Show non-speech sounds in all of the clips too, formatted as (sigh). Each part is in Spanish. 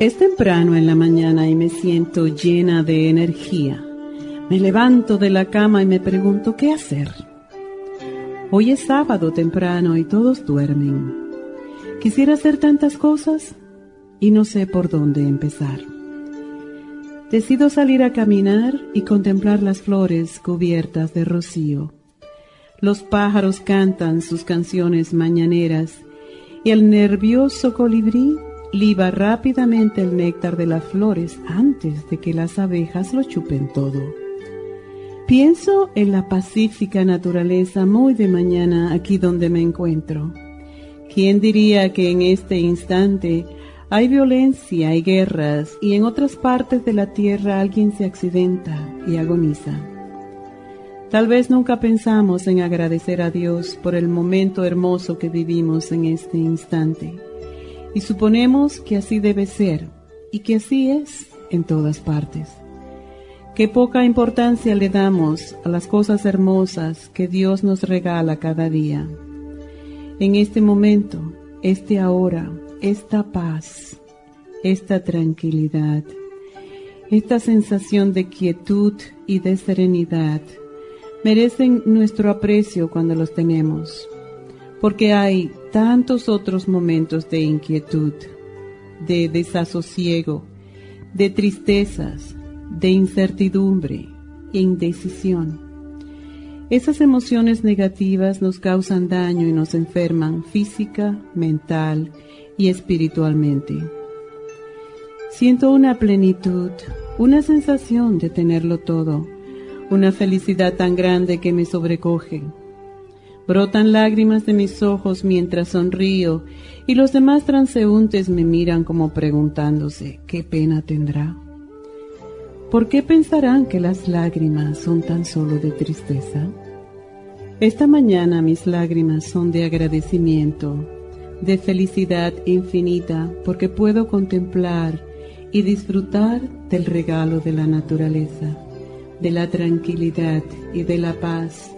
Es temprano en la mañana y me siento llena de energía. Me levanto de la cama y me pregunto qué hacer. Hoy es sábado temprano y todos duermen. Quisiera hacer tantas cosas y no sé por dónde empezar. Decido salir a caminar y contemplar las flores cubiertas de rocío. Los pájaros cantan sus canciones mañaneras y el nervioso colibrí liba rápidamente el néctar de las flores antes de que las abejas lo chupen todo. Pienso en la pacífica naturaleza muy de mañana aquí donde me encuentro. ¿Quién diría que en este instante hay violencia y guerras y en otras partes de la tierra alguien se accidenta y agoniza? Tal vez nunca pensamos en agradecer a Dios por el momento hermoso que vivimos en este instante y suponemos que así debe ser y que así es en todas partes. Qué poca importancia le damos a las cosas hermosas que Dios nos regala cada día. En este momento, este ahora, esta paz, esta tranquilidad, esta sensación de quietud y de serenidad merecen nuestro aprecio cuando los tenemos porque hay tantos otros momentos de inquietud, de desasosiego, de tristezas, de incertidumbre e indecisión. Esas emociones negativas nos causan daño y nos enferman física, mental y espiritualmente. Siento una plenitud, una sensación de tenerlo todo, una felicidad tan grande que me sobrecoge Brotan lágrimas de mis ojos mientras sonrío y los demás transeúntes me miran como preguntándose qué pena tendrá. ¿Por qué pensarán que las lágrimas son tan solo de tristeza? Esta mañana mis lágrimas son de agradecimiento, de felicidad infinita, porque puedo contemplar y disfrutar del regalo de la naturaleza, de la tranquilidad y de la paz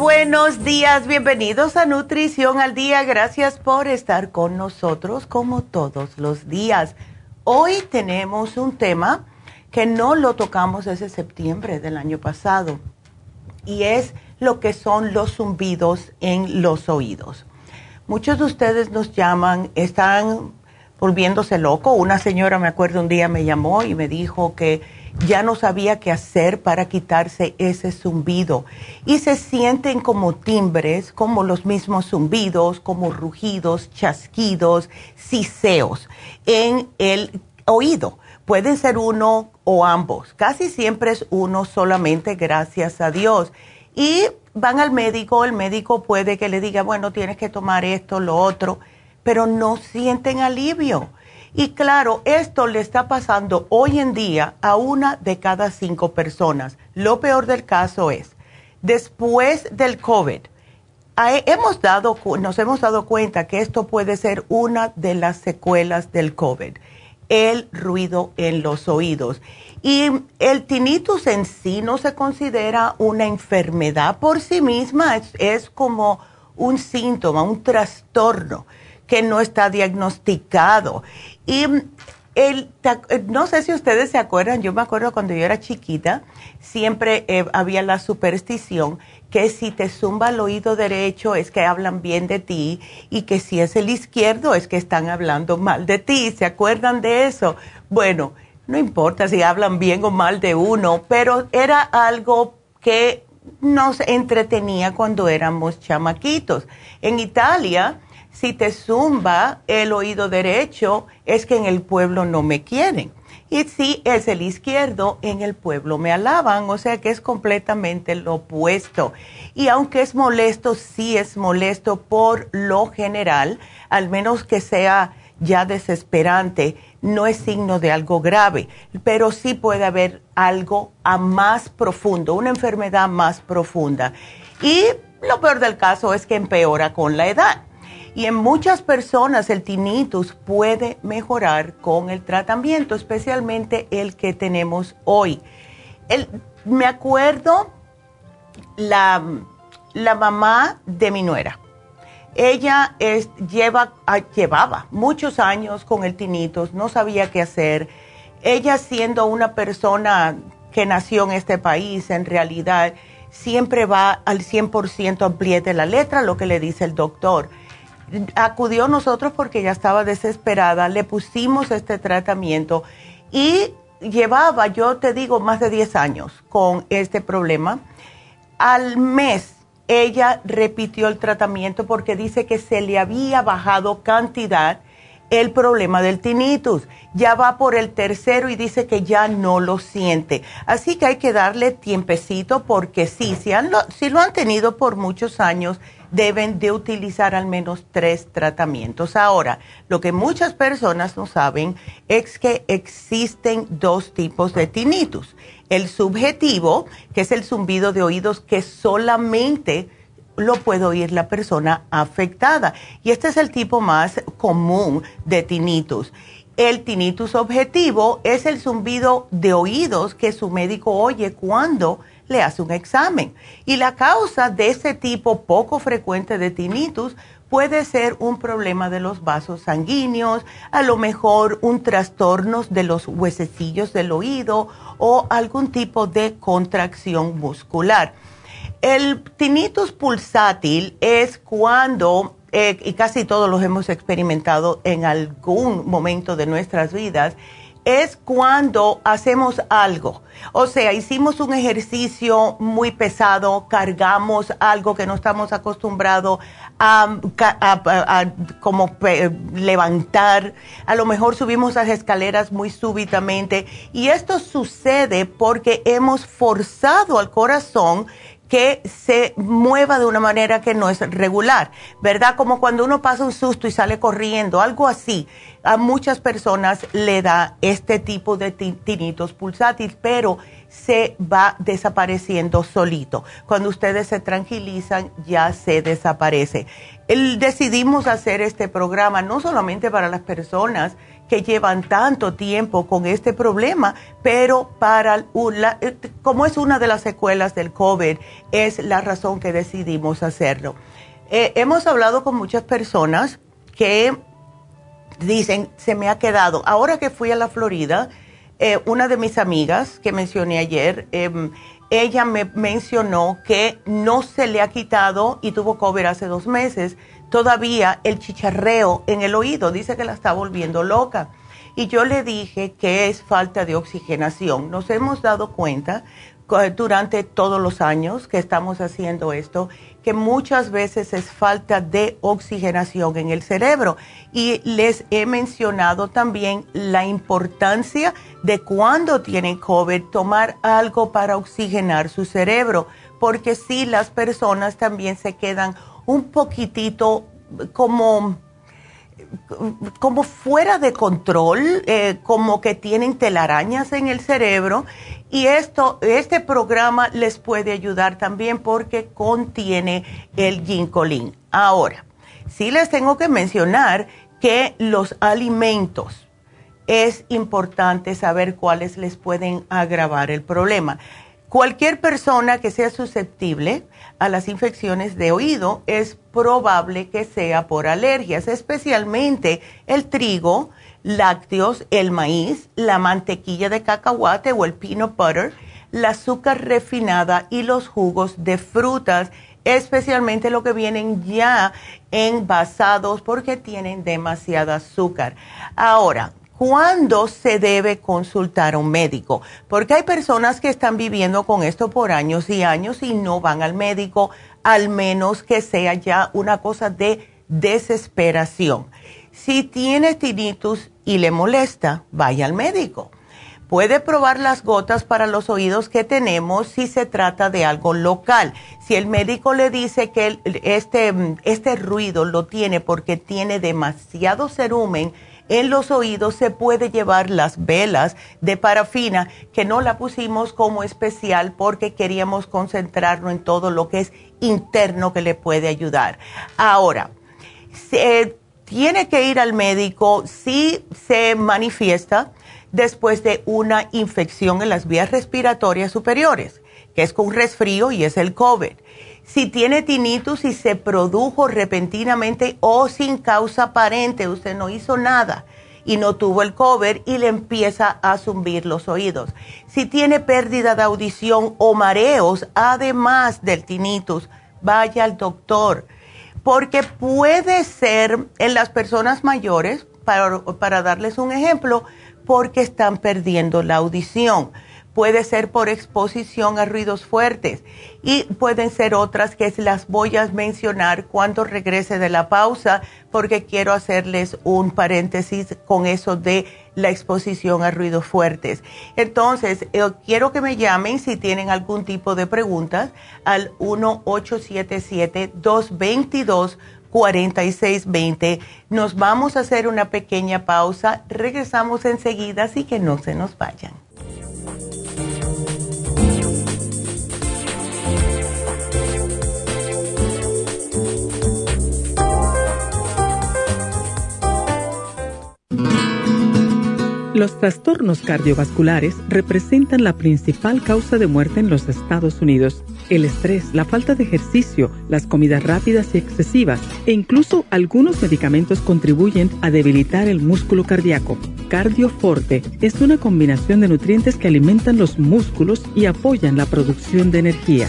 Buenos días, bienvenidos a Nutrición al Día. Gracias por estar con nosotros como todos los días. Hoy tenemos un tema que no lo tocamos desde septiembre del año pasado y es lo que son los zumbidos en los oídos. Muchos de ustedes nos llaman, están volviéndose loco. Una señora, me acuerdo, un día me llamó y me dijo que ya no sabía qué hacer para quitarse ese zumbido. Y se sienten como timbres, como los mismos zumbidos, como rugidos, chasquidos, siseos en el oído. Pueden ser uno o ambos. Casi siempre es uno solamente, gracias a Dios. Y van al médico, el médico puede que le diga, bueno, tienes que tomar esto, lo otro, pero no sienten alivio. Y claro, esto le está pasando hoy en día a una de cada cinco personas. Lo peor del caso es, después del COVID, hemos dado, nos hemos dado cuenta que esto puede ser una de las secuelas del COVID, el ruido en los oídos. Y el tinnitus en sí no se considera una enfermedad por sí misma, es, es como un síntoma, un trastorno que no está diagnosticado. Y el, no sé si ustedes se acuerdan, yo me acuerdo cuando yo era chiquita, siempre eh, había la superstición que si te zumba el oído derecho es que hablan bien de ti y que si es el izquierdo es que están hablando mal de ti. ¿Se acuerdan de eso? Bueno, no importa si hablan bien o mal de uno, pero era algo que nos entretenía cuando éramos chamaquitos. En Italia, si te zumba el oído derecho, es que en el pueblo no me quieren. Y si es el izquierdo, en el pueblo me alaban, o sea que es completamente lo opuesto. Y aunque es molesto, sí es molesto por lo general, al menos que sea ya desesperante, no es signo de algo grave, pero sí puede haber algo a más profundo, una enfermedad más profunda. Y lo peor del caso es que empeora con la edad. Y en muchas personas el tinnitus puede mejorar con el tratamiento, especialmente el que tenemos hoy. me acuerdo la, la, mamá de mi nuera. Ella lleva, ah, llevaba muchos años con el tinnitus, no sabía qué hacer. Ella siendo una persona que nació en este país, en realidad siempre va al 100% al pie de la letra lo que le dice el doctor acudió a nosotros porque ya estaba desesperada, le pusimos este tratamiento y llevaba, yo te digo, más de 10 años con este problema. Al mes ella repitió el tratamiento porque dice que se le había bajado cantidad el problema del tinnitus. Ya va por el tercero y dice que ya no lo siente. Así que hay que darle tiempecito porque sí, si, han si lo han tenido por muchos años, deben de utilizar al menos tres tratamientos. Ahora, lo que muchas personas no saben es que existen dos tipos de tinnitus. El subjetivo, que es el zumbido de oídos que solamente lo puede oír la persona afectada. Y este es el tipo más común de tinnitus. El tinnitus objetivo es el zumbido de oídos que su médico oye cuando le hace un examen. Y la causa de ese tipo poco frecuente de tinnitus puede ser un problema de los vasos sanguíneos, a lo mejor un trastorno de los huesecillos del oído o algún tipo de contracción muscular. El tinnitus pulsátil es cuando, eh, y casi todos los hemos experimentado en algún momento de nuestras vidas, es cuando hacemos algo. O sea, hicimos un ejercicio muy pesado, cargamos algo que no estamos acostumbrados a, como levantar, a lo mejor subimos las escaleras muy súbitamente y esto sucede porque hemos forzado al corazón que se mueva de una manera que no es regular, ¿verdad? Como cuando uno pasa un susto y sale corriendo, algo así. A muchas personas le da este tipo de tinitos pulsátil, pero se va desapareciendo solito. Cuando ustedes se tranquilizan, ya se desaparece. El, decidimos hacer este programa no solamente para las personas que llevan tanto tiempo con este problema, pero para eh, como es una de las secuelas del COVID, es la razón que decidimos hacerlo. Eh, hemos hablado con muchas personas que dicen, se me ha quedado, ahora que fui a la Florida, eh, una de mis amigas que mencioné ayer, em, ella me mencionó que no se le ha quitado y tuvo COVID hace dos meses todavía el chicharreo en el oído, dice que la está volviendo loca. Y yo le dije que es falta de oxigenación. Nos hemos dado cuenta durante todos los años que estamos haciendo esto, que muchas veces es falta de oxigenación en el cerebro. Y les he mencionado también la importancia de cuando tienen COVID tomar algo para oxigenar su cerebro, porque si las personas también se quedan un poquitito como como fuera de control, eh, como que tienen telarañas en el cerebro y esto, este programa les puede ayudar también porque contiene el ginkolin. Ahora, sí les tengo que mencionar que los alimentos es importante saber cuáles les pueden agravar el problema. Cualquier persona que sea susceptible a las infecciones de oído es probable que sea por alergias, especialmente el trigo, lácteos, el maíz, la mantequilla de cacahuate o el peanut butter, el azúcar refinada y los jugos de frutas, especialmente lo que vienen ya envasados porque tienen demasiada azúcar. Ahora, ¿cuándo se debe consultar a un médico? Porque hay personas que están viviendo con esto por años y años y no van al médico, al menos que sea ya una cosa de desesperación. Si tiene tinnitus y le molesta, vaya al médico. Puede probar las gotas para los oídos que tenemos si se trata de algo local. Si el médico le dice que este, este ruido lo tiene porque tiene demasiado cerumen en los oídos, se puede llevar las velas de parafina, que no la pusimos como especial porque queríamos concentrarnos en todo lo que es interno que le puede ayudar. Ahora, tiene que ir al médico si se manifiesta después de una infección en las vías respiratorias superiores, que es con resfrío y es el COVID. Si tiene tinnitus y se produjo repentinamente o sin causa aparente, usted no hizo nada y no tuvo el COVID y le empieza a zumbir los oídos. Si tiene pérdida de audición o mareos, además del tinnitus, vaya al doctor porque puede ser en las personas mayores, para, darles un ejemplo, porque están perdiendo la audición. Puede ser por exposición a ruidos fuertes y pueden ser otras que las voy a mencionar cuando regrese de la pausa porque quiero hacerles un paréntesis con eso de la exposición a ruidos fuertes. Entonces, eh, quiero que me llamen si tienen algún tipo de preguntas al 1-877-222-4620. Nos vamos a hacer una pequeña pausa. Regresamos enseguida, así que no se nos vayan. Los trastornos cardiovasculares representan la principal causa de muerte en los Estados Unidos. El estrés, la falta de ejercicio, las comidas rápidas y excesivas e incluso algunos medicamentos contribuyen a debilitar el músculo cardíaco. Cardioforte es una combinación de nutrientes que alimentan los músculos y apoyan la producción de energía.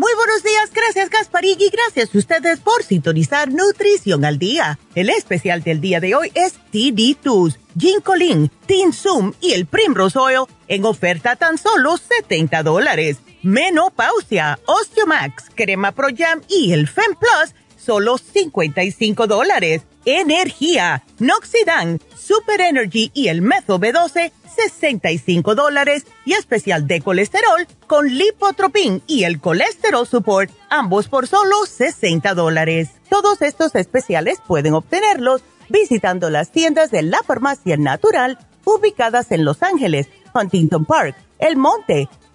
Muy buenos días, gracias Gasparí y gracias a ustedes por sintonizar Nutrición al Día. El especial del día de hoy es TD2, Ginkolin, Zoom y el Primrose Oil en oferta tan solo 70 dólares. Menopausia, Osteomax, Crema Pro Jam y el Fem Plus solo 55 dólares. Energía, Noxidan, Super Energy y el Metho B12, 65 dólares. Y especial de colesterol con Lipotropin y el Colesterol Support, ambos por solo 60 dólares. Todos estos especiales pueden obtenerlos visitando las tiendas de la farmacia natural ubicadas en Los Ángeles, Huntington Park, El Monte,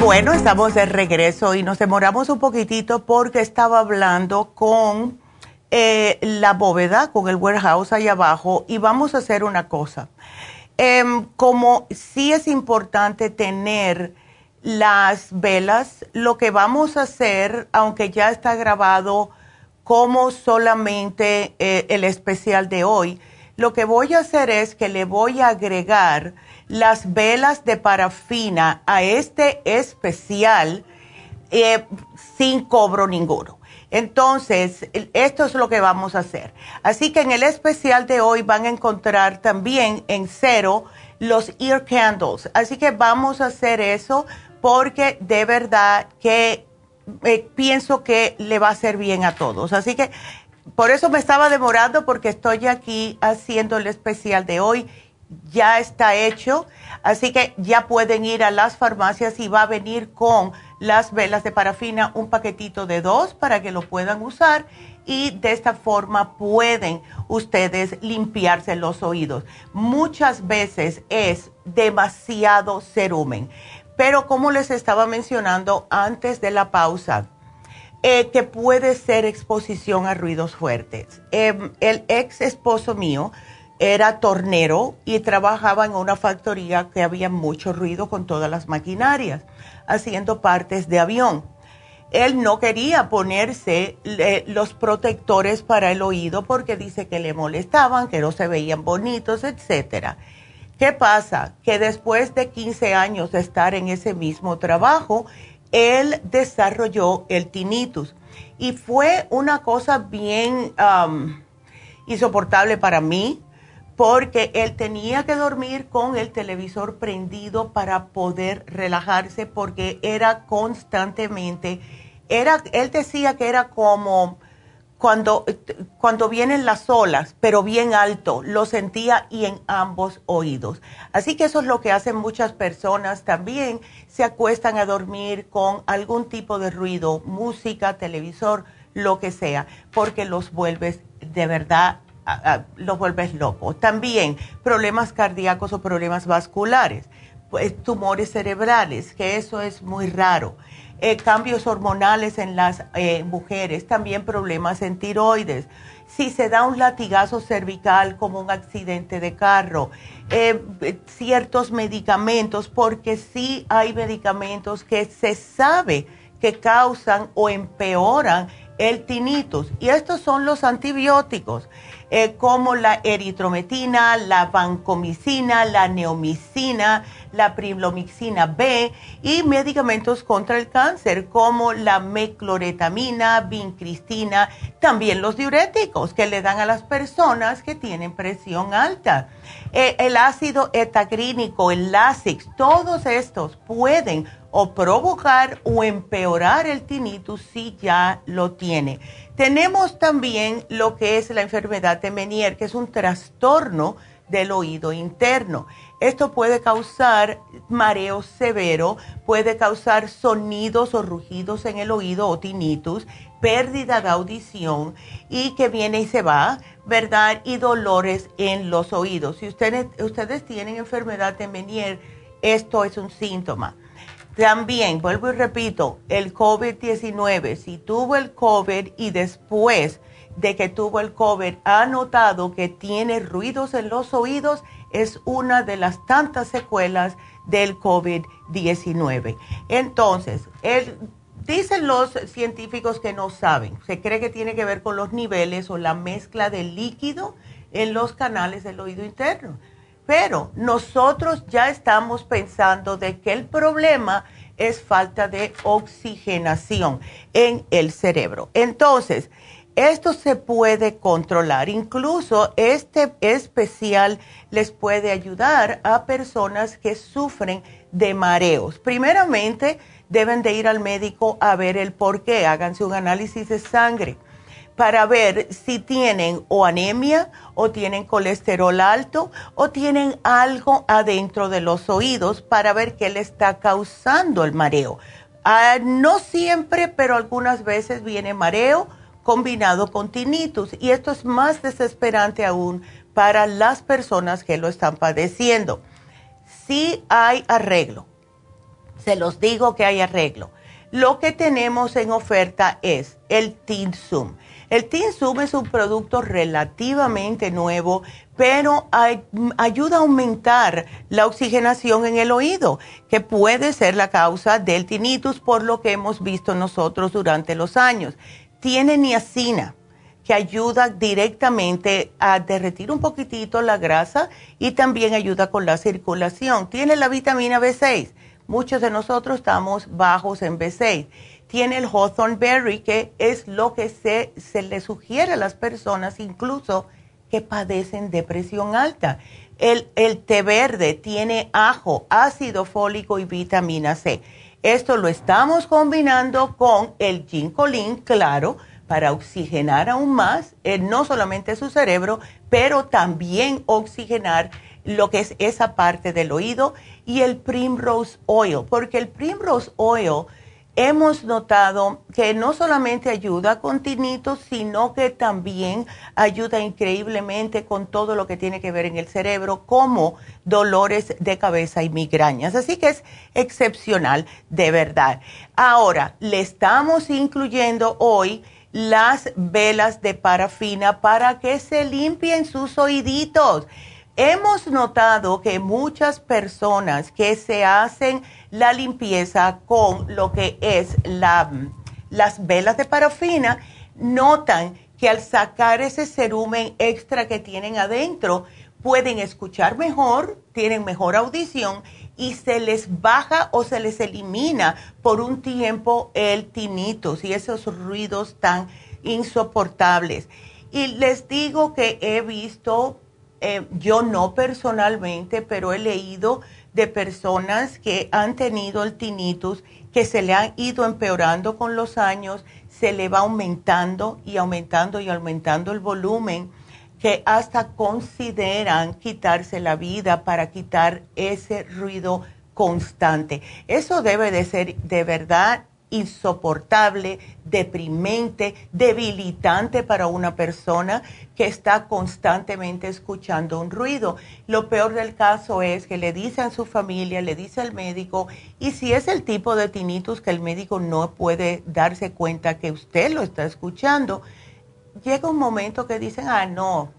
Bueno, estamos de regreso y nos demoramos un poquitito porque estaba hablando con eh, la bóveda, con el warehouse allá abajo y vamos a hacer una cosa. Em, como sí es importante tener las velas, lo que vamos a hacer, aunque ya está grabado como solamente eh, el especial de hoy, lo que voy a hacer es que le voy a agregar las velas de parafina a este especial eh, sin cobro ninguno. Entonces, esto es lo que vamos a hacer. Así que en el especial de hoy van a encontrar también en cero los ear candles. Así que vamos a hacer eso porque de verdad que eh, pienso que le va a hacer bien a todos. Así que por eso me estaba demorando porque estoy aquí haciendo el especial de hoy ya está hecho, así que ya pueden ir a las farmacias y va a venir con las velas de parafina un paquetito de dos para que lo puedan usar y de esta forma pueden ustedes limpiarse los oídos. Muchas veces es demasiado cerumen, pero como les estaba mencionando antes de la pausa, eh, que puede ser exposición a ruidos fuertes. Em, el ex esposo mío, era tornero y trabajaba en una factoría que había mucho ruido con todas las maquinarias, haciendo partes de avión. Él no quería ponerse los protectores para el oído porque dice que le molestaban, que no se veían bonitos, etc. ¿Qué pasa? Que después de 15 años de estar en ese mismo trabajo, él desarrolló el tinnitus. Y fue una cosa bien insoportable para mí, porque él tenía que dormir con el televisor prendido para poder relajarse porque era constantemente, era, él decía que era como cuando, cuando vienen las olas, pero bien alto, lo sentía y en ambos oídos. Así que eso es lo que hacen muchas personas también, se acuestan a dormir con algún tipo de ruido, música, televisor, lo que sea, porque los vuelves de verdad los vuelves loco. También problemas cardíacos o problemas vasculares, pues, tumores cerebrales, que eso es muy raro. Eh, cambios hormonales en las eh, mujeres, también problemas en tiroides. Si se da un latigazo cervical como un accidente de carro, eh, ciertos medicamentos, porque sí hay medicamentos que se sabe que causan o empeoran el tinnitus. Y estos son los antibióticos. Eh, como la eritrometina, la vancomicina, la neomicina, la primlomicina B y medicamentos contra el cáncer como la mecloretamina, vincristina, también los diuréticos que le dan a las personas que tienen presión alta. Eh, el ácido etagrínico, el Lasix, todos estos pueden o provocar o empeorar el tinnitus si ya lo tiene. Tenemos también lo que es la enfermedad de Menier, que es un trastorno del oído interno. Esto puede causar mareo severo, puede causar sonidos o rugidos en el oído o tinnitus, pérdida de audición y que viene y se va, ¿verdad? Y dolores en los oídos. Si ustedes, ustedes tienen enfermedad de Menier, esto es un síntoma. También, vuelvo y repito, el COVID-19, si tuvo el COVID y después de que tuvo el COVID ha notado que tiene ruidos en los oídos, es una de las tantas secuelas del COVID-19. Entonces, dicen los científicos que no saben, se cree que tiene que ver con los niveles o la mezcla de líquido en los canales del oído interno. Pero nosotros ya estamos pensando de que el problema es falta de oxigenación en el cerebro. Entonces, esto se puede controlar. Incluso este especial les puede ayudar a personas que sufren de mareos. Primeramente, deben de ir al médico a ver el por qué. Háganse un análisis de sangre para ver si tienen o anemia o tienen colesterol alto o tienen algo adentro de los oídos para ver qué le está causando el mareo. Ah, no siempre, pero algunas veces viene mareo combinado con tinnitus y esto es más desesperante aún para las personas que lo están padeciendo. Si hay arreglo, se los digo que hay arreglo. Lo que tenemos en oferta es el Tinsum. El Tinsum es un producto relativamente nuevo, pero ayuda a aumentar la oxigenación en el oído, que puede ser la causa del tinnitus por lo que hemos visto nosotros durante los años tiene niacina, que ayuda directamente a derretir un poquitito la grasa y también ayuda con la circulación. Tiene la vitamina B6. Muchos de nosotros estamos bajos en B6. Tiene el Hawthorne Berry, que es lo que se, se le sugiere a las personas, incluso que padecen depresión alta. El, el té verde tiene ajo, ácido fólico y vitamina C esto lo estamos combinando con el ginkolin, claro, para oxigenar aún más, eh, no solamente su cerebro, pero también oxigenar lo que es esa parte del oído y el primrose oil, porque el primrose oil hemos notado que no solamente ayuda con tinitos, sino que también ayuda increíblemente con todo lo que tiene que ver en el cerebro, como dolores de cabeza y migrañas. Así que es excepcional, de verdad. Ahora, le estamos incluyendo hoy las velas de parafina para que se limpien sus oíditos. Hemos notado que muchas personas que se hacen la limpieza con lo que es la, las velas de parafina, notan que al sacar ese cerumen extra que tienen adentro, pueden escuchar mejor, tienen mejor audición y se les baja o se les elimina por un tiempo el tinnitus y esos ruidos tan insoportables. Y les digo que he visto, eh, yo no personalmente, pero he leído de personas que han tenido el tinnitus, que se le han ido empeorando con los años, se le va aumentando y aumentando y aumentando el volumen, que hasta consideran quitarse la vida para quitar ese ruido constante. Eso debe de ser de verdad insoportable, deprimente, debilitante para una persona que está constantemente escuchando un ruido. Lo peor del caso es que le dice a su familia, le dice al médico, y si es el tipo de tinnitus que el médico no puede darse cuenta que usted lo está escuchando, llega un momento que dicen, ah, no,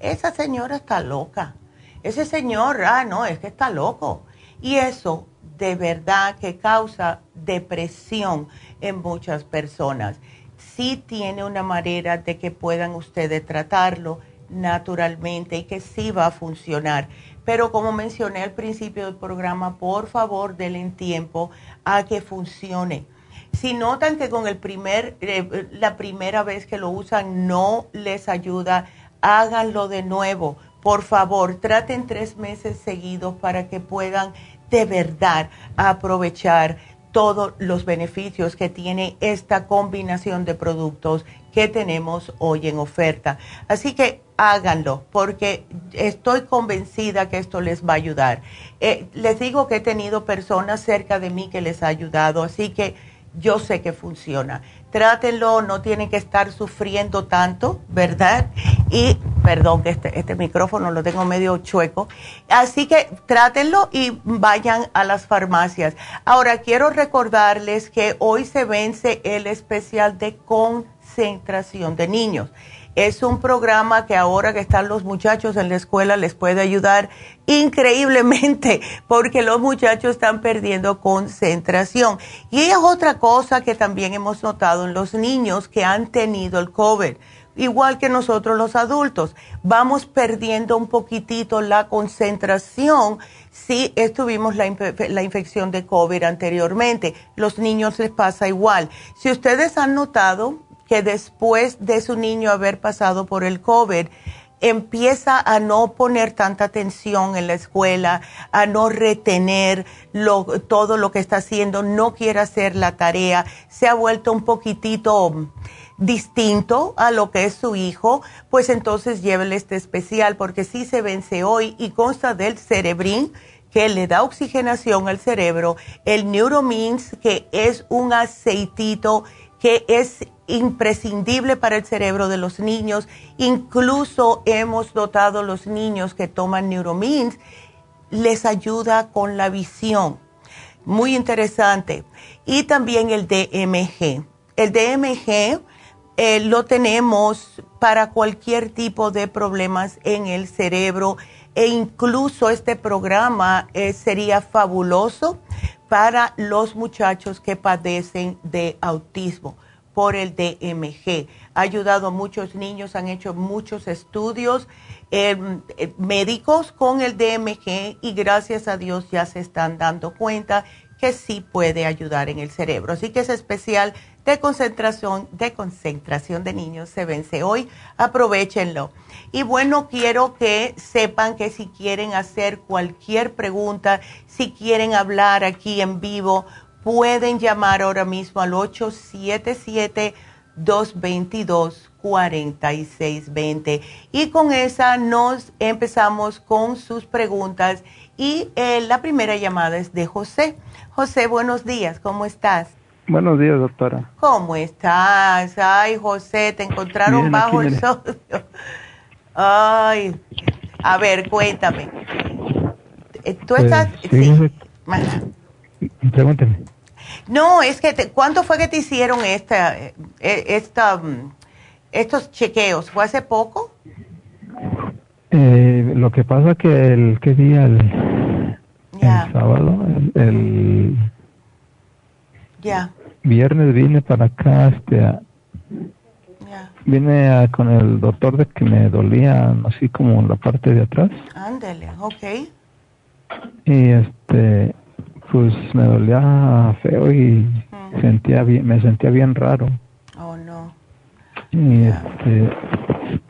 esa señora está loca. Ese señor, ah, no, es que está loco. Y eso de verdad que causa depresión en muchas personas. Sí tiene una manera de que puedan ustedes tratarlo naturalmente y que sí va a funcionar. Pero como mencioné al principio del programa, por favor denle tiempo a que funcione. Si notan que con el primer, eh, la primera vez que lo usan no les ayuda, háganlo de nuevo. Por favor, traten tres meses seguidos para que puedan de verdad aprovechar todos los beneficios que tiene esta combinación de productos que tenemos hoy en oferta. Así que háganlo porque estoy convencida que esto les va a ayudar. Eh, les digo que he tenido personas cerca de mí que les ha ayudado, así que yo sé que funciona. Trátenlo, no tienen que estar sufriendo tanto, ¿verdad? Y Perdón, que este, este micrófono lo tengo medio chueco. Así que trátenlo y vayan a las farmacias. Ahora, quiero recordarles que hoy se vence el especial de concentración de niños. Es un programa que ahora que están los muchachos en la escuela les puede ayudar increíblemente (laughs) porque los muchachos están perdiendo concentración. Y es otra cosa que también hemos notado en los niños que han tenido el COVID igual que nosotros los adultos. Vamos perdiendo un poquitito la concentración si estuvimos la, la, infección de COVID anteriormente. Los niños les pasa igual. Si ustedes han notado que después de su niño haber pasado por el COVID, empieza a no poner tanta atención en la escuela, a no retener todo lo que está haciendo, no quiere hacer la tarea, se ha vuelto un poquitito distinto a lo que es su hijo, pues entonces llévele este especial porque si se vence hoy y consta del cerebrín que le da oxigenación al cerebro, el Neuromins que es un aceitito que es imprescindible para el cerebro de los niños. Incluso hemos notado los niños que toman Neuromins, les ayuda con la visión. Muy interesante. Y también el DMG. El DMG eh, lo tenemos para cualquier tipo de problemas en el cerebro e incluso este programa eh, sería fabuloso para los muchachos que padecen de autismo por el DMG. Ha ayudado a muchos niños, han hecho muchos estudios eh, médicos con el DMG y gracias a Dios ya se están dando cuenta que sí puede ayudar en el cerebro. Así que es especial de concentración, de concentración de niños se vence hoy. Aprovechenlo. Y bueno, quiero que sepan que si quieren hacer cualquier pregunta, si quieren hablar aquí en vivo, pueden llamar ahora mismo al 877-222-4620. Y con esa nos empezamos con sus preguntas. Y eh, la primera llamada es de José. José, buenos días, ¿cómo estás? Buenos días, doctora. ¿Cómo estás? Ay, José, te encontraron bajo el sodio. Ay, a ver, cuéntame. Eh, ¿Tú pues, estás? Sí. Pregúnteme. No, es que, te, ¿cuánto fue que te hicieron esta, eh, esta, mm, estos chequeos? ¿Fue hace poco? Eh, lo que pasa que el, ¿qué día? El, sábado, el, viernes vine para acá, este, vine con el doctor de que me dolía así como la parte de atrás. Ándale, ok. Y este, pues me dolía feo y sentía bien, me sentía bien raro. Oh, no. Y este,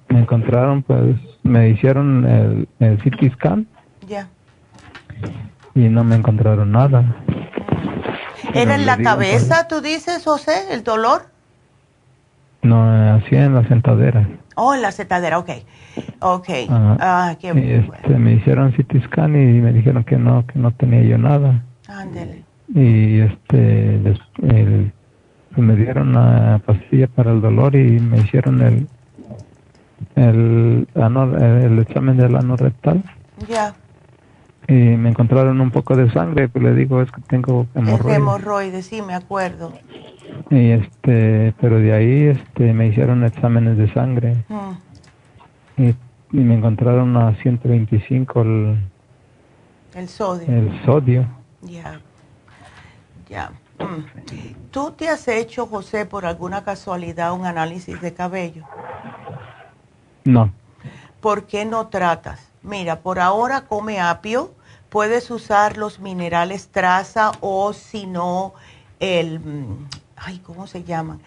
me encontraron, pues, me hicieron el, el CT scan. Ya. Y no me encontraron nada. ¿Era en la cabeza, tú dices, José, el dolor? No, así en la sentadera. Oh, en la sentadera, ok. Ok. Ah, qué este, Me hicieron CT scan y me dijeron que no, que no tenía yo nada. Ándele. Y este, el, pues me dieron la pastilla para el dolor y me hicieron el, el, el examen del ano rectal. Ya. Y me encontraron un poco de sangre, pues le digo, es que tengo hemorroides. hemorroides, sí, me acuerdo. Y este, pero de ahí este, me hicieron exámenes de sangre. Mm. Y, me encontraron a 125 el, el sodio. El sodio. Ya, ya. Mm. ¿Tú te has hecho, José, por alguna casualidad un análisis de cabello? No. ¿Por qué no tratas? Mira, por ahora come apio, puedes usar los minerales traza o si no, el, ay, ¿cómo se llaman?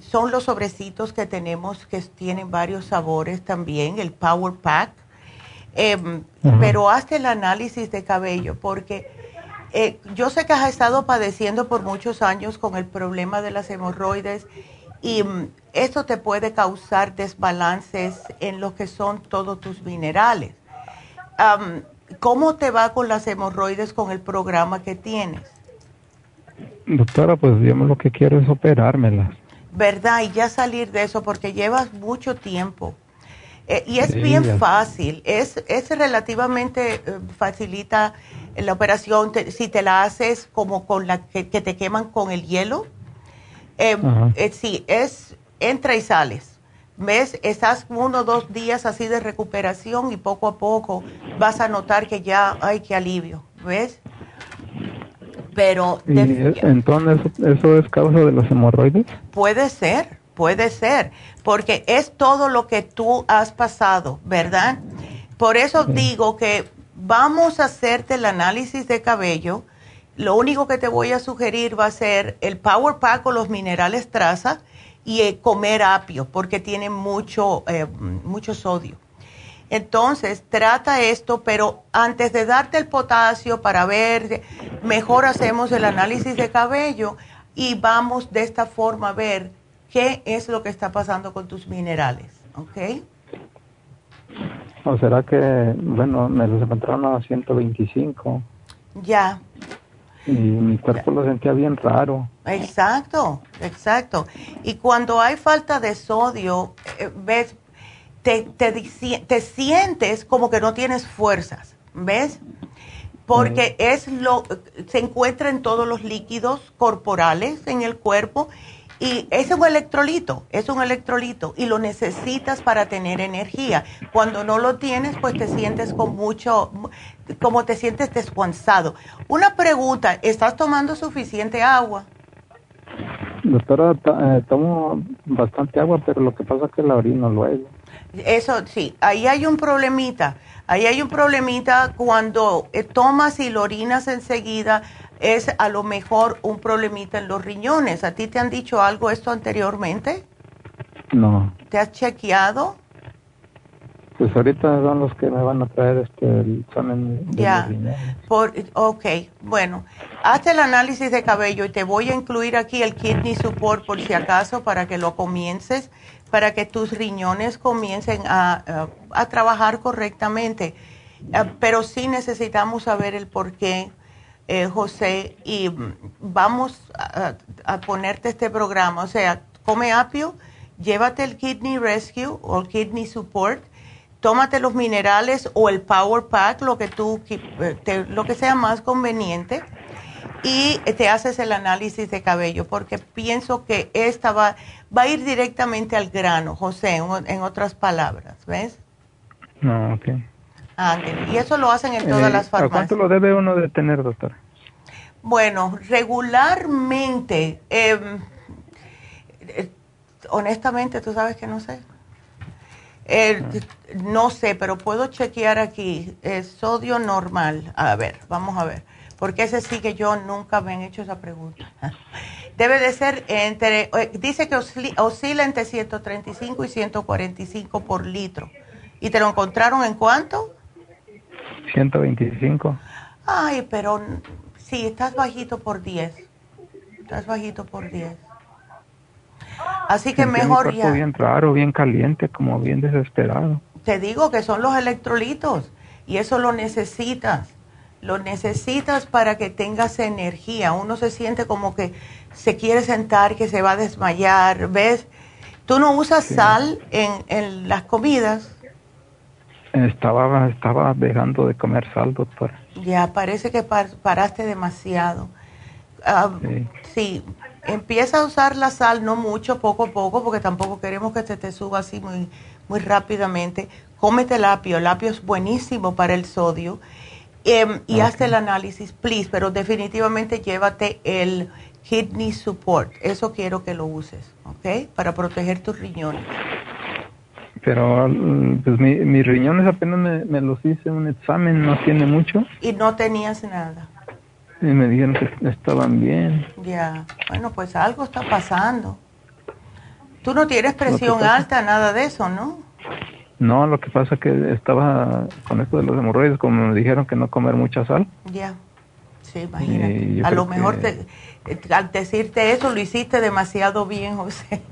son los sobrecitos que tenemos que tienen varios sabores también, el Power Pack. Em, pero hazte el análisis de cabello porque eh, yo sé que has estado padeciendo por muchos años con el problema de las hemorroides y mm, esto te puede causar desbalances en lo que son todos tus minerales. ¿Cómo te va con las hemorroides con el programa que tienes? Doctora, pues yo lo que quiero es operármelas. ¿Verdad? Y ya salir de eso porque llevas mucho tiempo Eh, y es bien fácil, es, es relativamente eh, facilita la operación si te la haces como con la que, te queman con el hielo. Eh, sí, es entra y sales. ¿Ves? Estás uno o dos días así de recuperación y poco a poco vas a notar que ya, hay que alivio. ¿Ves? Pero... entonces, ¿eso es causa de los hemorroides? Puede ser, puede ser, porque es todo lo que tú has pasado, ¿verdad? Por eso digo que vamos a hacerte el análisis de cabello. Lo único que te voy a sugerir va a ser el Power Pack o los minerales traza y eh, comer apio, porque tiene mucho, eh, mucho sodio. Entonces, trata esto, pero antes de darte el potasio para ver, mejor hacemos el análisis de cabello y vamos de esta forma a ver qué es lo que está pasando con tus minerales, ¿ok? ¿O será que, bueno, me los encontraron a 125? Ya. Y mi cuerpo lo sentía bien raro. Exacto, exacto. Y cuando hay falta de sodio, eh, ves, te, te, sientes como que no tienes fuerzas, ¿ves? Porque es lo, se encuentra en todos los líquidos corporales en el cuerpo y es un electrolito, es un electrolito y lo necesitas para tener energía. Cuando no lo tienes, pues te sientes con mucho, como te sientes descansado. Una pregunta, ¿estás tomando suficiente agua? Doctora, eh, tomo bastante agua, pero lo que pasa es que la orino luego. Eso sí, ahí hay un problemita. Ahí hay un problemita cuando eh, tomas y lo orinas enseguida, es a lo mejor un problemita en los riñones. ¿A ti te han dicho algo esto anteriormente? No. ¿Te has chequeado? Pues ahorita son los que me van a traer este el examen de ya. Por, ok, bueno, hazte el análisis de cabello y te voy a incluir aquí el kidney support por si acaso para que lo comiences para que tus riñones comiencen a, trabajar correctamente. Eh, pero sí necesitamos saber el por qué, eh, José, y vamos a, ponerte este programa. O sea, come apio, llévate el Kidney Rescue o el Kidney Support, tómate los minerales o el Power Pack, lo que, tú, eh, lo que sea más conveniente y te haces el análisis de cabello, porque pienso que esta va, va a ir directamente al grano, José, en, otras palabras, ¿ves? No, ok. y eso lo hacen en todas eh, las farmacias. ¿A cuánto lo debe uno de tener, doctora? Bueno, regularmente, em, eh, honestamente, tú sabes que no sé. Ah. No sé, pero puedo chequear aquí. Es sodio normal. A ver, vamos a ver porque ese sí que yo nunca me han hecho esa pregunta. (laughs) Debe de ser entre, eh, dice que oscila entre 135 y 145 por litro. ¿Y te lo encontraron en cuánto? 125. Ay, pero sí, estás bajito por 10. Estás bajito por 10. Así que mejor ya. bien raro, bien caliente, como bien desesperado. Te digo que son los electrolitos y eso lo necesitas lo necesitas para que tengas energía. Uno se siente como que se quiere sentar, que se va a desmayar, ¿ves? ¿Tú no usas sal en, en, las comidas? Estaba, estaba dejando de comer sal, doctor. Ya, parece que paraste demasiado. Ah, sí. Empieza a usar la sal, no mucho, poco a poco, porque tampoco queremos que se te suba así muy, muy rápidamente. Cómete el apio, el apio es buenísimo para el sodio Em, y hazte el análisis, please, pero definitivamente llévate el kidney support. Eso quiero que lo uses, ¿ok? Para proteger tus riñones. Pero pues mis riñones apenas me, los hice un examen, no tiene mucho. Y no tenías nada. Y me dijeron que estaban bien. Ya, bueno, pues algo está pasando. Tú no tienes presión alta, nada de eso, ¿no? No, lo que pasa es que estaba con esto de los hemorroides, como me dijeron que no comer mucha sal. Ya, sí, imagínate. A lo mejor al decirte eso lo hiciste demasiado bien, (laughs) José.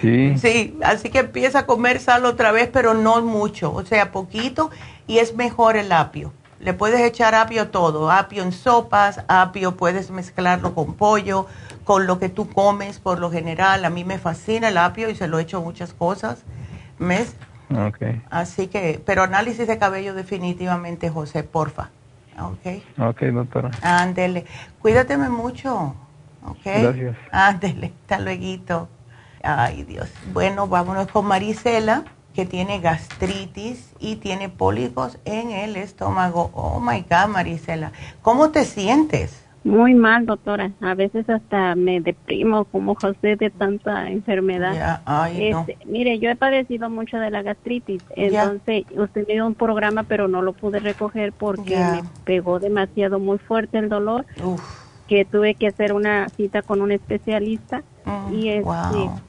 Sí. Sí, así que empieza a comer sal otra vez, pero no mucho, o sea, poquito, y es mejor el apio. Le puedes echar apio todo, apio en sopas, apio puedes mezclarlo con pollo, con lo que tú comes por lo general. A mí me fascina el apio y se lo echo muchas cosas mes. Okay. Así que, pero análisis de cabello definitivamente, José, porfa. Ok. Ok, doctora. Ándele. Cuídateme mucho. Ok. Gracias. Ándele. Hasta luego. Ay, Dios. Bueno, vámonos con Marisela, que tiene gastritis y tiene pólipos en el estómago. Oh, my God, Marisela. ¿Cómo te sientes? Muy mal, doctora. A veces hasta me deprimo como José de tanta enfermedad. Ay, no. Este, mire, yo he padecido mucho de la gastritis. Entonces, usted me dio un programa, pero no lo pude recoger porque me pegó demasiado muy fuerte el dolor. Uf. Que tuve que hacer una cita con un especialista Mm, y este, wow.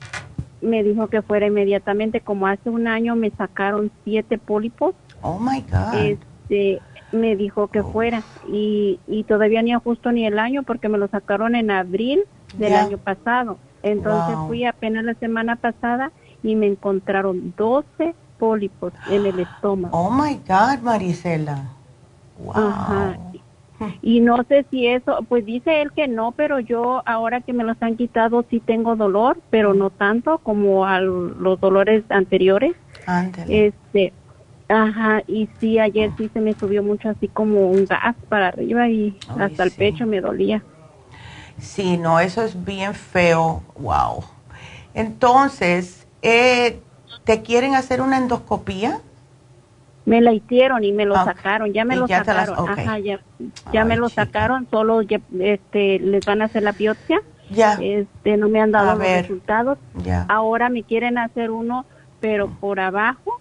Me dijo que fuera inmediatamente. Como hace un año me sacaron siete pólipos. Oh, my God. Este, me dijo que fuera y, y todavía ni justo ni el año porque me lo sacaron en abril del año pasado. Entonces Wow. fui apenas la semana pasada y me encontraron 12 pólipos en el (gasps) estómago. Oh, my God, Marisela. Wow. Ajá. Y no sé si eso, pues dice él que no, pero yo ahora que me los han quitado sí tengo dolor, pero no tanto como a los dolores anteriores. Ándele. Este, ajá, y sí, ayer sí se me subió mucho así como un gas para arriba y Ay, hasta el sí. pecho me dolía. Sí, no, eso es bien feo. Wow. Entonces, eh, ¿te quieren hacer una endoscopía? Me la hicieron y me lo Ok. sacaron, ya me Y lo ya te las- sacaron, ajá, ya, ya Ay, me lo chica. sacaron, solo ya, este, les van a hacer la biopsia, Ya, este, no me han dado A los ver. resultados, ya. ahora me quieren hacer uno, pero por abajo,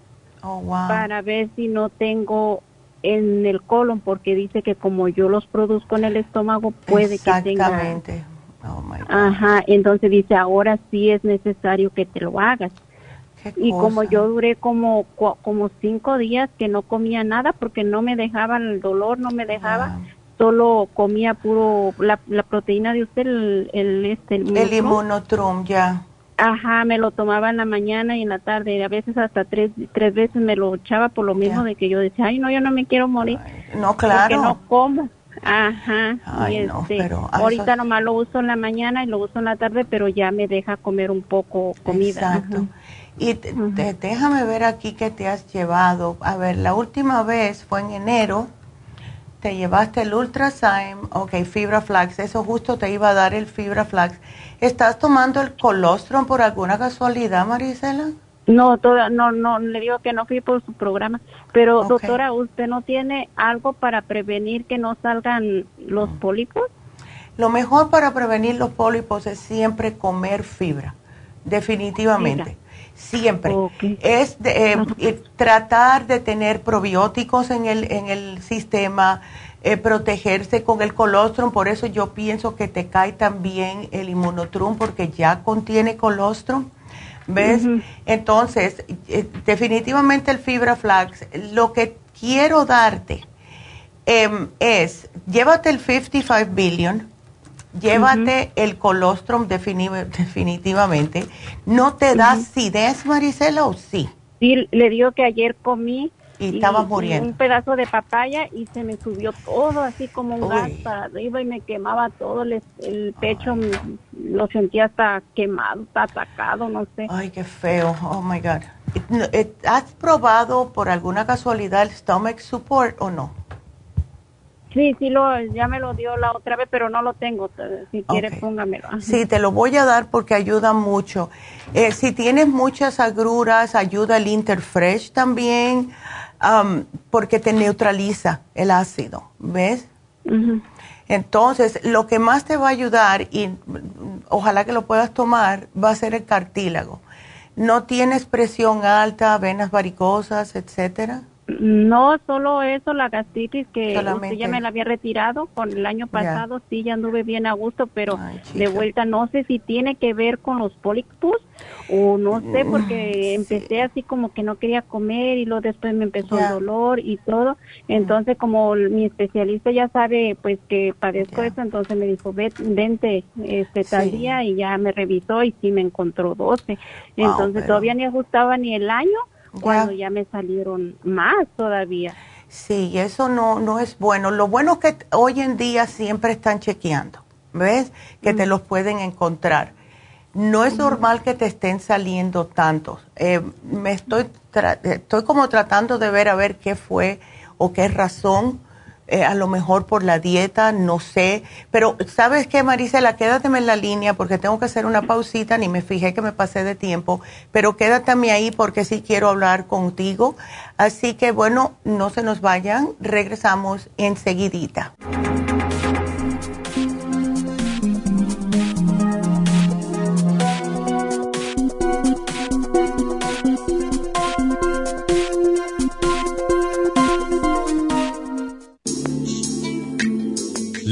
Oh, wow. para ver si no tengo en el colon, porque dice que como yo los produzco en el estómago, puede que tenga Exactamente. Oh, my God. Ajá, entonces dice, ahora sí es necesario que te lo hagas. Y como yo duré como, como cinco días que no comía nada porque no me dejaba el dolor, no me dejaba, Ah. solo comía puro, la, la proteína de usted, el, el, este, el El Inmunotrum. ya. Ajá, me lo tomaba en la mañana y en la tarde, y a veces hasta tres, tres veces me lo echaba por lo mismo de que yo decía, ay no, yo no me quiero morir. No, Porque claro. no como. Ajá. Ay, no, este, pero ahorita eso- nomás lo uso en la mañana y lo uso en la tarde, pero ya me deja comer un poco comida. Exacto. Ajá. Y te- te- déjame ver aquí que te has llevado. A ver, la última vez fue en enero. Te llevaste el Ultrazyme, ok, Fibra Flax. Eso justo te iba a dar el Fibra Flax. ¿Estás tomando el colostrum por alguna casualidad, Marisela? No, toda, no, no, le digo que no fui por su programa, pero doctora, ¿usted no tiene algo para prevenir que no salgan los Mm. pólipos? Lo mejor para prevenir los pólipos es siempre comer fibra, definitivamente. Siempre. Es de, eh, eh, tratar de tener probióticos en el, en el sistema, eh, protegerse con el colostrum, por eso yo pienso que te cae también el inmunotrum porque ya contiene colostrum. ¿Ves? Entonces, eh, definitivamente el fibra flax, lo que quiero darte em, es, llévate el 55 billion, llévate el colostrum defini- definitivamente. ¿No te da acidez, Marisela, o sí? Sí, le digo que ayer comí Y muriendo. un pedazo de papaya y se me subió todo así como un Uy. gas para arriba y me quemaba todo el, el pecho, lo sentía hasta quemado, hasta atacado, no sé. Ay, qué feo. Oh, my God. ¿Has probado por alguna casualidad el stomach support o no? Sí, sí, lo, ya me lo dio la otra vez, pero no lo tengo. Si quiere, Ok. póngamelo. Ajá. Sí, te lo voy a dar porque ayuda mucho. Eh, si tienes muchas agruras, ayuda el Interfresh también, am, porque te neutraliza el ácido, ¿ves? Entonces, lo que más te va a ayudar, y ojalá que lo puedas tomar, va a ser el cartílago. ¿No tienes presión alta, venas varicosas, etcétera? No, solo eso, la gastritis que Solamente. usted ya me la había retirado con el año pasado, sí, ya anduve bien a gusto, pero Ay, de vuelta no sé si tiene que ver con los pólipos o no sé, Mm, porque empecé así como que no quería comer y luego después me empezó el dolor y todo. Entonces, como mi especialista ya sabe pues que padezco eso, entonces me dijo, "Ve- vente este tal Sí. día y ya me revisó y sí me encontró 12. Wow, Entonces, pero- todavía ni ajustaba ni el año. Cuando ya me salieron más todavía. Sí, eso no, no es bueno. Lo bueno es que hoy en día siempre están chequeando, ¿ves? Que te los pueden encontrar. no es normal que te estén saliendo tantos. Eh, me estoy, estoy como tratando de ver a ver qué fue o qué razón eh, a lo mejor por la dieta, no sé. Pero, ¿sabes qué, Marisela? Quédateme en la línea porque tengo que hacer una pausita, ni me fijé que me pasé de tiempo, pero quédateme ahí porque sí quiero hablar contigo. Así que, bueno, no se nos vayan, regresamos enseguidita.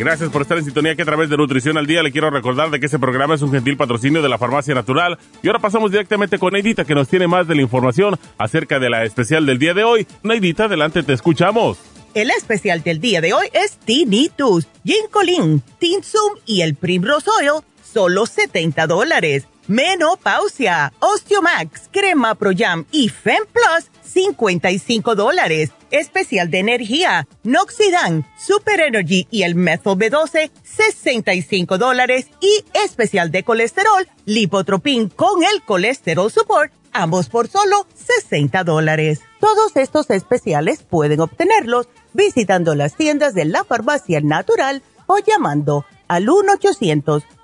Gracias por estar en sintonía que a través de Nutrición al Día le quiero recordar de que este programa es un gentil patrocinio de la Farmacia Natural. Y ahora pasamos directamente con Neidita que nos tiene más de la información acerca de la especial del día de hoy. Neidita, adelante, te escuchamos. El especial del día de hoy es Tinnitus, Ginkolin, Tinsum y el Primrose Oil solo 70 dólares. Menopausia, Osteomax, Crema Pro Jam y Fem Plus, 55 dólares. Especial de energía, Noxidan, Super Energy y el Methyl B12, 65 dólares. Y especial de colesterol, Lipotropin con el Colesterol Support, ambos por solo 60 dólares. Todos estos especiales pueden obtenerlos visitando las tiendas de la farmacia natural o llamando al 1 800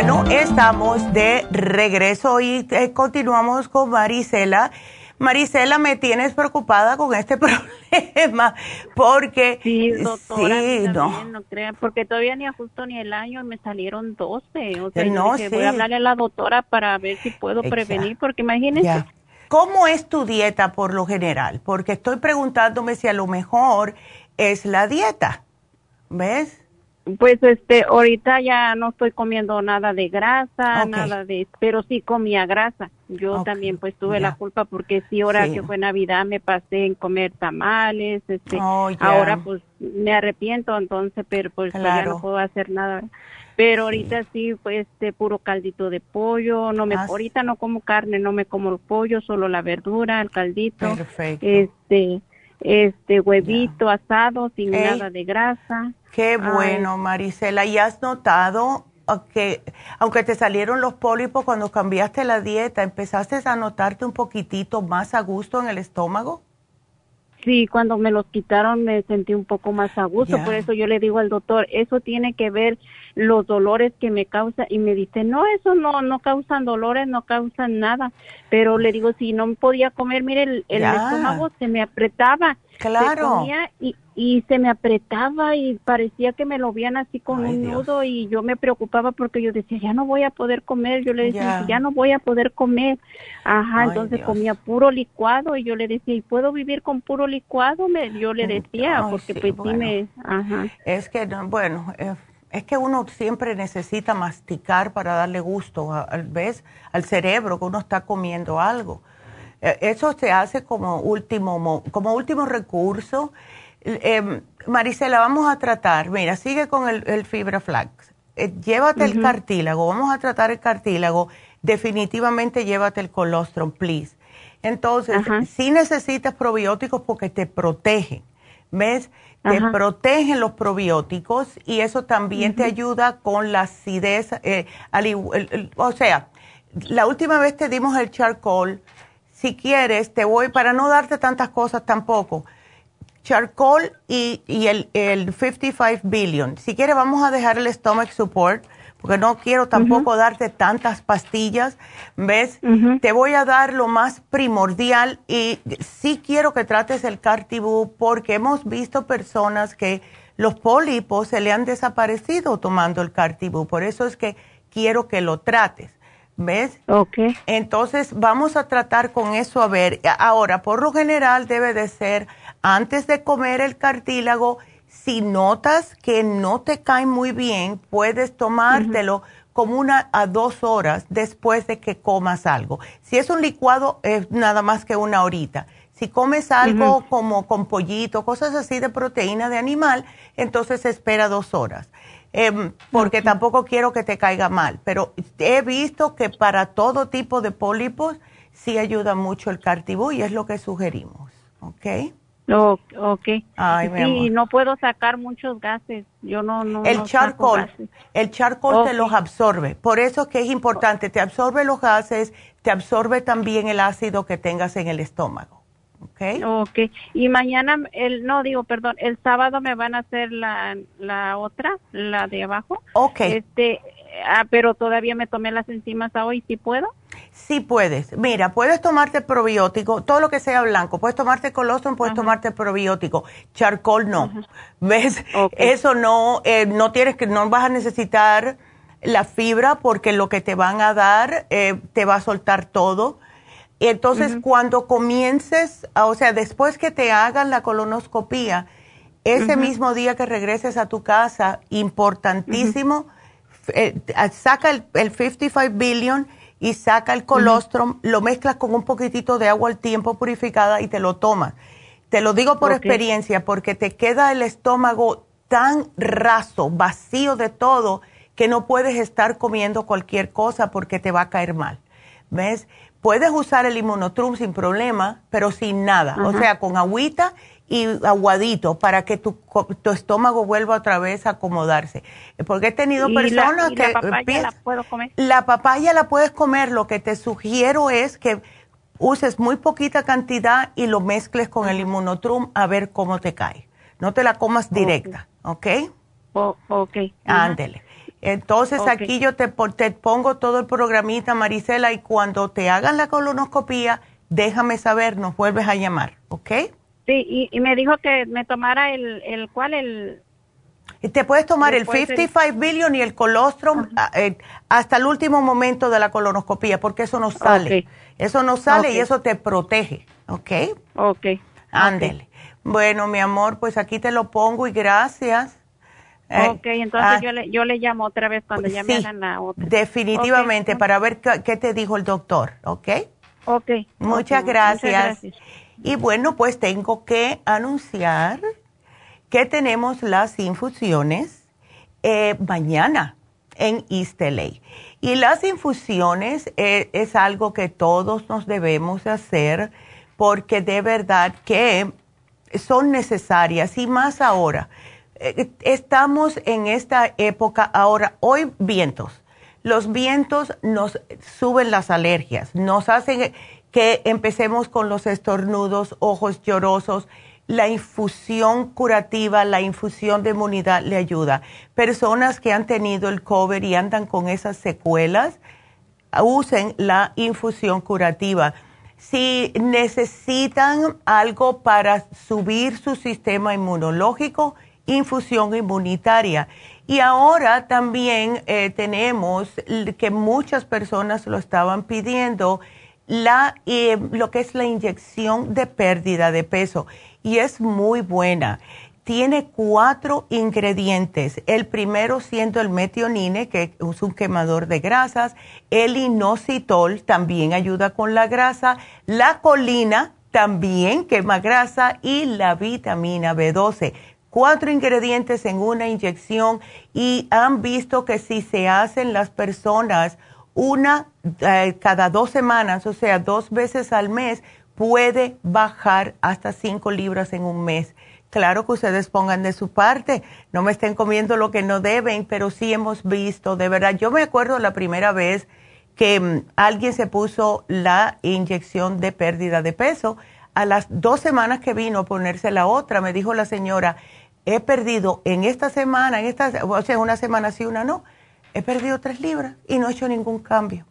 Bueno, estamos de regreso y eh, continuamos con Marisela. Marisela, me tienes preocupada con este (laughs) problema porque... Sí, doctora, no. no crean, porque todavía ni ajusto ni el año me salieron 12. O sea, no, voy a hablarle a la doctora para ver si puedo prevenir, porque imagínense... ¿Cómo es tu dieta por lo general? Porque estoy preguntándome si a lo mejor es la dieta, ¿ves? Pues este, ahorita ya no estoy comiendo nada de grasa, nada de, pero sí comía grasa. Yo también pues tuve la culpa porque sí, ahora que fue Navidad me pasé en comer tamales, este, oh, ahora pues me arrepiento entonces, pero pues, ya no puedo hacer nada. Pero ahorita sí, pues este puro caldito de pollo, no me, ah, ahorita no como carne, no me como el pollo, solo la verdura, el caldito. Perfecto. Este, este huevito asado sin nada de grasa. Qué bueno, Marisela. ¿Y has notado que aunque te salieron los pólipos cuando cambiaste la dieta, empezaste a notarte un poquitito más a gusto en el estómago? Sí, cuando me los quitaron me sentí un poco más a gusto, por eso yo le digo al doctor, eso tiene que ver los dolores que me causa y me dice, no, eso no, no causan dolores, no causan nada, pero le digo, si no podía comer, mire, el, estómago se me apretaba, claro. y, y se me apretaba y parecía que me lo veían así con un nudo y yo me preocupaba porque yo decía, ya no voy a poder comer, yo le decía, ya no voy a poder comer. Ajá, entonces comía puro licuado y yo le decía, ¿y puedo vivir con puro licuado? Me, yo le decía, porque pues sí me... Ajá. Es que, bueno, eh, es que uno siempre necesita masticar para darle gusto, al vez al cerebro que uno está comiendo algo. Eh, eso se hace como último, como último recurso eh, Marisela, vamos a tratar, mira, sigue con el, fibra flax. Eh, llévate el cartílago, vamos a tratar el cartílago. Definitivamente llévate el colostrum, please. Entonces, si necesitas probióticos porque te protegen. ¿Ves? Te protegen los probióticos y eso también te ayuda con la acidez. Eh, o sea, la última vez te dimos el charcoal. Si quieres, te voy, para no darte tantas cosas tampoco, charcoal y, el, el 55 billion. Si quieres, vamos a dejar el stomach support, porque no quiero tampoco darte tantas pastillas, ¿ves? Te voy a dar lo más primordial y sí quiero que trates el cartibú porque hemos visto personas que los pólipos se le han desaparecido tomando el cartibú, por eso es que quiero que lo trates. ¿Ves? Ok. Entonces vamos a tratar con eso a ver. Ahora, por lo general debe de ser antes de comer el cartílago, si notas que no te cae muy bien, puedes tomártelo como una a dos horas después de que comas algo. Si es un licuado, es nada más que una horita. Si comes algo como con pollito, cosas así de proteína de animal, entonces espera dos horas. Em, porque tampoco quiero que te caiga mal. Pero he visto que para todo tipo de pólipos sí ayuda mucho el cartibú y es lo que sugerimos. ¿Ok? Oh, ok. Ay, no puedo sacar muchos gases. Yo no, no El charcoal, el charcoal te los absorbe. Por eso es que es importante, te absorbe los gases, te absorbe también el ácido que tengas en el estómago. Okay. Ok. Y mañana, el, no digo, perdón, el sábado me van a hacer la, la otra, la de abajo. Ok. Este, ah, pero todavía me tomé las enzimas hoy, ¿sí puedo? Sí puedes. Mira, puedes tomarte probiótico, todo lo que sea blanco. Puedes tomarte colostrum, puedes tomarte probiótico. Charcoal no. ¿Ves? Eso no, eh, no tienes que, no vas a necesitar la fibra porque lo que te van a dar eh, te va a soltar todo. Y entonces cuando comiences, o sea, después que te hagan la colonoscopía, ese mismo día que regreses a tu casa, importantísimo, eh, saca el, el 55 billion y saca el colostrum, lo mezclas con un poquitito de agua al tiempo purificada y te lo tomas. Te lo digo por experiencia, porque te queda el estómago tan raso, vacío de todo, que no puedes estar comiendo cualquier cosa porque te va a caer mal. ¿Ves? Puedes usar el inmunotrum sin problema, pero sin nada. O sea, con agüita y aguadito para que tu, tu, estómago vuelva otra vez a acomodarse. Porque he tenido personas que... La papaya la puedo comer. La papaya la puedes comer. Lo que te sugiero es que uses muy poquita cantidad y lo mezcles con el inmunotrum a ver cómo te cae. No te la comas directa, ¿ok? ok. Ándele. Entonces aquí yo te, te pongo todo el programita, Marisela, y cuando te hagan la colonoscopía, déjame saber, nos vuelves a llamar, ¿ok? Sí, y, me dijo que me tomara el, el ¿cuál? El... Te puedes tomar el 55 billion y el colostrum eh, hasta el último momento de la colonoscopía, porque eso no sale. Eso no sale y eso te protege, ¿ok? Ok. Ándele. Bueno, mi amor, pues aquí te lo pongo y gracias. Eh, ok, entonces ah, yo, le, yo le llamo otra vez cuando ya me hagan la otra. Definitivamente, para ver qué, te dijo el doctor, ¿ok? Ok. Muchas, gracias. muchas gracias. Y bueno, pues tengo que anunciar que tenemos las infusiones eh, mañana en East Y las infusiones eh, es algo que todos nos debemos hacer porque de verdad que son necesarias y más ahora. Eh, estamos en esta época ahora, hoy vientos. Los vientos nos suben las alergias, nos hacen que empecemos con los estornudos, ojos llorosos. La infusión curativa, la infusión de inmunidad le ayuda. Personas que han tenido el COVID y andan con esas secuelas, usen la infusión curativa. Si necesitan algo para subir su sistema inmunológico, infusión inmunitaria. Y ahora también eh, tenemos que muchas personas lo estaban pidiendo, la, eh, lo que es la inyección de pérdida de peso y es muy buena. Tiene cuatro ingredientes. El primero siendo el metionine, que es un quemador de grasas. El inositol también ayuda con la grasa. La colina, también quema grasa y la vitamina B12. Cuatro ingredientes en una inyección y han visto que si se hacen las personas una eh, cada dos semanas, o sea, dos veces al mes, puede bajar hasta cinco libras en un mes. Claro que ustedes pongan de su parte, no me estén comiendo lo que no deben, pero sí hemos visto, de verdad, yo me acuerdo la primera vez que mm, alguien se puso la inyección de pérdida de peso, a las dos semanas que vino a ponerse la otra, me dijo la señora, he perdido en esta semana, en esta, o sea, una semana sí, una no, he perdido tres libras y no he hecho ningún cambio.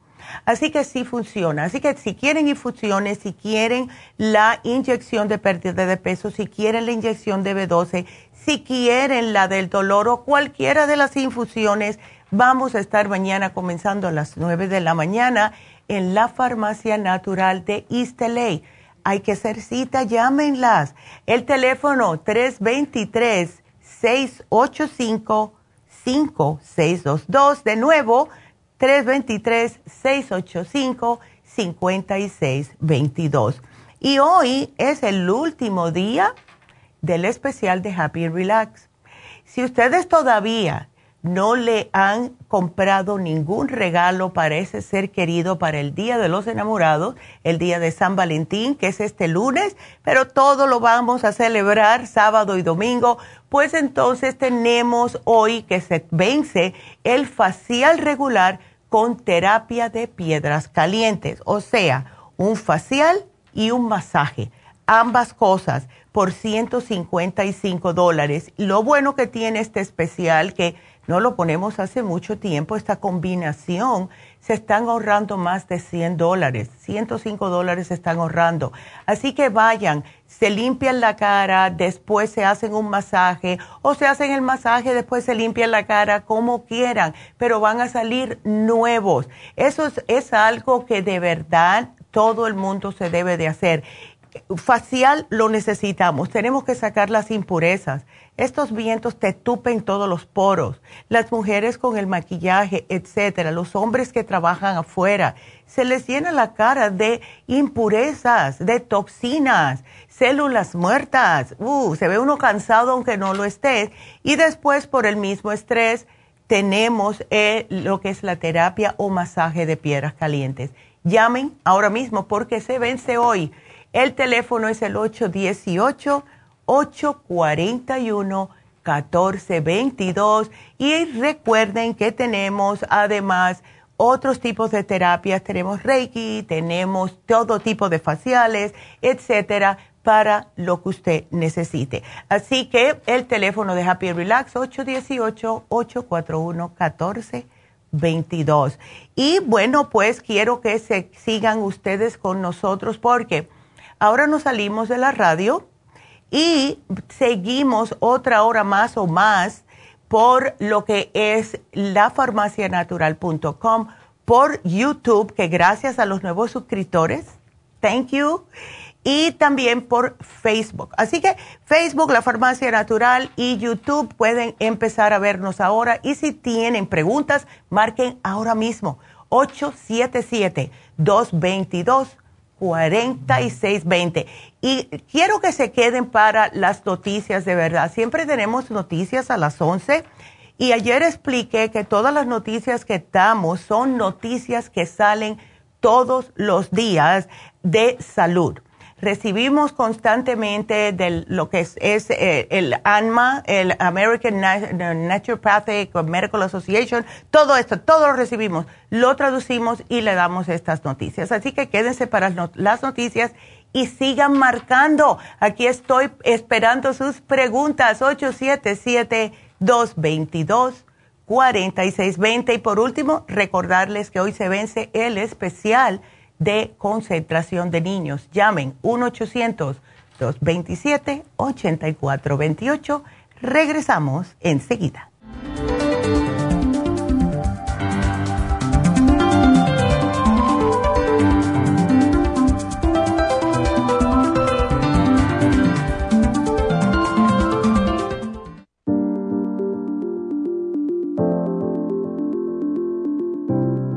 Así que sí funciona. Así que si quieren infusiones, si quieren la inyección de pérdida de peso, si quieren la inyección de B12, si quieren la del dolor o cualquiera de las infusiones, vamos a estar mañana comenzando a las 9 de la mañana en la farmacia natural de LA. Hay que hacer cita, llámenlas. El teléfono 323 685 5622. De nuevo, 323-685-5622. Y hoy es el último día del especial de Happy Relax. Si ustedes todavía no le han comprado ningún regalo para ese ser querido para el Día de los Enamorados, el Día de San Valentín, que es este lunes, pero todo lo vamos a celebrar sábado y domingo, pues entonces tenemos hoy que se vence el facial regular con terapia de piedras calientes, o sea, un facial y un masaje, ambas cosas por 155 dólares. Lo bueno que tiene este especial que no lo ponemos hace mucho tiempo, esta combinación, se están ahorrando más de 100 dólares, 105 dólares se están ahorrando. Así que vayan, se limpian la cara, después se hacen un masaje o se hacen el masaje, después se limpian la cara, como quieran, pero van a salir nuevos. Eso es, es algo que de verdad todo el mundo se debe de hacer. Facial lo necesitamos, tenemos que sacar las impurezas estos vientos te tupen todos los poros. Las mujeres con el maquillaje, etcétera, los hombres que trabajan afuera, se les llena la cara de impurezas, de toxinas, células muertas. Uh, se ve uno cansado aunque no lo esté. Y después, por el mismo estrés, tenemos eh, lo que es la terapia o masaje de piedras calientes. Llamen ahora mismo porque se vence hoy. El teléfono es el 818 841-1422. Y recuerden que tenemos además otros tipos de terapias, tenemos Reiki, tenemos todo tipo de faciales, etcétera, para lo que usted necesite. Así que el teléfono de Happy Relax 818-841-1422. Y bueno, pues quiero que se sigan ustedes con nosotros porque ahora nos salimos de la radio y seguimos otra hora más o más por lo que es lafarmacianatural.com, por YouTube, que gracias a los nuevos suscriptores, thank you, y también por Facebook. Así que Facebook, La Farmacia Natural y YouTube pueden empezar a vernos ahora y si tienen preguntas, marquen ahora mismo 877 222 4620. Y quiero que se queden para las noticias de verdad. Siempre tenemos noticias a las 11 y ayer expliqué que todas las noticias que damos son noticias que salen todos los días de salud recibimos constantemente de lo que es, eh, el ANMA, el American Naturopathic Medical Association, todo esto, todo lo recibimos, lo traducimos y le damos estas noticias. Así que quédense para las noticias y sigan marcando. Aquí estoy esperando sus preguntas, 877-222-4620. Y por último, recordarles que hoy se vence el especial de concentración de niños. Llamen 1-800-227-8428. Regresamos enseguida.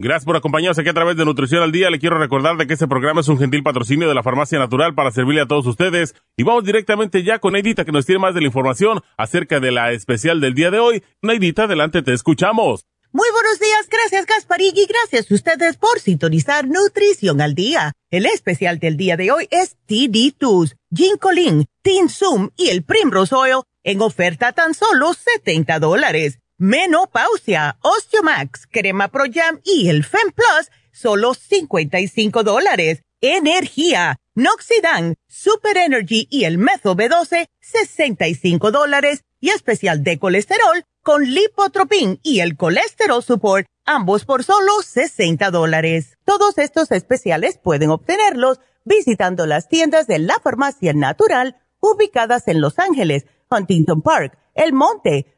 Gracias por acompañarnos aquí a través de Nutrición al Día. Le quiero recordar de que este programa es un gentil patrocinio de la Farmacia Natural para servirle a todos ustedes. Y vamos directamente ya con Neidita que nos tiene más de la información acerca de la especial del día de hoy. Neidita, adelante, te escuchamos. Muy buenos días, gracias Gasparig y gracias a ustedes por sintonizar Nutrición al Día. El especial del día de hoy es TD2, Ginkolin, Zoom y el Primrose Oil en oferta tan solo 70 dólares menopausia, Osteomax, crema Pro Jam y el Fem Plus, solo 55 dólares. Energía, Noxidan, Super Energy y el Metho B12, 65 dólares. Y especial de colesterol con Lipotropin y el Colesterol Support, ambos por solo 60 dólares. Todos estos especiales pueden obtenerlos visitando las tiendas de la Farmacia Natural ubicadas en Los Ángeles, Huntington Park, El Monte,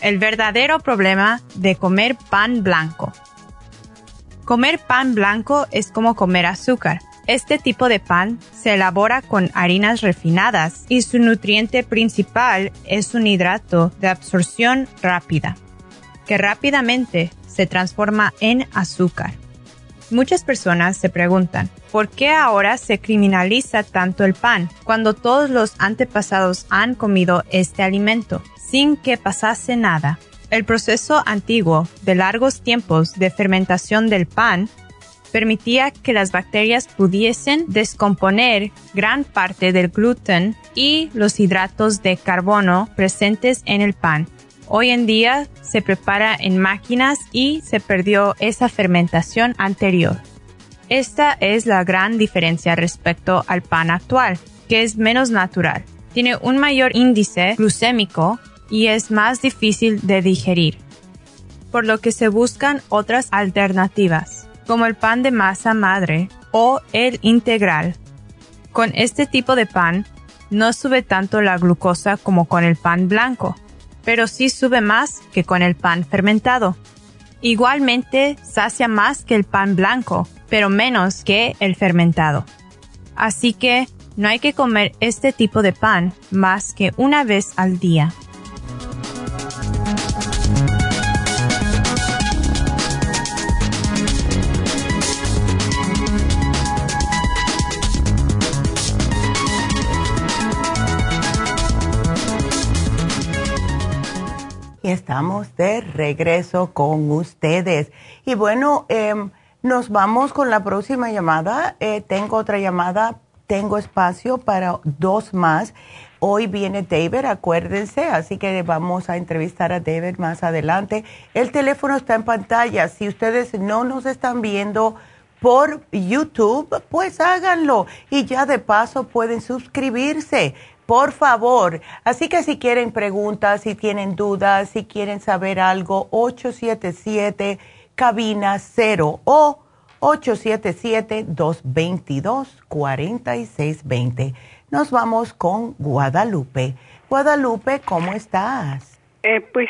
El verdadero problema de comer pan blanco. Comer pan blanco es como comer azúcar. Este tipo de pan se elabora con harinas refinadas y su nutriente principal es un hidrato de absorción rápida, que rápidamente se transforma en azúcar. Muchas personas se preguntan, ¿por qué ahora se criminaliza tanto el pan cuando todos los antepasados han comido este alimento? Sin que pasase nada. El proceso antiguo de largos tiempos de fermentación del pan permitía que las bacterias pudiesen descomponer gran parte del gluten y los hidratos de carbono presentes en el pan. Hoy en día se prepara en máquinas y se perdió esa fermentación anterior. Esta es la gran diferencia respecto al pan actual, que es menos natural. Tiene un mayor índice glucémico y es más difícil de digerir, por lo que se buscan otras alternativas, como el pan de masa madre o el integral. Con este tipo de pan no sube tanto la glucosa como con el pan blanco, pero sí sube más que con el pan fermentado. Igualmente sacia más que el pan blanco, pero menos que el fermentado. Así que no hay que comer este tipo de pan más que una vez al día. Estamos de regreso con ustedes. Y bueno, em, nos vamos con la próxima llamada. Eh, tengo otra llamada tengo espacio para dos más. Hoy viene David, acuérdense, así que vamos a entrevistar a David más adelante. El teléfono está en pantalla. Si ustedes no nos están viendo por YouTube, pues háganlo y ya de paso pueden suscribirse, por favor. Así que si quieren preguntas, si tienen dudas, si quieren saber algo, 877 cabina 0 o 877-222-4620. Nos vamos con Guadalupe. Guadalupe, ¿cómo estás? Eh, pues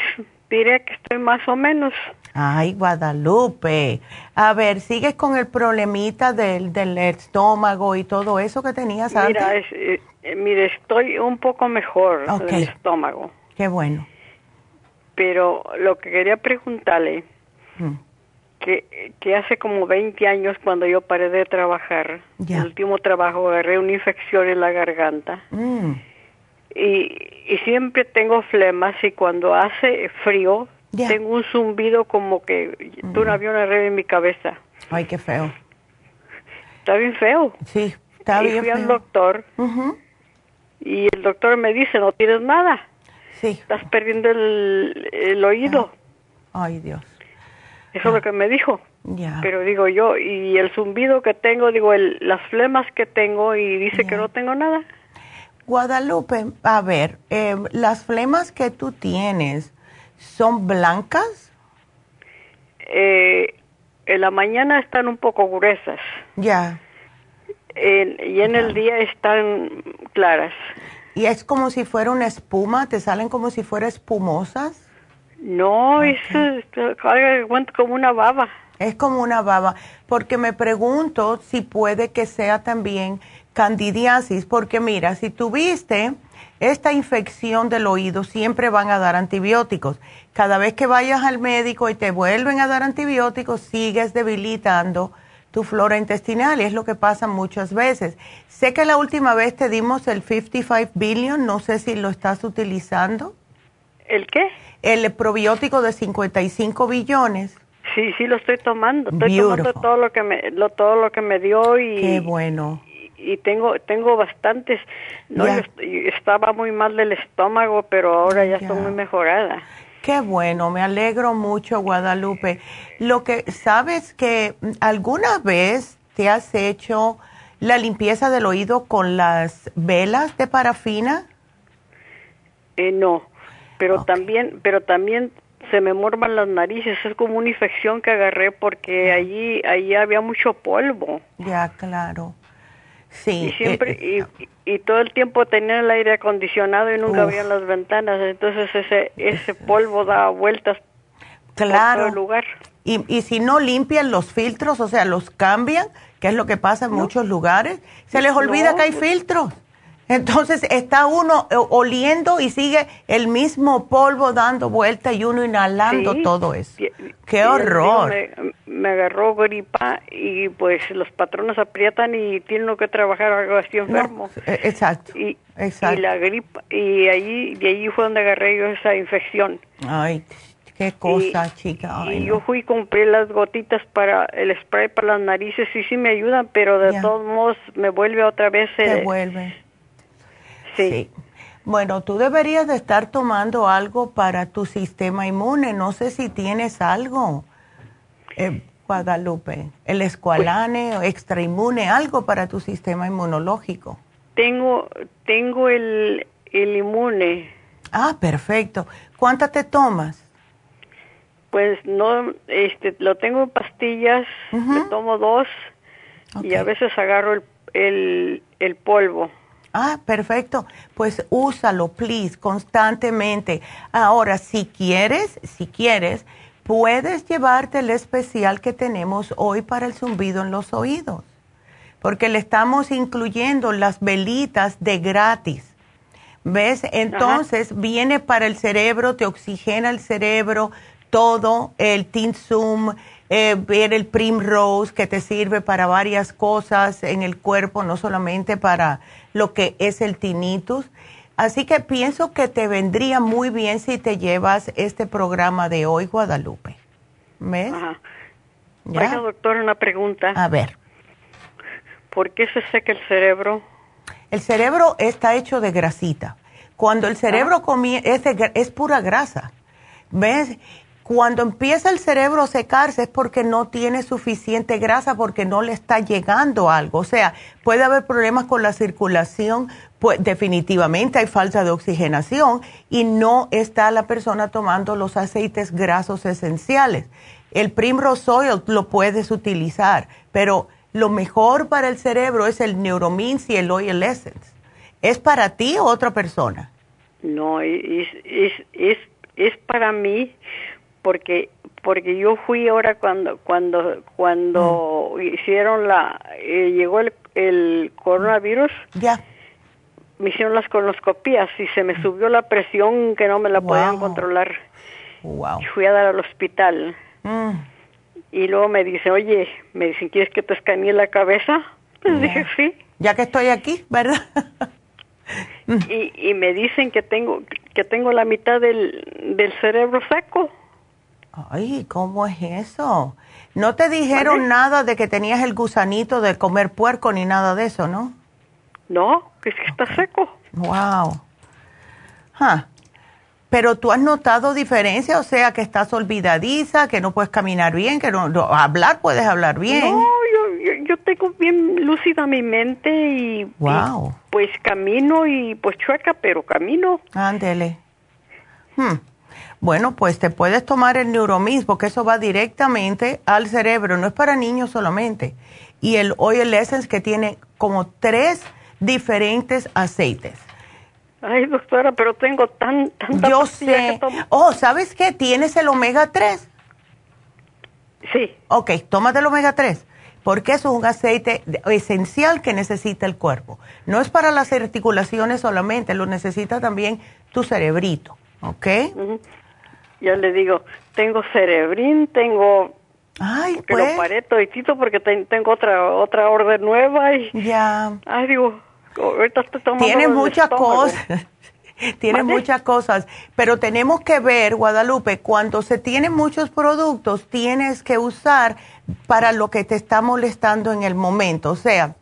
diré que estoy más o menos. Ay, Guadalupe. A ver, ¿sigues con el problemita del, del estómago y todo eso que tenías antes? Mira, eh, eh, mire, estoy un poco mejor del estómago. Qué bueno. Pero lo que quería preguntarle, mm que, que hace como 20 años cuando yo paré de trabajar, el último trabajo agarré una infección en la garganta mm. y, y siempre tengo flemas y cuando hace frío tengo un zumbido como que mm. un avión arriba en mi cabeza. Ay, qué feo. Está bien feo. Sí, está y fui al doctor y el doctor me dice, no tienes nada. Sí. Estás perdiendo el, el oído. Ay, Dios. Eso es lo que me dijo. Pero digo yo, y el zumbido que tengo, digo, el, las flemas que tengo y dice que no tengo nada. Guadalupe, a ver, eh, las flemas que tú tienes, ¿son blancas? Eh, en la mañana están un poco gruesas. Ya. y en el día están claras. ¿Y es como si fuera una espuma? ¿Te salen como si fuera espumosas? No, es, como una baba. Es como una baba, porque me pregunto si puede que sea también candidiasis, porque mira, si tuviste esta infección del oído, siempre van a dar antibióticos. Cada vez que vayas al médico y te vuelven a dar antibióticos, sigues debilitando tu flora intestinal y es lo que pasa muchas veces. Sé que la última vez te dimos el 55 billion, no sé si lo estás utilizando. ¿El qué? el probiótico de 55 billones. Sí, sí lo estoy tomando. Estoy tomando todo lo que me lo, todo lo que me dio y Qué bueno. Y, tengo tengo bastantes. No estaba muy mal del estómago, pero ahora ya, estoy muy mejorada. Qué bueno, me alegro mucho, Guadalupe. Lo que sabes que alguna vez te has hecho la limpieza del oído con las velas de parafina? Eh, no pero también, pero también se me morman las narices, es como una infección que agarré porque allí, allí había mucho polvo. Ya, claro. Sí. Y siempre, eh, y, y, todo el tiempo tenía el aire acondicionado y nunca había las ventanas, entonces ese, ese polvo da vueltas claro. por todo el lugar. Y, y si no limpian los filtros, o sea, los cambian, que es lo que pasa en muchos lugares, se les olvida que hay filtros. Entonces está uno eh, oliendo y sigue el mismo polvo dando vuelta y uno inhalando todo eso. ¡Qué horror! Me, agarró gripa y pues los patrones aprietan y tienen que trabajar algo así enfermo. Eh, exacto, y, exacto. Y la gripa, y allí, de allí fue donde agarré yo esa infección. Ay, qué cosa, chica. y yo fui y compré las gotitas para el spray para las narices y sí me ayudan, pero de todos modos me vuelve otra vez. Se vuelve Sí. Bueno, tú deberías de estar tomando algo para tu sistema inmune. No sé si tienes algo, eh, Guadalupe, el escualane o extra inmune, algo para tu sistema inmunológico. Tengo, tengo el, el inmune. Ah, perfecto. ¿Cuántas te tomas? Pues no, este, lo tengo en pastillas, me tomo dos y a veces agarro el, el, el polvo. Ah, perfecto. Pues úsalo, please, constantemente. Ahora, si quieres, si quieres, puedes llevarte el especial que tenemos hoy para el zumbido en los oídos, porque le estamos incluyendo las velitas de gratis. ¿Ves? Entonces viene para el cerebro, te oxigena el cerebro, todo, el Tinsum, eh, ver el Primrose que te sirve para varias cosas en el cuerpo, no solamente para lo que es el tinnitus. Así que pienso que te vendría muy bien si te llevas este programa de hoy, Guadalupe. ¿Ves? Ajá. doctor, una pregunta. A ver. ¿Por qué se seca el cerebro? El cerebro está hecho de grasita. Cuando el cerebro ah. comienza, es, es pura grasa. ¿Ves? Cuando empieza el cerebro a secarse es porque no tiene suficiente grasa, porque no le está llegando algo. O sea, puede haber problemas con la circulación, pues definitivamente hay falta de oxigenación y no está la persona tomando los aceites grasos esenciales. El Primrose Oil lo puedes utilizar, pero lo mejor para el cerebro es el Neuromins y el Oil Essence. ¿Es para ti o otra persona? No, es, es, es, es para mí porque porque yo fui ahora cuando cuando cuando mm. hicieron la eh, llegó el, el coronavirus ya. me hicieron las colonoscopías y se me subió la presión que no me la podían controlar. Wow. y fui a dar al hospital. Mm. y luego me dice oye me dicen quieres que te escanee la cabeza (laughs) pues dije sí ya que estoy aquí verdad (laughs) y, y me dicen que tengo que tengo la mitad del, del cerebro seco Ay, ¿cómo es eso? No te dijeron nada de que tenías el gusanito de comer puerco ni nada de eso, ¿no? No, es que está seco. Wow. Pero tú has notado diferencia, o sea, que estás olvidadiza, que no puedes caminar bien, que no, hablar puedes hablar bien. No, yo, yo, tengo bien lúcida mi mente y, wow. pues camino y pues chueca, pero camino. Ándele. Hmm. Bueno, pues te puedes tomar el Neuromins porque eso va directamente al cerebro, no es para niños solamente. Y el Oil Essence que tiene como tres diferentes aceites. Ay, doctora, pero tengo tan, tanta Yo sé. Oh, ¿sabes qué? ¿Tienes el omega 3? Sí. Ok, tómate el omega 3, porque eso es un aceite esencial que necesita el cuerpo. No es para las articulaciones solamente, lo necesita también tu cerebrito, ¿ok? Ya le digo, tengo cerebrín, tengo Ay, que lo pues. paré toditito porque tengo otra otra orden nueva y ya. Ay, digo, ahorita estoy tomando Tiene muchas cosas. (laughs) Tiene muchas cosas, pero tenemos que ver, Guadalupe, cuando se tienen muchos productos, tienes que usar para lo que te está molestando en el momento. O sea,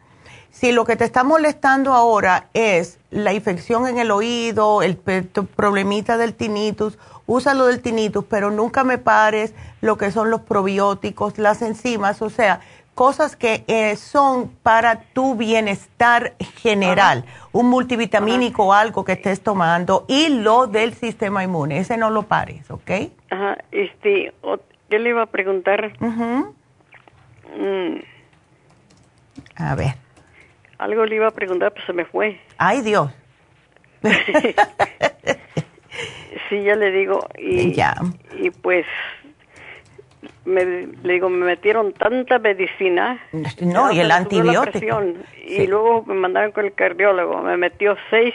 si lo que te está molestando ahora es la infección en el oído, el problemita del tinnitus usa lo del tinnitus, pero nunca me pares lo que son los probióticos, las enzimas, o sea, cosas que eh, son para tu bienestar general, un multivitamínico o algo que estés tomando y lo del sistema inmune, ese no lo pares, ¿ok? Ajá, este, yo le iba a preguntar. Mm. A ver. Algo le iba a preguntar, pues se me fue. Ay, Dios. (laughs) Sí, ya le digo. Y, ya. y pues, me, le digo, me metieron tanta medicina. No, y el antibiótico. Y luego me mandaron con el cardiólogo. Me metió seis,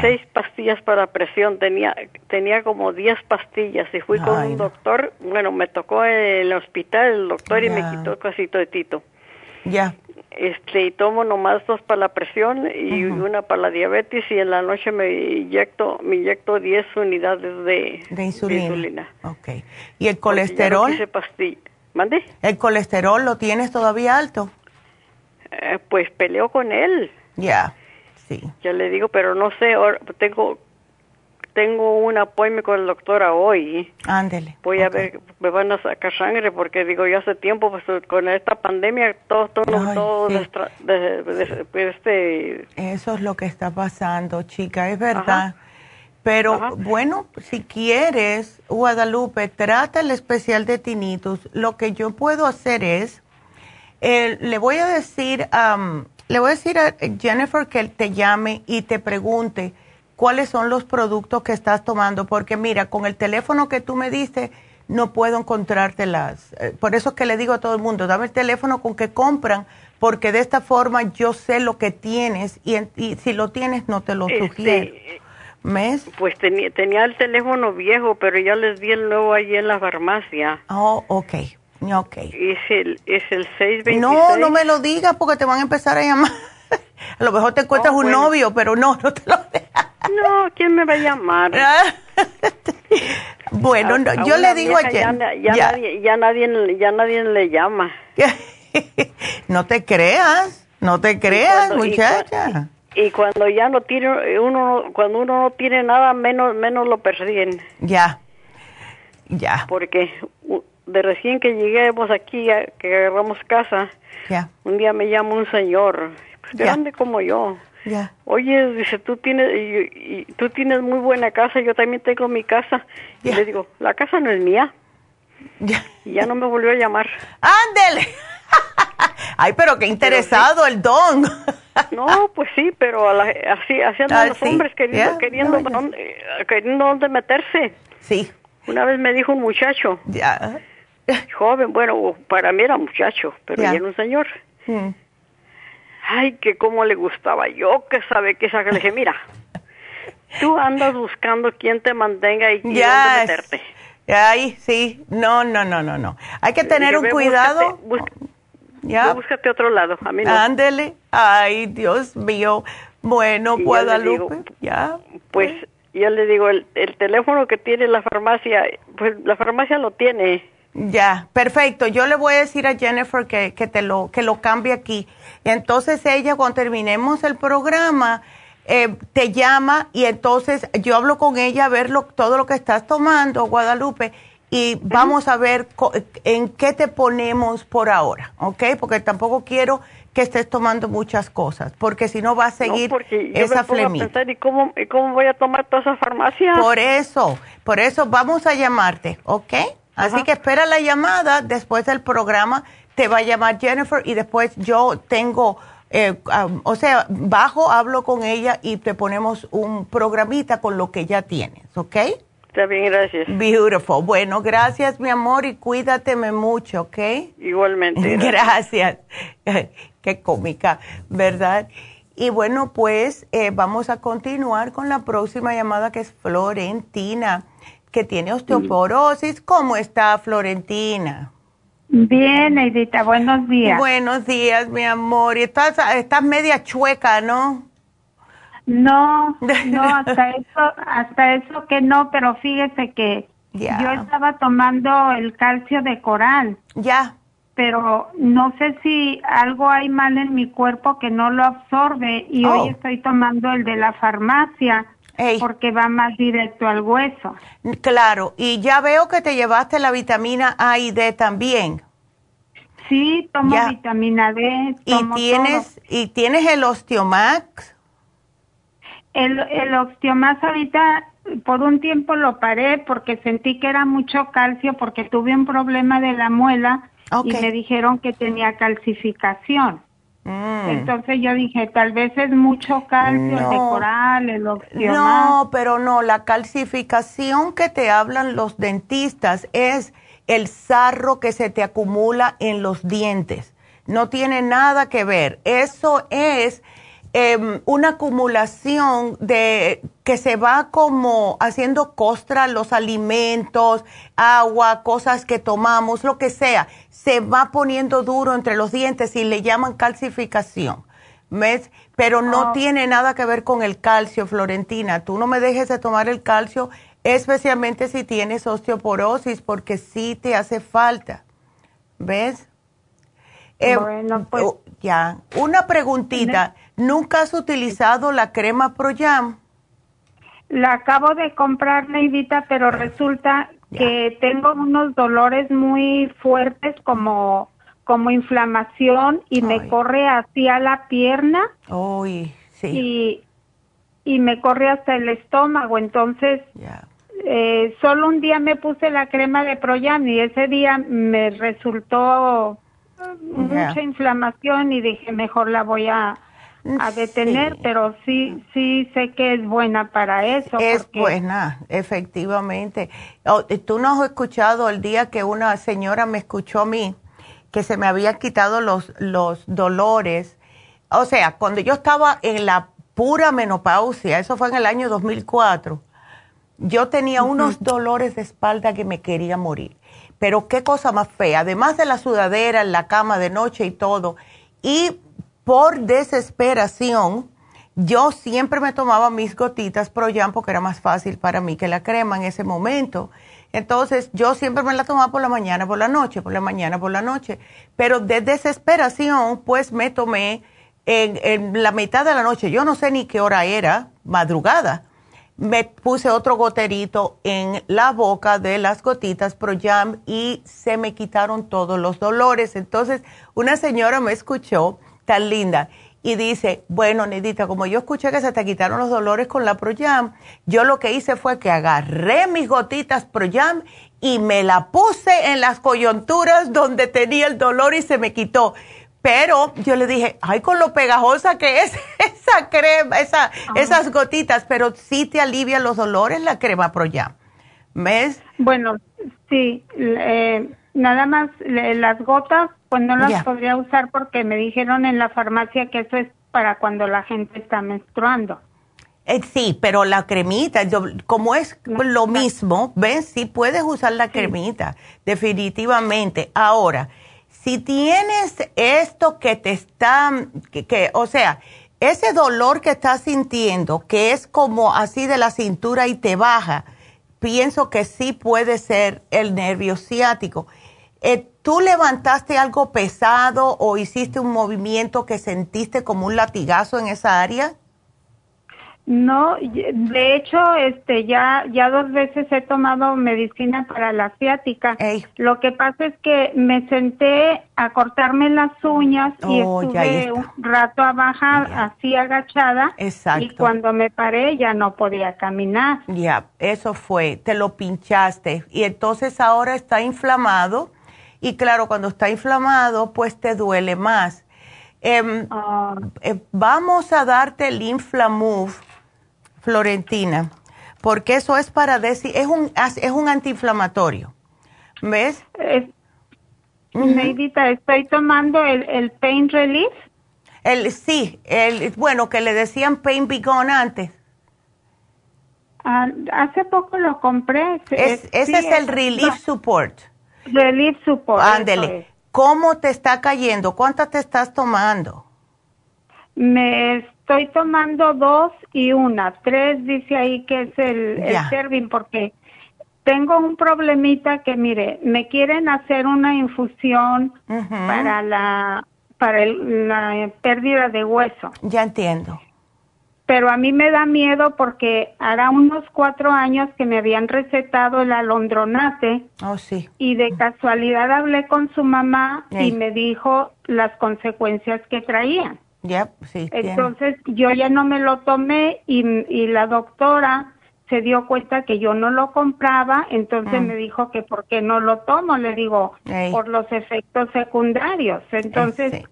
seis pastillas para presión. Tenía, tenía como diez pastillas. Y fui con un doctor. Bueno, me tocó en el hospital el doctor y me quitó casi todo tito. Ya este y tomo nomás dos para la presión y una para la diabetes y en la noche me inyecto me inyecto 10 unidades de, de, insulina. Okay. ¿Y el colesterol? ¿Mande? ¿El colesterol lo tienes todavía alto? Eh, pues peleo con él. Ya, sí. Ya le digo, pero no sé, tengo tengo un apoyo con el doctor hoy. Ándele. Voy a ver, me van a sacar sangre porque digo, ya hace tiempo, pues con esta pandemia, todo, todo, todo este... Eso es lo que está pasando, chica, es verdad. Pero bueno, si quieres, Guadalupe, trata el especial de tinitus. Lo que yo puedo hacer es, eh, le voy a decir, le voy a decir a Jennifer que te llame y te pregunte cuáles son los productos que estás tomando, porque mira, con el teléfono que tú me diste, no puedo encontrarte las. Eh, por eso es que le digo a todo el mundo, dame el teléfono con que compran, porque de esta forma yo sé lo que tienes y, si lo tienes no te lo este, sugiero. ¿Mes? Pues tenía, tenía el teléfono viejo, pero ya les di el nuevo allí en la farmacia. Oh, ok. Ok. Es el, es el 626. No, no me lo digas porque te van a empezar a llamar. (laughs) a lo mejor te encuentras oh, un novio, pero no, no te lo (laughs) dejas. No, ¿quién me va a llamar? (laughs) bueno, yo le digo a ya, ya, Nadie, ya, nadie, ya nadie le llama. (laughs) no te creas, no te creas, muchacha. Y, cuando ya no tiene uno, cuando uno no tiene nada, menos menos lo persiguen. Ya, ya. Porque de recién que lleguemos aquí, que agarramos casa, ya. un día me llama un señor, pues, grande como yo. Ya. Oye, dice, tú tienes, y, tú tienes muy buena casa, yo también tengo mi casa. Y le digo, la casa no es mía. Ya. Y ya no me volvió a llamar. ¡Ándele! (laughs) Ay, pero qué interesado el don. no, pues sí, pero así, así andan ah, los hombres queriendo, queriendo, dónde, queriendo dónde meterse. Sí. Una vez me dijo un muchacho, ya. joven, bueno, para mí era muchacho, pero ya, era un señor. Mm. Ay, que cómo le gustaba. Yo que sabe que esa le dije, mira, tú andas buscando quién te mantenga y quién dónde meterte. Ay, sí, no, no, no, no, no. Hay que tener un cuidado. ya. Búscate otro lado, a mí no. Ándele. Ay, Dios mío. Bueno, Guadalupe, ya. Pues yo le digo, el, el teléfono que tiene la farmacia, pues la farmacia lo tiene. Ya, perfecto. Yo le voy a decir a Jennifer que, que te lo, que lo cambie aquí. Entonces ella, cuando terminemos el programa, eh, te llama y entonces yo hablo con ella a ver todo lo que estás tomando, Guadalupe, y vamos a ver en qué te ponemos por ahora, ¿ok? Porque tampoco quiero que estés tomando muchas cosas, porque si no va a seguir no, esa flemita. ¿y cómo, ¿y cómo voy a tomar toda esa farmacia? Por eso, por eso vamos a llamarte, ¿ok? Así que espera la llamada después del programa, te va a llamar Jennifer y después yo tengo eh, o sea, bajo, hablo con ella y te ponemos un programita con lo que ya tienes, ¿ok? Está bien, gracias. Beautiful. Bueno, gracias, mi amor, y cuídateme mucho, ¿ok? Igualmente. (laughs) Gracias. (laughs) Qué cómica, ¿verdad? Y bueno, pues eh, vamos a continuar con la próxima llamada que es Florentina, que tiene osteoporosis. ¿Cómo está Florentina? Bien, Edita, buenos días. Buenos días, mi amor. Y estás, estás media chueca, ¿no? No, (laughs) no, hasta eso, hasta eso que no, pero fíjese que yo estaba tomando el calcio de coral. Ya. Pero no sé si algo hay mal en mi cuerpo que no lo absorbe y hoy oh. estoy tomando el de la farmacia. Porque va más directo al hueso. Claro, y ya veo que te llevaste la vitamina A y D también. Sí, tomo vitamina D. ¿Y tienes, ¿Y tienes el Osteomax? El, el Osteomax ahorita por un tiempo lo paré porque sentí que era mucho calcio porque tuve un problema de la muela y me dijeron que tenía calcificación. Mm. Entonces yo dije, tal vez es mucho calcio, de coral, el Osteomax. No, pero no, la calcificación que te hablan los dentistas es el sarro que se te acumula en los dientes. No tiene nada que ver. Eso es em, una acumulación de que se va como haciendo costra los alimentos, agua, cosas que tomamos, lo que sea. Se va poniendo duro entre los dientes y le llaman calcificación. ¿Ves? Pero no tiene nada que ver con el calcio, Florentina. Tú no me dejes de tomar el calcio especialmente si tienes osteoporosis, porque sí te hace falta. ¿Ves? Eh, bueno, pues. Ya. Una preguntita. ¿Nunca has utilizado la crema ProYam? La acabo de comprar, Neidita, pero resulta que tengo unos dolores muy fuertes como, como inflamación y me corre hacia la pierna. Uy, sí. Y, y me corre hasta el estómago. Entonces, eh, solo un día me puse la crema de Proyan y ese día me resultó mucha inflamación y dije mejor la voy a, a detener, pero sí, sí sé que es buena para eso. Es buena, efectivamente. Oh, Tú no has escuchado el día que una señora me escuchó a mí que se me había quitado los, los dolores. O sea, cuando yo estaba en la pura menopausia, eso fue en el año 2004 yo tenía unos dolores de espalda que me quería morir. Pero qué cosa más fea, además de la sudadera en la cama de noche y todo. Y por desesperación, yo siempre me tomaba mis gotitas Proyan porque era más fácil para mí que la crema en ese momento. Entonces yo siempre me la tomaba por la mañana, por la noche, por la mañana, por la noche. Pero de desesperación, pues me tomé en, la mitad de la noche, yo no sé ni qué hora era, madrugada, me puse otro goterito en la boca de las gotitas Pro Jam y se me quitaron todos los dolores. Entonces, una señora me escuchó, tan linda, y dice, bueno, Nedita, como yo escuché que se te quitaron los dolores con la Proyam, yo lo que hice fue que agarré mis gotitas Proyam y me la puse en las coyunturas donde tenía el dolor y se me quitó. Pero yo le dije, ay, con lo pegajosa que es (laughs) esa crema, esa, esas gotitas, pero sí te alivia los dolores la crema Proyam. ¿Ves? Bueno, sí, eh, nada más las gotas pues no las podría usar porque me dijeron en la farmacia que eso es para cuando la gente está menstruando. Eh, sí, pero la cremita, como es lo mismo, ¿ves? Sí puedes usar la cremita, definitivamente. Ahora, si tienes esto que te está, que, o sea, ese dolor que estás sintiendo, que es como así de la cintura y te baja, pienso que sí puede ser el nervio ciático. Eh, ¿Tú levantaste algo pesado o hiciste un movimiento que sentiste como un latigazo en esa área? No, de hecho, este, ya, ya dos veces he tomado medicina para la ciática. Lo que pasa es que me senté a cortarme las uñas y oh, estuve un rato abajo, así agachada. Exacto. Y cuando me paré ya no podía caminar. Ya, eso fue, te lo pinchaste y entonces ahora está inflamado y claro, cuando está inflamado, pues te duele más. Em, ah. eh, vamos a darte el Inflamove, Florentina, porque eso es para decir, es un, es un antiinflamatorio. ¿Ves? estoy tomando el, el Pain Relief. El, sí, el, bueno, que le decían Pain Begone antes. Ah, hace poco lo compré. ese es el Relief Support. Relief Support. Ándele. ¿Cómo te está cayendo? ¿Cuántas te estás tomando? Me estoy tomando dos y una. Tres dice ahí que es el, el Servin porque tengo un problemita que mire, me quieren hacer una infusión para la para la pérdida de hueso. Ya entiendo pero a mí me da miedo porque hará unos cuatro años que me habían recetado el alondronate. Oh, sí. Y de casualidad hablé con su mamá y me dijo las consecuencias que traían. Ya, sí. Entonces yo ya no me lo tomé y, y, la doctora se dio cuenta que yo no lo compraba, entonces mm. me dijo que por qué no lo tomo. Le digo, por los efectos secundarios. Entonces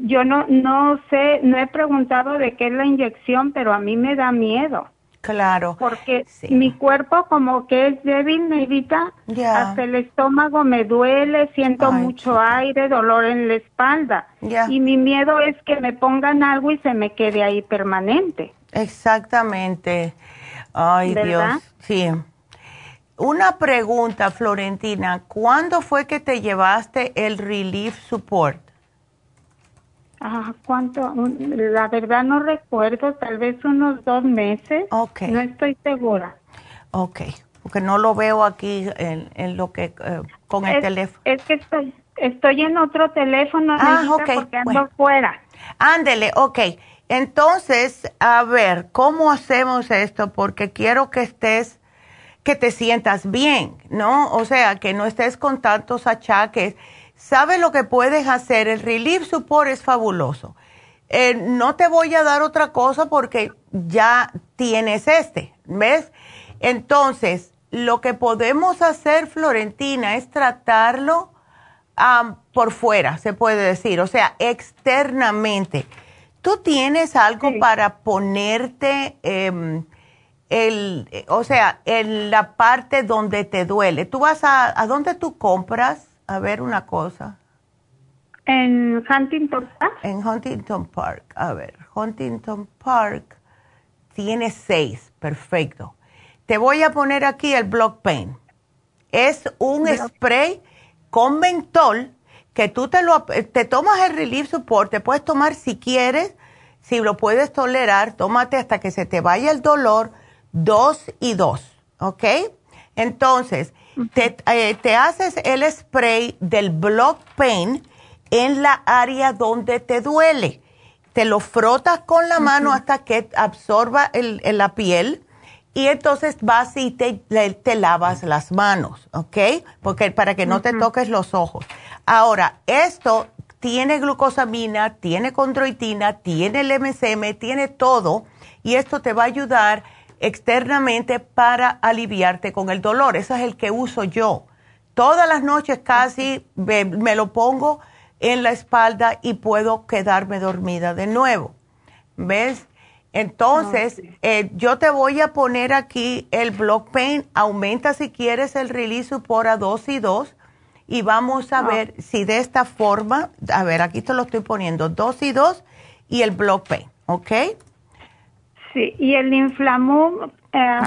yo no, no sé, no he preguntado de qué es la inyección, pero a mí me da miedo. Claro. Porque mi cuerpo como que es débil, Neidita, hasta el estómago me duele, siento mucho aire, dolor en la espalda. Y mi miedo es que me pongan algo y se me quede ahí permanente. Exactamente. Ay, Dios. Sí. Una pregunta, Florentina. ¿Cuándo fue que te llevaste el Relief Support? Ah, ¿cuánto? La verdad no recuerdo, tal vez unos dos meses. Ok. No estoy segura. Ok, porque no lo veo aquí en, en lo que, eh, con el teléfono. Es que estoy, estoy en otro teléfono, ah, okay. porque ando fuera. Ándele, ok. Entonces, a ver, ¿cómo hacemos esto? Porque quiero que estés, que te sientas bien, ¿no? O sea, que no estés con tantos achaques ¿Sabes lo que puedes hacer? El Relief Support es fabuloso. Eh, no te voy a dar otra cosa porque ya tienes este, ¿ves? Entonces, lo que podemos hacer, Florentina, es tratarlo por fuera, se puede decir, o sea, externamente. ¿Tú tienes algo para ponerte, em, el, o sea, en la parte donde te duele? ¿Tú vas a, a dónde tú compras? A ver una cosa. En Huntington Park. En Huntington Park. A ver, Huntington Park tiene seis. Perfecto. Te voy a poner aquí el Block Pain. Es un spray con mentol que tú te lo te tomas el Relief Support, te puedes tomar si quieres, si lo puedes tolerar, tómate hasta que se te vaya el dolor, dos y dos, ¿ok? Entonces, te, eh, te, haces el spray del Block Pain en la área donde te duele. Te lo frotas con la mano hasta que absorba el, la piel y entonces vas y te, te, lavas las manos, ¿ok? Porque para que no te toques los ojos. Ahora, esto tiene glucosamina, tiene condroitina, tiene el MSM, tiene todo y esto te va a ayudar externamente para aliviarte con el dolor. Ese es el que uso yo. Todas las noches casi me, lo pongo en la espalda y puedo quedarme dormida de nuevo. ¿Ves? Entonces, eh, yo te voy a poner aquí el block pain. Aumenta si quieres el release por a 2 y 2. Y vamos a ver si de esta forma, a ver, aquí te lo estoy poniendo, 2 y 2 y el block pain, ¿ok? Sí, y el Inflamum, eh,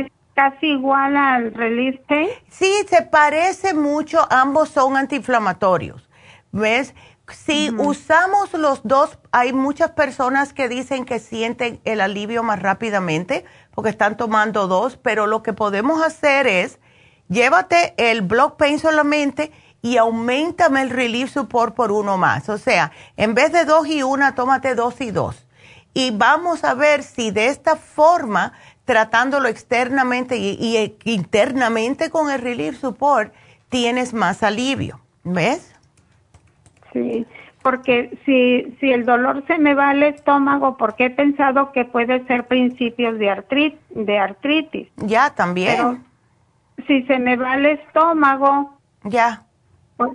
es casi igual al Release Pain. Sí, se parece mucho, ambos son antiinflamatorios. ¿Ves? Si usamos los dos, hay muchas personas que dicen que sienten el alivio más rápidamente porque están tomando dos, pero lo que podemos hacer es, llévate el Block Pain solamente y aumentame el Relief Support por uno más. O sea, en vez de dos y una, tómate dos y dos y vamos a ver si de esta forma, tratándolo externamente y, internamente con el Relief Support, tienes más alivio. ¿Ves? Sí, porque si, si el dolor se me va al estómago, porque he pensado que puede ser principios de, artritis, de artritis. Ya, también. si se me va al estómago. Ya. Pues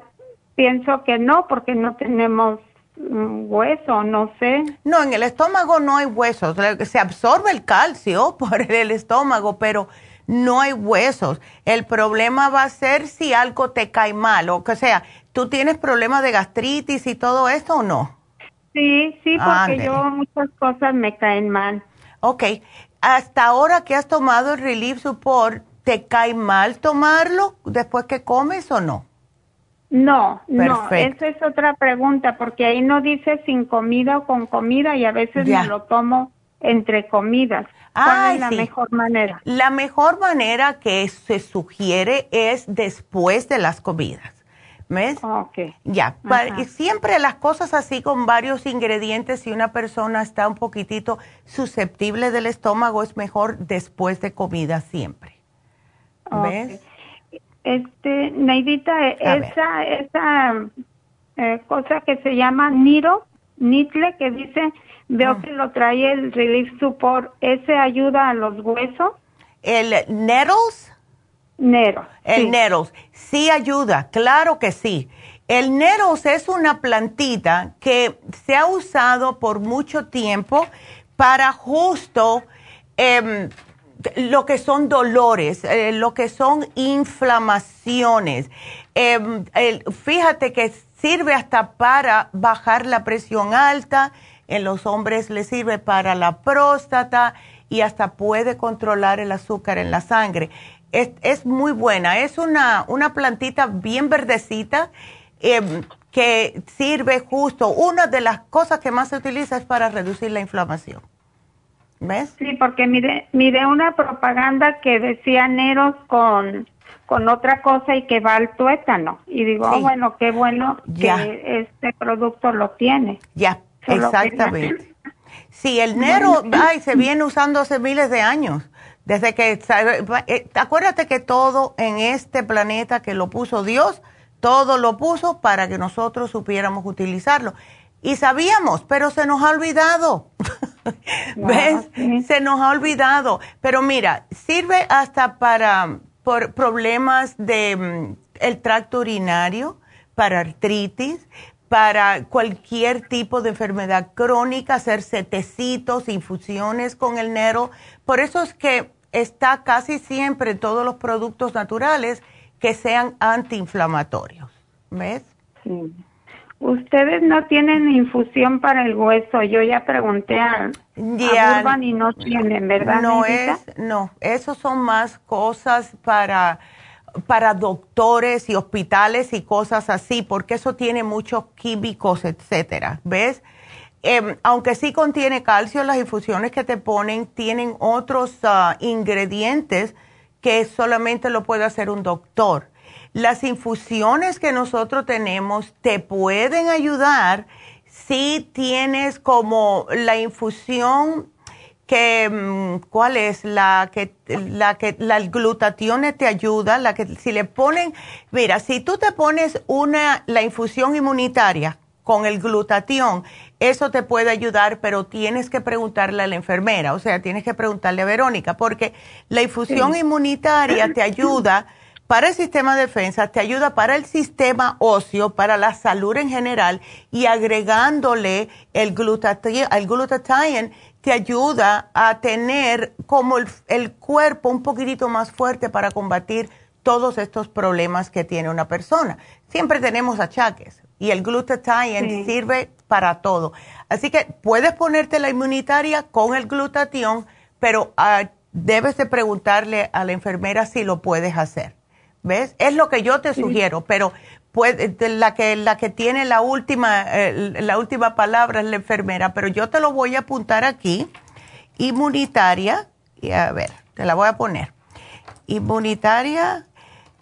pienso que no, porque no tenemos hueso, no sé. No, en el estómago no hay huesos. Se absorbe el calcio (laughs) por el estómago, pero no hay huesos. El problema va a ser si algo te cae mal, o que sea, ¿tú tienes problemas de gastritis y todo eso o no? Sí, sí, porque yo muchas cosas me caen mal. Ok, hasta ahora que has tomado el Relief Support, ¿te cae mal tomarlo después que comes o no? No, no, esa es otra pregunta, porque ahí no dice sin comida o con comida y a veces me lo tomo entre comidas. ¿Cuál es la mejor manera? La mejor manera que se sugiere es después de las comidas. ¿Ves? Ok. Ya, y siempre las cosas así con varios ingredientes, si una persona está un poquitito susceptible del estómago, es mejor después de comida siempre. ¿Ves? Este, Neidita, esa, esa eh, cosa que se llama Niro, Nitle, que dice, veo ah. que lo trae el Relief Support, ¿ese ayuda a los huesos? ¿El Nettles? Nettles. El sí. Nettles, sí ayuda, claro que sí. El Nettles es una plantita que se ha usado por mucho tiempo para justo... Eh, lo que son dolores, eh, lo que son inflamaciones. Em, fíjate que sirve hasta para bajar la presión alta, en los hombres le sirve para la próstata y hasta puede controlar el azúcar en la sangre. Es, muy buena, es una, una plantita bien verdecita em, que sirve justo, una de las cosas que más se utiliza es para reducir la inflamación. ¿Ves? Sí, porque mire, mire una propaganda que decía Neros con, con otra cosa y que va al tuétano. Y digo, oh, bueno, qué bueno que este producto lo tiene. Ya, exactamente. (laughs) Sí, el Nero, ay, se viene usando hace miles de años. Desde que, eh, acuérdate que todo en este planeta que lo puso Dios, todo lo puso para que nosotros supiéramos utilizarlo. Y sabíamos, pero se nos ha olvidado. (laughs) ¿Ves? Se nos ha olvidado. Pero mira, sirve hasta para por problemas de mm, el tracto urinario, para artritis, para cualquier tipo de enfermedad crónica, hacer tecitos, infusiones con el nero. Por eso es que está casi siempre en todos los productos naturales que sean antiinflamatorios. ¿Ves? Sí. Ustedes no tienen infusión para el hueso. Yo ya pregunté a, Urban y no tienen, ¿verdad? No es, no. Esos son más cosas para para doctores y hospitales y cosas así, porque eso tiene muchos químicos, etcétera. ¿Ves? Em, aunque sí contiene calcio, las infusiones que te ponen tienen otros ah, ingredientes que solamente lo puede hacer un doctor. Las infusiones que nosotros tenemos te pueden ayudar si tienes como la infusión que, mm, ¿cuál es? La que, la que, la glutatión te ayuda, la que si le ponen, mira, si tú te pones una, la infusión inmunitaria con el glutatión, eso te puede ayudar, pero tienes que preguntarle a la enfermera, o sea, tienes que preguntarle a Verónica, porque la infusión inmunitaria te (clears throat) ayuda para el sistema de defensa, te ayuda para el sistema óseo, para la salud en general, y agregándole el glutathione, te ayuda a tener como el, cuerpo un poquitito más fuerte para combatir todos estos problemas que tiene una persona. Siempre tenemos achaques y el glutathione sirve para todo. Así que puedes ponerte la inmunitaria con el glutatión, pero ah, debes de preguntarle a la enfermera si lo puedes hacer. ¿Ves? Es lo que yo te sugiero, pero puede, la, que, la que tiene la última, eh, la última palabra es la enfermera, pero yo te lo voy a apuntar aquí. Inmunitaria, y a ver, te la voy a poner. Inmunitaria,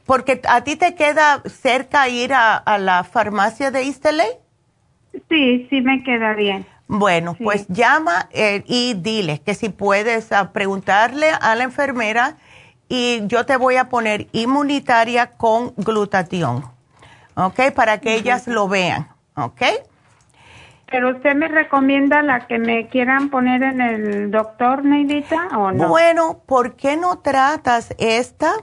porque a ti te queda cerca ir a, la farmacia de East Sí, sí me queda bien. Bueno, pues llama eh, y dile que si puedes ah, preguntarle a la enfermera y yo te voy a poner inmunitaria con glutatión, ¿ok? Para que ellas lo vean, ¿ok? Pero usted me recomienda la que me quieran poner en el doctor, Neidita, o no? Bueno, ¿por qué no tratas esta?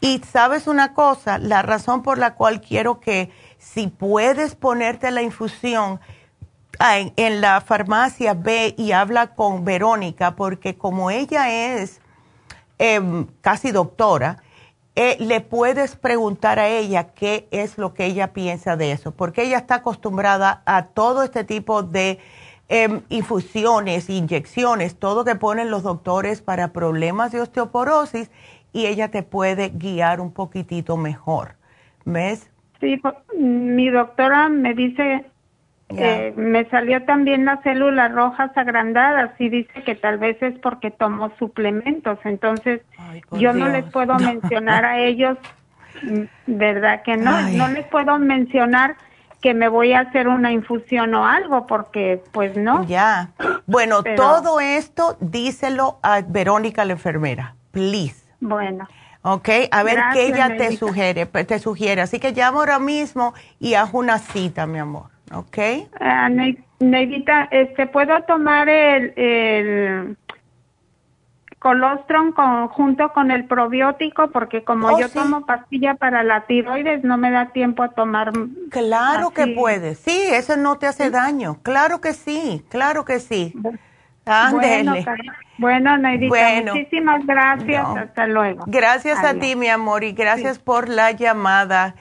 Y sabes una cosa, la razón por la cual quiero que si puedes ponerte la infusión en, en la farmacia, ve y habla con Verónica, porque como ella es Em, casi doctora, eh, le puedes preguntar a ella qué es lo que ella piensa de eso, porque ella está acostumbrada a todo este tipo de em, infusiones, inyecciones, todo que ponen los doctores para problemas de osteoporosis y ella te puede guiar un poquitito mejor. ¿Ves? Sí, mi doctora me dice eh, me salió también las células rojas agrandadas y dice que tal vez es porque tomo suplementos. Entonces, yo no les puedo mencionar a ellos, mm, ¿verdad que no? No les puedo mencionar que me voy a hacer una infusión o algo porque pues no. Ya. Bueno, todo esto díselo a Verónica la enfermera, please. Bueno. Ok, a ver qué ella te sugiere, te sugiere. Así que llamo ahora mismo y haz una cita, mi amor. ¿Ok? Uh, Neidita, este, ¿puedo tomar el, el colostrum junto con el probiótico? Porque como oh, yo tomo pastilla para la tiroides, no me da tiempo a tomar. Claro que puedes, sí, eso no te hace daño. Claro que sí, claro que sí. Bueno, bueno, Neidita, muchísimas gracias. Hasta luego. Gracias a ti, mi amor, y gracias por la llamada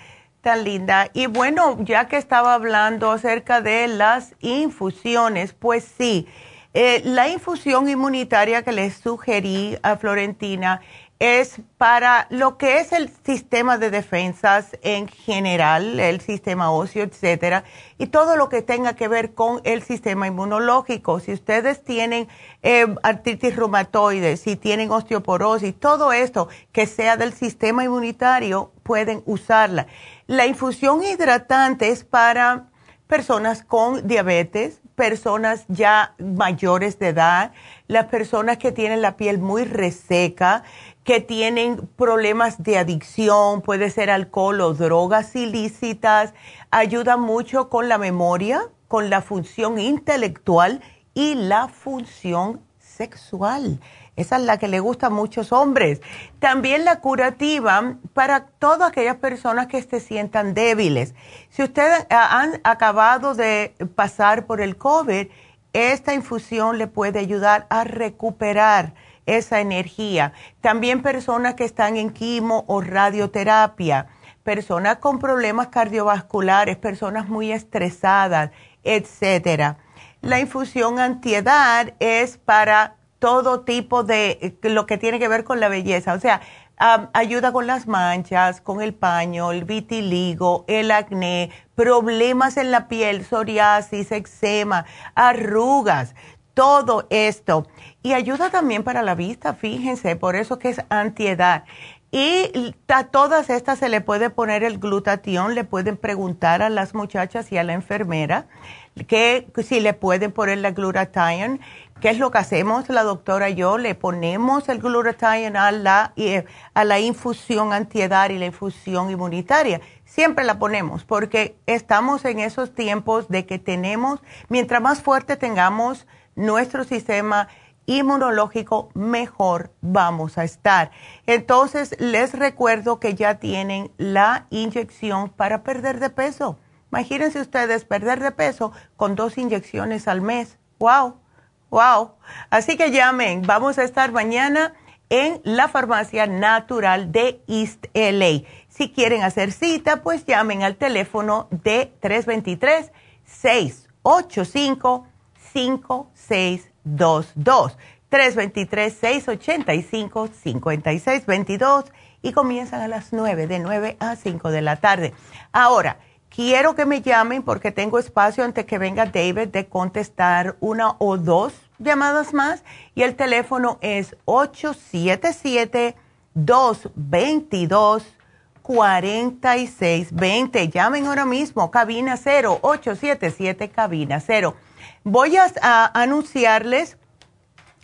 linda. Y bueno, ya que estaba hablando acerca de las infusiones, pues sí, eh, la infusión inmunitaria que les sugerí a Florentina es para lo que es el sistema de defensas en general, el sistema óseo, etcétera, y todo lo que tenga que ver con el sistema inmunológico. Si ustedes tienen eh, artritis reumatoide, si tienen osteoporosis, todo esto que sea del sistema inmunitario, pueden usarla. La infusión hidratante es para personas con diabetes, personas ya mayores de edad, las personas que tienen la piel muy reseca, que tienen problemas de adicción, puede ser alcohol o drogas ilícitas, ayuda mucho con la memoria, con la función intelectual y la función sexual. Esa es la que le gusta a muchos hombres. También la curativa para todas aquellas personas que se sientan débiles. Si ustedes han acabado de pasar por el COVID, esta infusión le puede ayudar a recuperar esa energía. También personas que están en quimo o radioterapia, personas con problemas cardiovasculares, personas muy estresadas, etcétera. La infusión antiedad es para todo tipo de eh, lo que tiene que ver con la belleza. O sea, ayuda con las manchas, con el paño, el vitiligo, el acné, problemas en la piel, psoriasis, eczema, arrugas, todo esto. Y ayuda también para la vista, fíjense, por eso que es antiedad. Y a todas estas se le puede poner el glutatión, le pueden preguntar a las muchachas y a la enfermera que si le pueden poner la glutathione. ¿Qué es lo que hacemos la doctora y yo? Le ponemos el glutathione a la, a la infusión antiedad y la infusión inmunitaria. Siempre la ponemos porque estamos en esos tiempos de que tenemos, mientras más fuerte tengamos nuestro sistema inmunológico, mejor vamos a estar. Entonces, les recuerdo que ya tienen la inyección para perder de peso. Imagínense ustedes perder de peso con dos inyecciones al mes. ¡Wow! ¡Wow! Así que llamen. Vamos a estar mañana en la farmacia natural de East LA. Si quieren hacer cita, pues llamen al teléfono de 323 685 5622 323-685-5622 y comienzan a las 9, de 9 a 5 de la tarde. Ahora, quiero que me llamen porque tengo espacio antes que venga David de contestar una o dos llamadas más y el teléfono es 877-222-4620. Llamen ahora mismo, cabina 0, 877 cabina 0. Voy a, anunciarles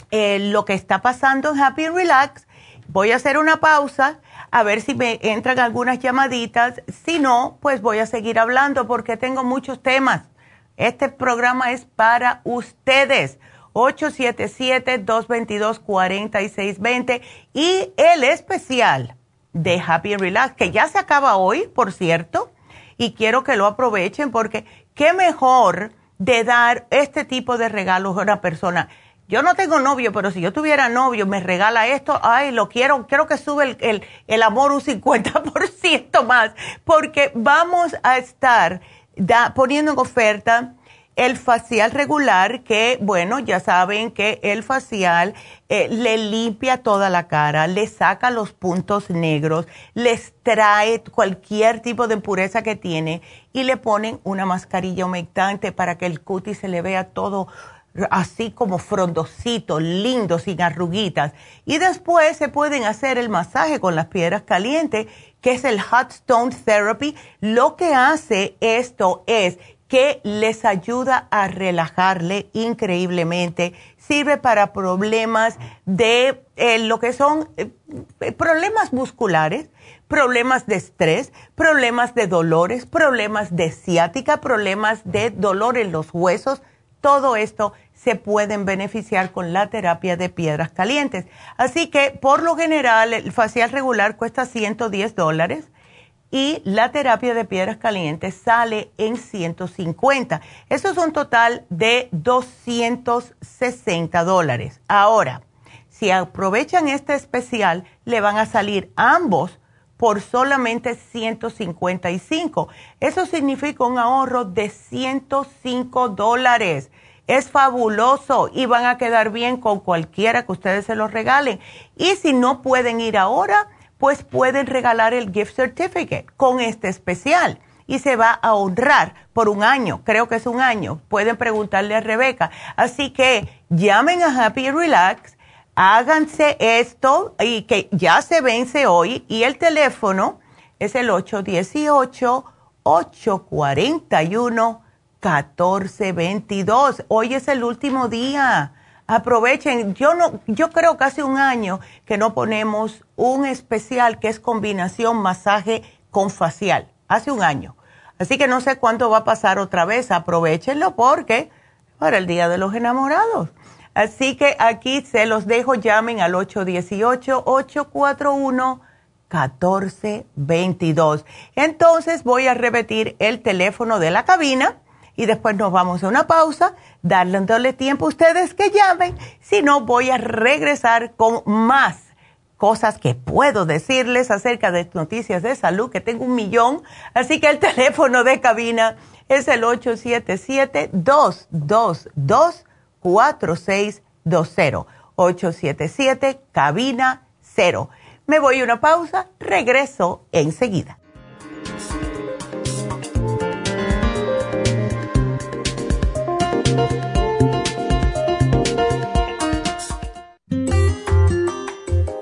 eh, lo que está pasando en Happy Relax. Voy a hacer una pausa a ver si me entran algunas llamaditas. Si no, pues voy a seguir hablando porque tengo muchos temas. Este programa es para ustedes. 877-222-4620 y el especial de Happy Relax, que ya se acaba hoy, por cierto, y quiero que lo aprovechen porque qué mejor de dar este tipo de regalos a una persona. Yo no tengo novio, pero si yo tuviera novio, me regala esto, ay, lo quiero, quiero que sube el, el, amor un 50% más, porque vamos a estar poniendo en oferta el facial regular, que bueno, ya saben que el facial eh, le limpia toda la cara, le saca los puntos negros, les trae cualquier tipo de impureza que tiene y le ponen una mascarilla humectante para que el cutis se le vea todo así como frondosito, lindo, sin arruguitas. Y después se pueden hacer el masaje con las piedras calientes, que es el Hot Stone Therapy. Lo que hace esto es que les ayuda a relajarle increíblemente. Sirve para problemas de eh, lo que son eh, problemas musculares, problemas de estrés, problemas de dolores, problemas de ciática, problemas de dolor en los huesos. Todo esto se pueden beneficiar con la terapia de piedras calientes. Así que, por lo general, el facial regular cuesta 110 dólares y la terapia de piedras calientes sale en 150. Eso es un total de 260 dólares. Ahora, si aprovechan este especial, le van a salir ambos por solamente 155. Eso significa un ahorro de 105 dólares. Es fabuloso y van a quedar bien con cualquiera que ustedes se los regalen. Y si no pueden ir ahora, pues pueden regalar el gift certificate con este especial y se va a honrar por un año, creo que es un año. Pueden preguntarle a Rebeca. Así que llamen a Happy Relax háganse esto y que ya se vence hoy y el teléfono es el 818-841-1422. Hoy es el último día. Aprovechen. Yo no, yo creo que hace un año que no ponemos un especial que es combinación masaje con facial. Hace un año. Así que no sé cuánto va a pasar otra vez. Aprovechenlo porque para el Día de los Enamorados. Así que aquí se los dejo, llamen al 818-841-1422. Entonces voy a repetir el teléfono de la cabina y después nos vamos a una pausa, darle tiempo a ustedes que llamen, si no voy a regresar con más cosas que puedo decirles acerca de noticias de salud, que tengo un millón. Así que el teléfono de cabina es el 877 222 4620 877 cabina 0. Me voy a una pausa, regreso enseguida.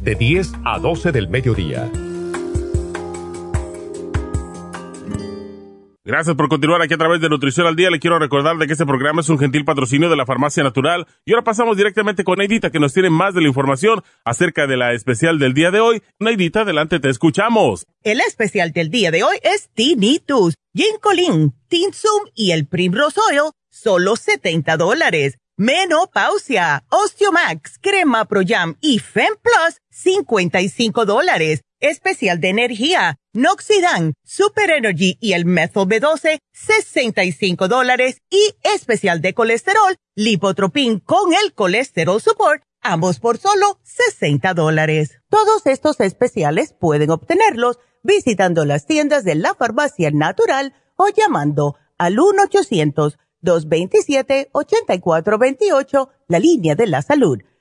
de 10 a 12 del mediodía. Gracias por continuar aquí a través de Nutrición al Día. Le quiero recordar de que este programa es un gentil patrocinio de la Farmacia Natural. Y ahora pasamos directamente con Neidita, que nos tiene más de la información acerca de la especial del día de hoy. Neidita, adelante, te escuchamos. El especial del día de hoy es Tinitus, Ginkolin, Tinsum y el Primrose Oil, solo 70 dólares. Menopausia, Osteomax, Crema Pro Jam y Fem Plus, 55 dólares especial de energía, Noxidan, Super Energy y el Methyl B12, 65 dólares y especial de colesterol, Lipotropin con el colesterol support, ambos por solo 60 dólares. Todos estos especiales pueden obtenerlos visitando las tiendas de la farmacia natural o llamando al 1-800-227-8428, la línea de la salud.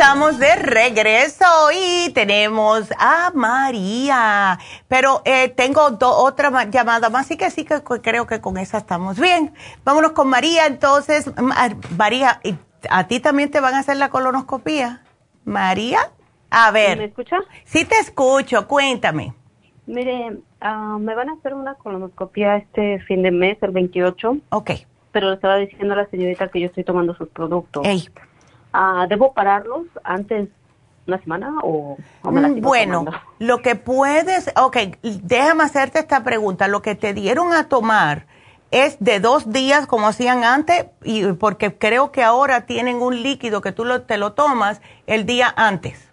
Estamos de regreso y tenemos a María. Pero eh, tengo otra llamada más, así que sí que creo que con esa estamos bien. Vámonos con María. Entonces, María, ¿a ti también te van a hacer la colonoscopía? María, a ver. ¿Me escucha? Sí te escucho, cuéntame. Mire, ah, me van a hacer una colonoscopia este fin de mes, el 28. Ok. Pero le estaba diciendo a la señorita que yo estoy tomando sus productos. Ah, ¿Debo pararlos antes una semana o, mm, Bueno, lo que puedes, ok, déjame hacerte esta pregunta. Lo que te dieron a tomar es de dos días como hacían antes, y porque creo que ahora tienen un líquido que tú lo, te lo tomas el día antes.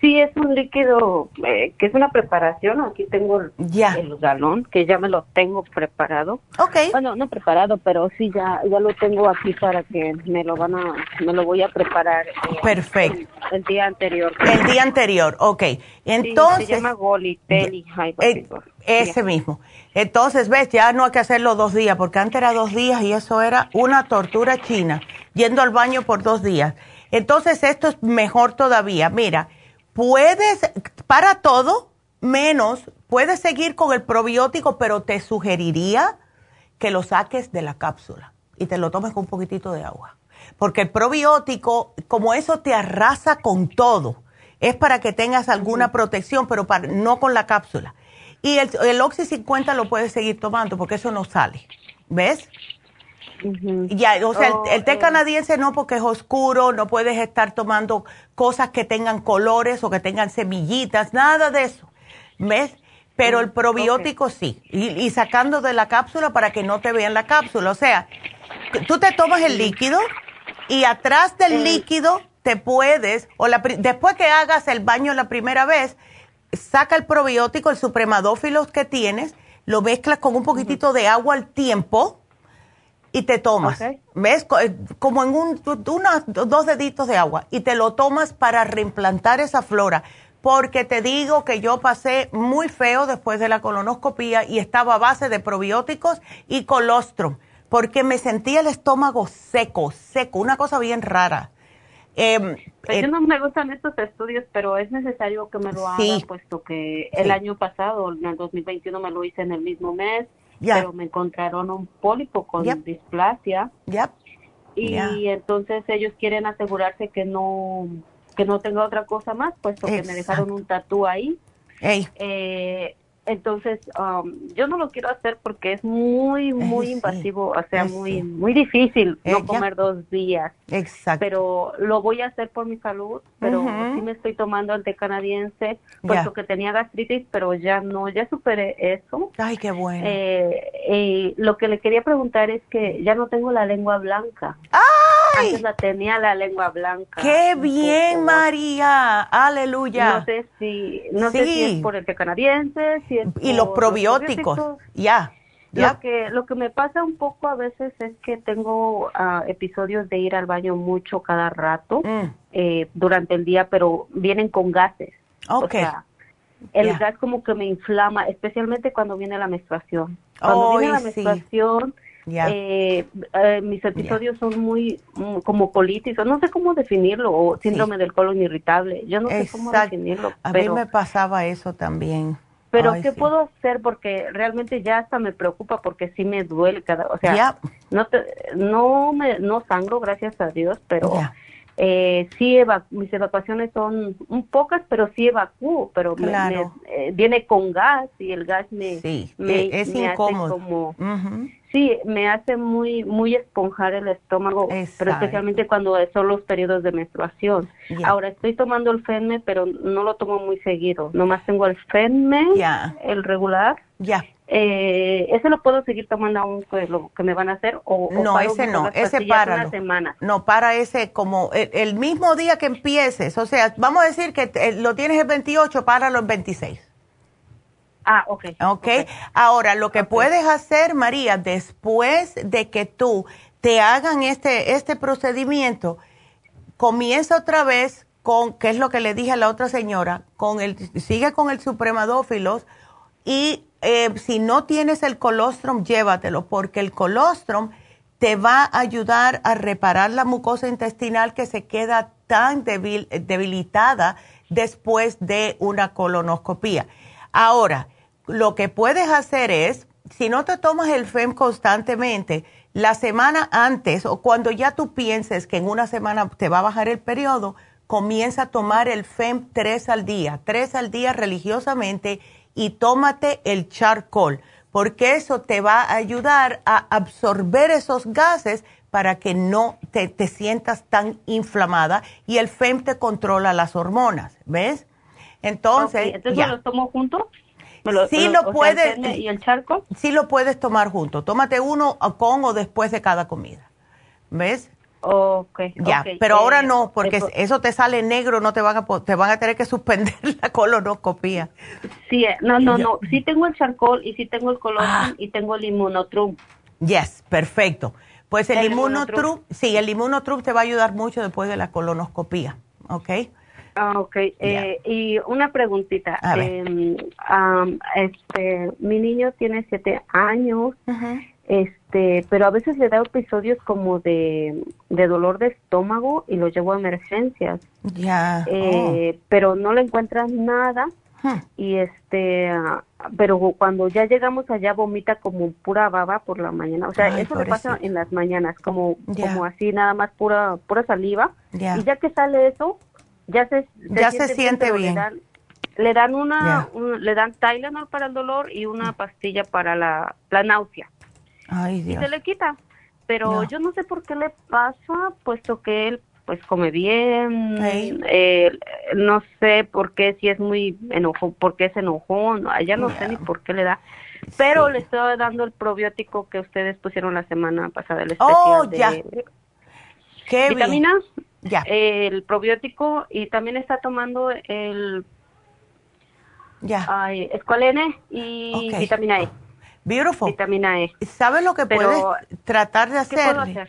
Sí, es un líquido eh, que es una preparación. Aquí tengo el, el, galón, que ya me lo tengo preparado. Ok. Bueno, no preparado, pero sí ya ya lo tengo aquí para que me lo van a, me lo voy a preparar. Eh, Perfecto. El, día anterior. El día anterior, ok. Entonces. se llama Goli, Teli, eh, Ese mismo. Entonces, ves, ya no hay que hacerlo dos días, porque antes era dos días y eso era una tortura china, yendo al baño por dos días. Entonces, esto es mejor todavía. Mira, puedes, para todo, menos, puedes seguir con el probiótico, pero te sugeriría que lo saques de la cápsula y te lo tomes con un poquitito de agua. Porque el probiótico, como eso te arrasa con todo, es para que tengas alguna protección, pero para, no con la cápsula. Y el, el Oxy 50 lo puedes seguir tomando porque eso no sale. ¿Ves? Ya, o sea, el, té canadiense no porque es oscuro, no puedes estar tomando cosas que tengan colores o que tengan semillitas, nada de eso. ¿Ves? Pero el probiótico sí. Y, sacando de la cápsula para que no te vean la cápsula. O sea, tú te tomas el líquido y atrás del líquido te puedes, o la, después que hagas el baño la primera vez, saca el probiótico, el supremadófilos que tienes, lo mezclas con un poquitito de agua al tiempo y te tomas. ¿Ves? Eh, como en un, dos deditos de agua y te lo tomas para reimplantar esa flora. Porque te digo que yo pasé muy feo después de la colonoscopía y estaba a base de probióticos y colostrum, porque me sentía el estómago seco, seco, una cosa bien rara. Eh, pues no me gustan estos estudios, pero es necesario que me lo haga, puesto que el año pasado, en el 2021, me lo hice en el mismo mes, pero me encontraron un pólipo con displasia. Y entonces ellos quieren asegurarse que no que no tenga otra cosa más, puesto que me dejaron un tatú ahí. Eh, entonces, um, yo no lo quiero hacer porque es muy, muy invasivo, o sea, muy, muy difícil no comer dos días. Exacto. Pero lo voy a hacer por mi salud, pero sí me estoy tomando el té canadiense, puesto que tenía gastritis, pero ya no, ya superé eso. Ay, qué bueno. Eh, lo que le quería preguntar es que ya no tengo la lengua blanca. ¡Ay! Antes la tenía la lengua blanca. ¡Qué bien, María! ¡Aleluya! No sé si, no sé si es por el canadiense, si y los probióticos, ya. Lo que lo que me pasa un poco a veces es que tengo ah, episodios de ir al baño mucho cada rato mm. eh, durante el día, pero vienen con gases. O sea, el gas como que me inflama, especialmente cuando viene la menstruación. Cuando viene la menstruación, eh, eh, mis episodios son muy mm, como colitis, no sé cómo definirlo, o síndrome del colon irritable. Yo no sé cómo definirlo. A mí me pasaba eso también. Pero ¿qué puedo hacer? Porque realmente ya hasta me preocupa porque sí me duele cada, o sea, no te, no me no sangro gracias a Dios, pero eh, sí mis evacuaciones son un pocas, pero sí evacúo, pero eh, viene con gas y el gas me, me es incómodo. como Sí, me hace muy muy esponjar el estómago, pero especialmente cuando son los periodos de menstruación. Ahora estoy tomando el FENME, pero no lo tomo muy seguido. Nomás tengo el FENME, el regular. Ya. Eh, ¿Ese lo puedo seguir tomando aún que lo que me van a hacer? O, no, ese no, ese para. No, para ese como el, mismo día que empieces. O sea, vamos a decir que lo tienes el 28, para los 26. Ah, ok. Ok. Ahora, lo que puedes hacer, María, después de que tú te hagan este, este procedimiento, comienza otra vez con, ¿qué es lo que le dije a la otra señora, con el, sigue con el supremadófilos y eh, si no tienes el colostrum, llévatelo, porque el colostrum te va a ayudar a reparar la mucosa intestinal que se queda tan debilitada después de una colonoscopía. Ahora, lo que puedes hacer es, si no te tomas el FEM constantemente, la semana antes o cuando ya tú pienses que en una semana te va a bajar el periodo, comienza a tomar el FEM tres al día, tres al día religiosamente y tómate el charcoal, porque eso te va a ayudar a absorber esos gases para que no te, sientas tan inflamada y el FEM te controla las hormonas, ¿ves? Entonces, ¿entonces los tomo juntos? sí lo, puedes. ¿Y el charco? Sí lo puedes tomar junto. Tómate uno con o después de cada comida. ¿Ves? Ok. Ya, pero ahora eh, no, porque eso te sale negro, no te van a te van a tener que suspender (laughs) la colonoscopía. Sí, eh, no, no, no. Sí tengo el charcoal y sí tengo el colostrum ah. y tengo el inmunotrum. Yes, perfecto. Pues el, el sí, el inmunotrum te va a ayudar mucho después de la colonoscopía, ¿ok? Ah, ok. Eh, y una preguntita. Eh, este, mi niño tiene siete años, este, pero a veces le da episodios como de, dolor de estómago y lo llevo a emergencias. Ya. Eh, oh. Pero no le encuentran nada. Y este, pero cuando ya llegamos allá vomita como pura baba por la mañana. O sea, eso le pasa en las mañanas, como, como así, nada más pura, pura saliva. Y ya que sale eso, ya se, ya se siente bien. Le dan, una, le dan Tylenol para el dolor y una pastilla para la, la náusea. Ay, Dios. Y se le quita. Pero yo no sé por qué le pasa, puesto que él pues come bien, eh, no sé por qué, si es muy enojo, por qué se enojó, no, ya no sé ni por qué le da, pero le estoy dando el probiótico que ustedes pusieron la semana pasada, el oh, especial de ¿Qué vitaminas, ya. el probiótico y también está tomando el ya. escualene y vitamina E. Beautiful. Vitamina E. ¿Sabes lo que puedes tratar de hacer? ¿Qué hacer?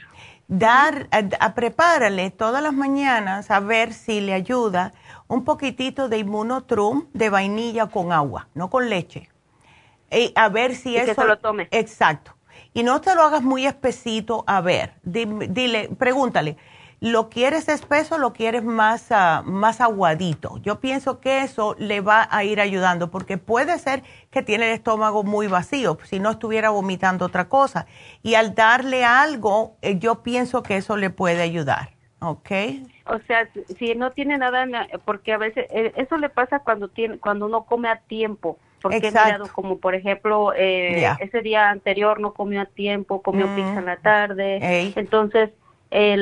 dar, a, prepárale todas las mañanas a ver si le ayuda un poquitito de inmunotrum de vainilla con agua, no con leche. Y a ver si eso. Que se lo tome. Exacto. Y no te lo hagas muy espesito, a ver, dile, pregúntale, ¿Lo quieres espeso lo quieres más, uh, más aguadito? Yo pienso que eso le va a ir ayudando porque puede ser que tiene el estómago muy vacío, si no estuviera vomitando otra cosa. Y al darle algo, eh, yo pienso que eso le puede ayudar, ¿ok? O sea, si no tiene nada, porque a veces eh, eso le pasa cuando tiene, cuando uno come a tiempo. Porque he mirado como, por ejemplo, eh, ese día anterior no comió a tiempo, comió pizza en la mm. tarde. Entonces,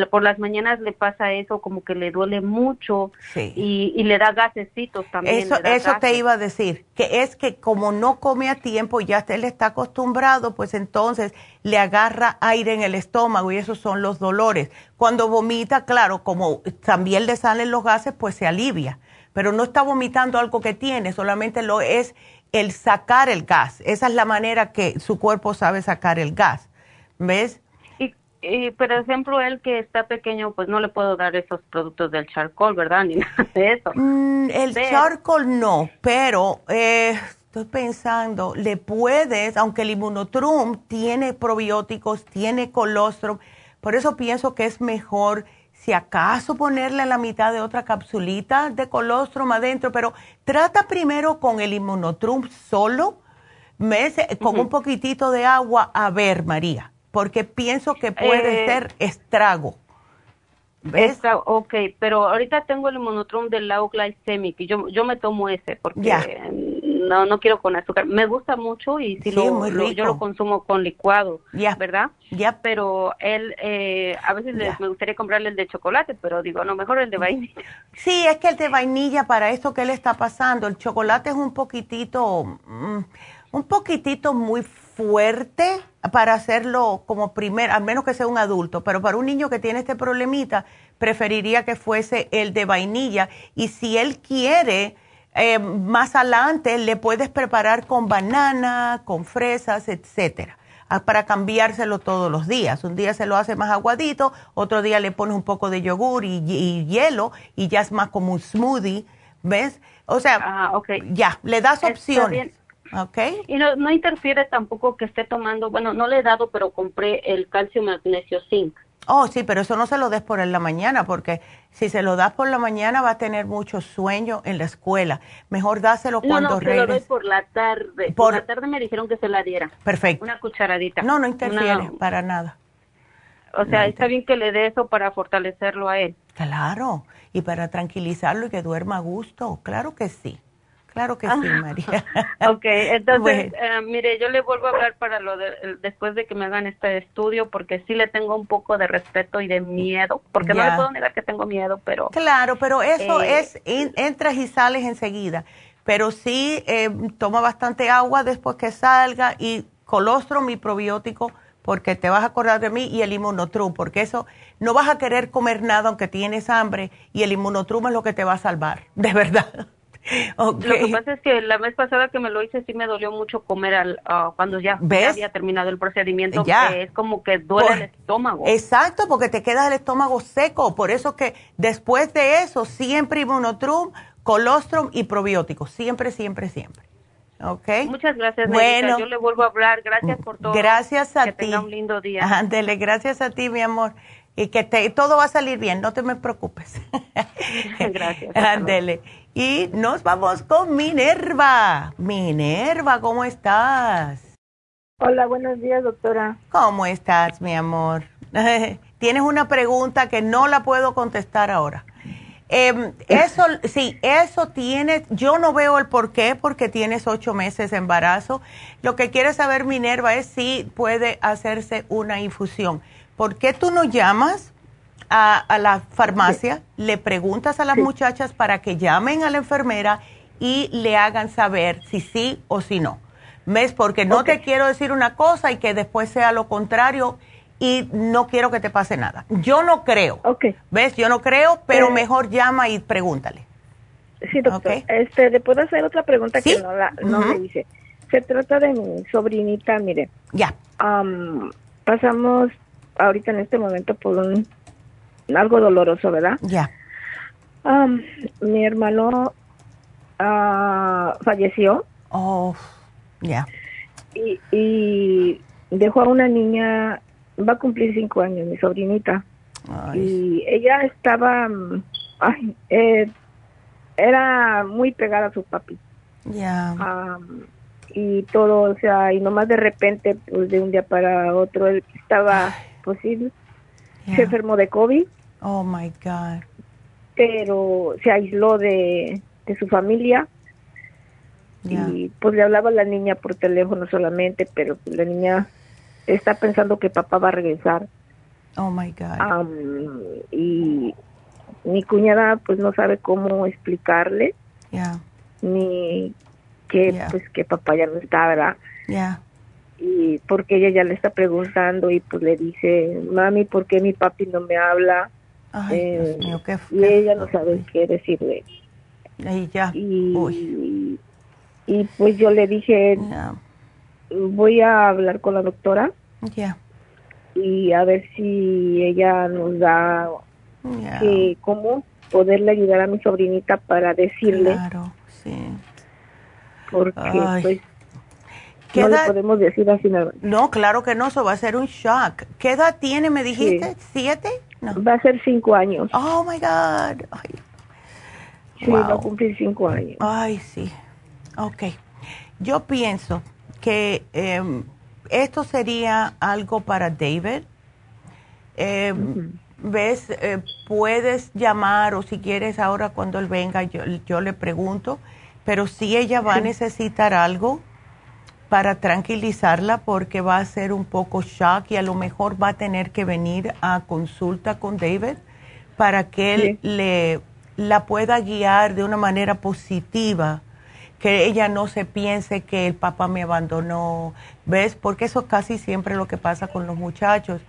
por las mañanas le pasa eso, como que le duele mucho y, le da gasecitos también. Eso, eso te iba a decir, que es que como no come a tiempo, ya él está acostumbrado, pues entonces le agarra aire en el estómago y esos son los dolores. Cuando vomita, claro, como también le salen los gases, pues se alivia, pero no está vomitando algo que tiene, solamente lo es el sacar el gas. Esa es la manera que su cuerpo sabe sacar el gas. ¿Ves? Y por ejemplo, él que está pequeño, pues no le puedo dar esos productos del charcoal, ¿verdad? (laughs) Ni nada de eso. Mm, el charcoal no, pero eh, estoy pensando, le puedes, aunque el inmunotrum tiene probióticos, tiene colostrum, por eso pienso que es mejor si acaso ponerle la mitad de otra capsulita de colostrum adentro, pero trata primero con el inmunotrum solo, con un poquitito de agua, a ver, María porque pienso que puede eh, ser estrago. ¿Ves? ok, pero ahorita tengo el monotrum del Lau Glycemic y yo, yo me tomo ese porque no no quiero con azúcar. Me gusta mucho y si lo, yo lo consumo con licuado, ¿verdad? Ya. Pero él, eh, a veces me gustaría comprarle el de chocolate, pero digo, no, mejor el de vainilla. Sí, es que el de vainilla para esto que le está pasando, el chocolate es un poquitito, mm, un poquitito muy fuerte para hacerlo como primer, al menos que sea un adulto, pero para un niño que tiene este problemita, preferiría que fuese el de vainilla. Y si él quiere, eh, más adelante le puedes preparar con banana, con fresas, etcétera, para cambiárselo todos los días. Un día se lo hace más aguadito, otro día le pones un poco de yogur y, hielo y ya es más como un smoothie, ¿ves? O sea, ah, ya, le das opciones. Okay. Y no, no interfiere tampoco que esté tomando, bueno, no le he dado, pero compré el calcio magnesio zinc. Oh, sí, pero eso no se lo des por la mañana, porque si se lo das por la mañana va a tener mucho sueño en la escuela. Mejor dáselo cuando no, no, se lo doy por la tarde. Por... la tarde me dijeron que se la diera. Perfecto. Una cucharadita. No, no interfiere para nada. O sea, está bien que le dé eso para fortalecerlo a él. Claro, y para tranquilizarlo y que duerma a gusto. Claro que sí. Claro que sí, ah, María. (laughs) ok, entonces, eh, mire, yo le vuelvo a hablar para lo de, después de que me hagan este estudio, porque sí le tengo un poco de respeto y de miedo, porque no le puedo negar que tengo miedo, pero... Claro, pero eso eh, es, entras y sales enseguida, pero sí eh, toma bastante agua después que salga y colostrum y probiótico, porque te vas a acordar de mí, y el inmunotrum, porque eso no vas a querer comer nada aunque tienes hambre, y el inmunotrum es lo que te va a salvar, de verdad. (laughs) Lo que pasa es que la vez pasada que me lo hice sí me dolió mucho comer al, ah, cuando ya, había terminado el procedimiento. Ya. es como que duele el estómago. Exacto, porque te queda el estómago seco. Por eso que después de eso siempre inmunotrum, colostrum y probióticos. Siempre, siempre, siempre. Okay. Muchas gracias. Bueno, yo le vuelvo a hablar. Gracias por todo. Gracias a ti. Que tenga un lindo día. Ándele, gracias a ti, mi amor. Y que te, todo va a salir bien, no te me preocupes. (laughs) gracias. Ándele. Y nos vamos con Minerva. Minerva, ¿cómo estás? Hola, buenos días, doctora. ¿Cómo estás, mi amor? (laughs) Tienes una pregunta que no la puedo contestar ahora. Em, eso, sí, eso tiene, yo no veo el por qué, porque tienes ocho meses de embarazo. Lo que quiere saber Minerva es si puede hacerse una infusión. ¿Por qué tú no llamas a, la farmacia, le preguntas a las muchachas para que llamen a la enfermera y le hagan saber si sí o si no. ¿Ves? Porque no te quiero decir una cosa y que después sea lo contrario y no quiero que te pase nada. Yo no creo. ¿Ves? Yo no creo, pero mejor llama y pregúntale. Sí, doctor. Este, ¿Le puedo hacer otra pregunta que no, la, no me hice? Se trata de mi sobrinita, mire. Ya. pasamos ahorita en este momento por un algo doloroso, ¿verdad? Ya. mi hermano uh, falleció. Oh, ya. Y, y, dejó a una niña, va a cumplir cinco años, mi sobrinita. Y ella estaba, ay, eh, era muy pegada a su papi. Ya. y todo, o sea, y nomás de repente, pues de un día para otro, él estaba, pues sí, se enfermó de COVID. Oh my God. Pero se aisló de, de su familia. Y pues le hablaba a la niña por teléfono solamente, pero la niña está pensando que papá va a regresar. Oh my God. y mi cuñada pues no sabe cómo explicarle. Ni que pues que papá ya no está, ¿verdad? Y porque ella ya le está preguntando y pues le dice, mami, ¿por qué mi papi no me habla? Eh, y ella no sabe qué decirle. Y ya. Y, y, pues yo le dije, voy a hablar con la doctora. Ya. Y a ver si ella nos da que cómo poderle ayudar a mi sobrinita para decirle. Claro, sí. Porque pues no le podemos decir así nada. No, claro que no, eso va a ser un shock. ¿Qué edad tiene, me dijiste? ¿Siete? Va a ser cinco años. Oh, my God. Ay. Sí, va a cumplir cinco años. Ay, sí. Ok. Yo pienso que em, esto sería algo para David. Em, ¿Ves? Eh, puedes llamar o si quieres ahora cuando él venga, yo, yo le pregunto. Pero si ella va a necesitar algo para tranquilizarla porque va a ser un poco shock y a lo mejor va a tener que venir a consulta con David para que él le la pueda guiar de una manera positiva, que ella no se piense que el papá me abandonó, ¿ves? Porque eso casi siempre es lo que pasa con los muchachos.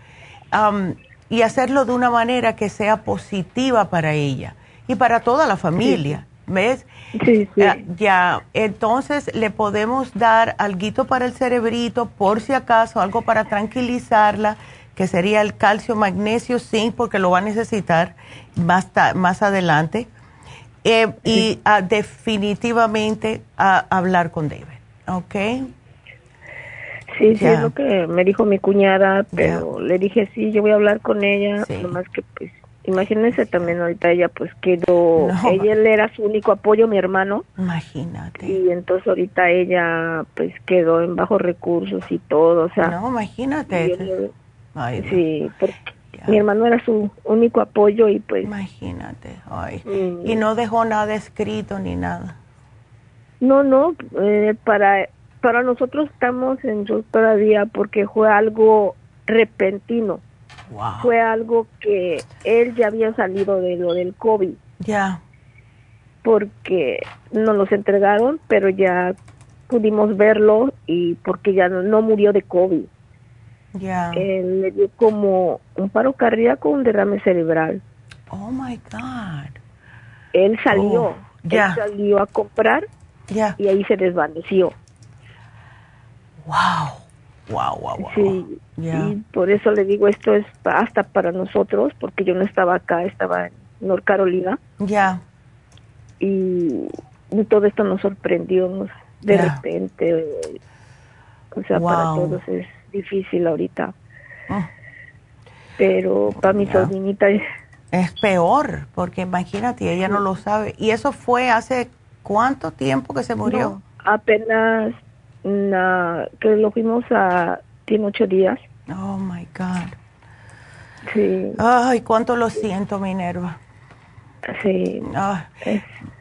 y hacerlo de una manera que sea positiva para ella y para toda la familia. ¿Ves? Sí, sí. Ya, entonces le podemos dar algo para el cerebrito, por si acaso, algo para tranquilizarla, que sería el calcio, magnesio, zinc, porque lo va a necesitar más, más adelante. Eh, y ah, definitivamente a hablar con David, ¿ok? Sí, sí, es lo que me dijo mi cuñada, pero le dije, sí, yo voy a hablar con ella, nomás que pues Imagínense también ahorita ella pues quedó, ella era su único apoyo, mi hermano. Imagínate. Y entonces ahorita ella pues quedó en bajos recursos y todo, o sea. No, imagínate. sí, porque mi hermano era su único apoyo y pues. Imagínate, ay. Mm. Y no dejó nada escrito ni nada. No, no, eh, para, para nosotros estamos en shock todavía porque fue algo repentino. Fue algo que él ya había salido de lo del COVID. Ya. Porque nos los entregaron, pero ya pudimos verlo y porque ya no, murió de COVID. Ya. Él le dio como un paro cardíaco, un derrame cerebral. Oh my God. Él salió. Oh, ya. salió a comprar. Ya. Y ahí se desvaneció. Wow. Wow, wow, wow. Sí, y por eso le digo, esto es hasta para nosotros, porque yo no estaba acá, estaba en North Carolina. Ya. Y, todo esto nos sorprendió de repente. O sea, para todos es difícil ahorita. Ah. Pero para mi sobrinita es... Es peor, porque imagínate, ella no lo sabe. ¿Y eso fue hace cuánto tiempo que se murió? apenas que lo fuimos a, tiene ocho días. Oh, my God. Sí. Ay, cuánto lo siento, Minerva. Sí.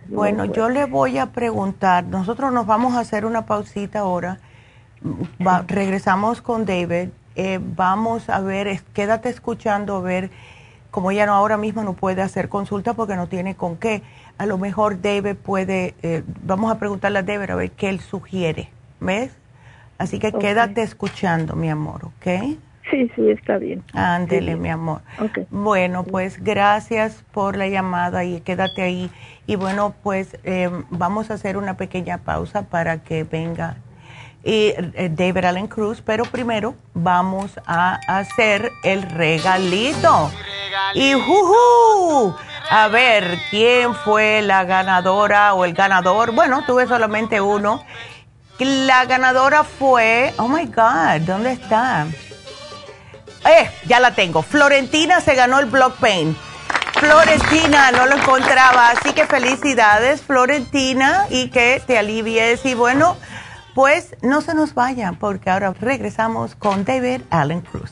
bueno, yo le voy a preguntar, nosotros nos vamos a hacer una pausita ahora, regresamos con David, eh, vamos a ver, quédate escuchando a ver como ella no ahora mismo no puede hacer consulta porque no tiene con qué, a lo mejor David puede, eh, vamos a preguntarle a David a ver qué él sugiere, ¿ves? Así que quédate escuchando, mi amor, ¿ok? Sí, sí, está bien. Ándele, mi amor. Bueno, pues gracias por la llamada y quédate ahí. Y bueno, pues em, vamos a hacer una pequeña pausa para que venga y, eh, David Allen Cruz, pero primero vamos a hacer el regalito. Y juju, a ver, ¿quién fue la ganadora o el ganador? Bueno, tuve solamente uno. La ganadora fue, oh my God, ¿dónde está? Eh, ya la tengo. Florentina se ganó el Block Pain. Florentina, no lo encontraba, así que felicidades, Florentina, y que te alivies. Y bueno, pues no se nos vayan, porque ahora regresamos con David Allen Cruz.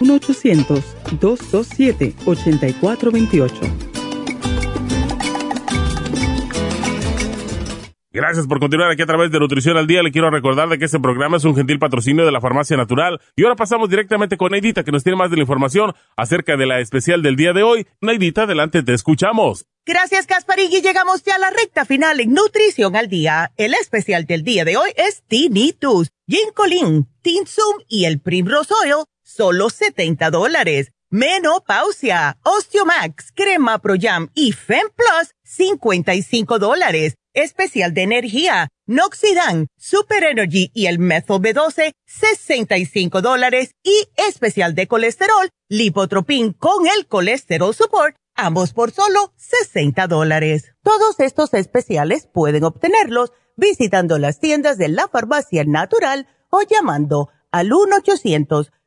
1-800-227-8428. Gracias por continuar aquí a través de Nutrición al Día. Le quiero recordar de que este programa es un gentil patrocinio de la Farmacia Natural. Y ahora pasamos directamente con Neidita, que nos tiene más de la información acerca de la especial del día de hoy. Neidita, adelante, te escuchamos. Gracias, Casparigui. Llegamos ya a la recta final en Nutrición al Día. El especial del día de hoy es Tinnitus, Ginkolin, Tinsum y el Primrose Oil, solo 70 dólares. Menopausia, Osteomax, Crema Pro Jam y Fem Plus, 55 dólares especial de energía, Noxidan, Super Energy y el Methyl B12, 65 dólares y especial de colesterol, Lipotropin con el colesterol support, ambos por solo 60 dólares. Todos estos especiales pueden obtenerlos visitando las tiendas de la farmacia natural o llamando al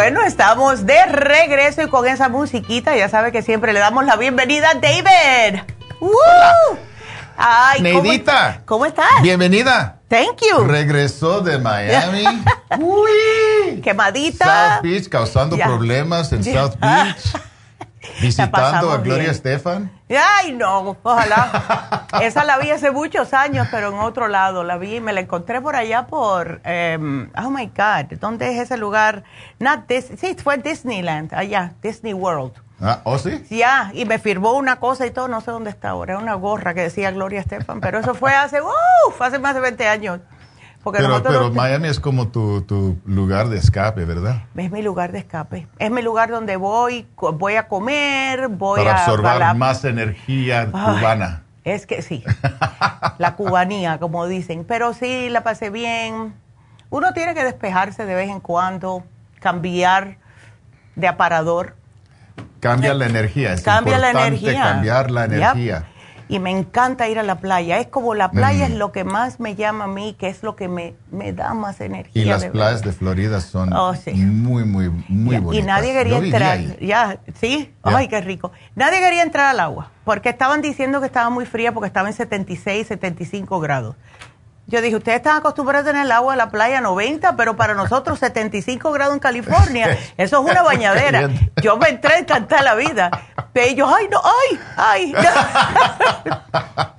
Bueno, estamos de regreso y con esa musiquita, ya sabe que siempre le damos la bienvenida a David. Ay, Neidita. ¿cómo, estás? Bienvenida. Thank you. Regresó de Miami. (laughs) Uy. Quemadita. South Beach causando problemas en South Beach. (laughs) Visitando a Gloria Estefan. Ay, no, ojalá. (laughs) Esa la vi hace muchos años, pero en otro lado la vi. Me la encontré por allá por, um, oh my God, ¿dónde es ese lugar? Not this, sí, fue Disneyland, allá, Disney World. Ah, ¿oh sí? Ya, y me firmó una cosa y todo, no sé dónde está ahora, una gorra que decía Gloria Estefan, pero eso fue hace, uh, hace más de 20 años pero, Miami es como tu, lugar de escape, ¿verdad? Es mi lugar de escape. Es mi lugar donde voy, voy a comer, voy a... absorber más energía cubana. Es que sí, (laughs) la cubanía, como dicen. Pero sí, la pasé bien. Uno tiene que despejarse de vez en cuando, cambiar de aparador. Cambia la energía, es Cambia la energía. cambiar la energía y me encanta ir a la playa. Es como la playa es mm. lo que más me llama a mí, que es lo que me, me da más energía. Y las playas de Florida son oh, muy, muy, muy bonitas. Y nadie quería entrar. Ya, sí, ay, qué rico. Nadie quería entrar al agua porque estaban diciendo que estaba muy fría porque estaba en 76, 75 grados. Yo dije, ustedes están acostumbrados a tener el agua de la playa 90, pero para nosotros 75 grados en California, (laughs) eso es una bañadera. Yo me entré a encantar la vida. Pero yo, ay, no, ay, ay.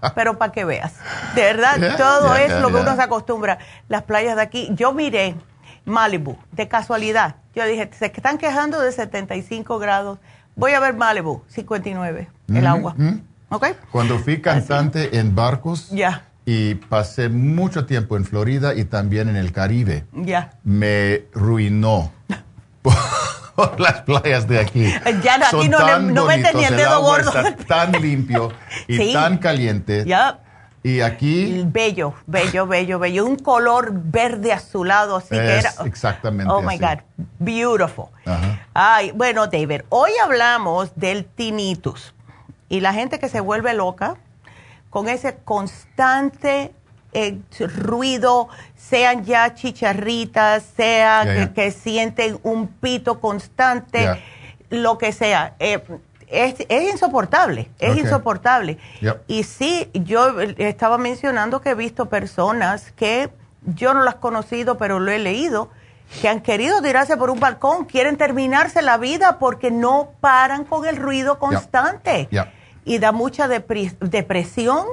(laughs) pero para que veas, de verdad, todo es lo que uno se acostumbra. Las playas de aquí, yo miré Malibu, de casualidad. Yo dije, se están quejando de 75 grados. Voy a ver Malibu, 59, el agua. ¿Ok? Cuando fui cantante en barcos. Ya y pasé mucho tiempo en Florida y también en el Caribe. Ya. Me ruinó (laughs) por las playas de aquí. Ya aquí no, no mete ni el dedo gordo. Está tan limpio y (laughs) tan caliente. Ya. Y aquí. Bello, bello, bello, bello. Un color verde azulado, así que era. Exactamente. Oh my God. Beautiful. Ay, bueno, David, hoy hablamos del tinnitus. Y la gente que se vuelve loca con ese constante eh, ruido, sean ya chicharritas, sea Que, sienten un pito constante, lo que sea. Eh, es, insoportable, es insoportable. Y sí, yo estaba mencionando que he visto personas que yo no las he conocido, pero lo he leído, que han querido tirarse por un balcón, quieren terminarse la vida porque no paran con el ruido constante y da mucha depresión.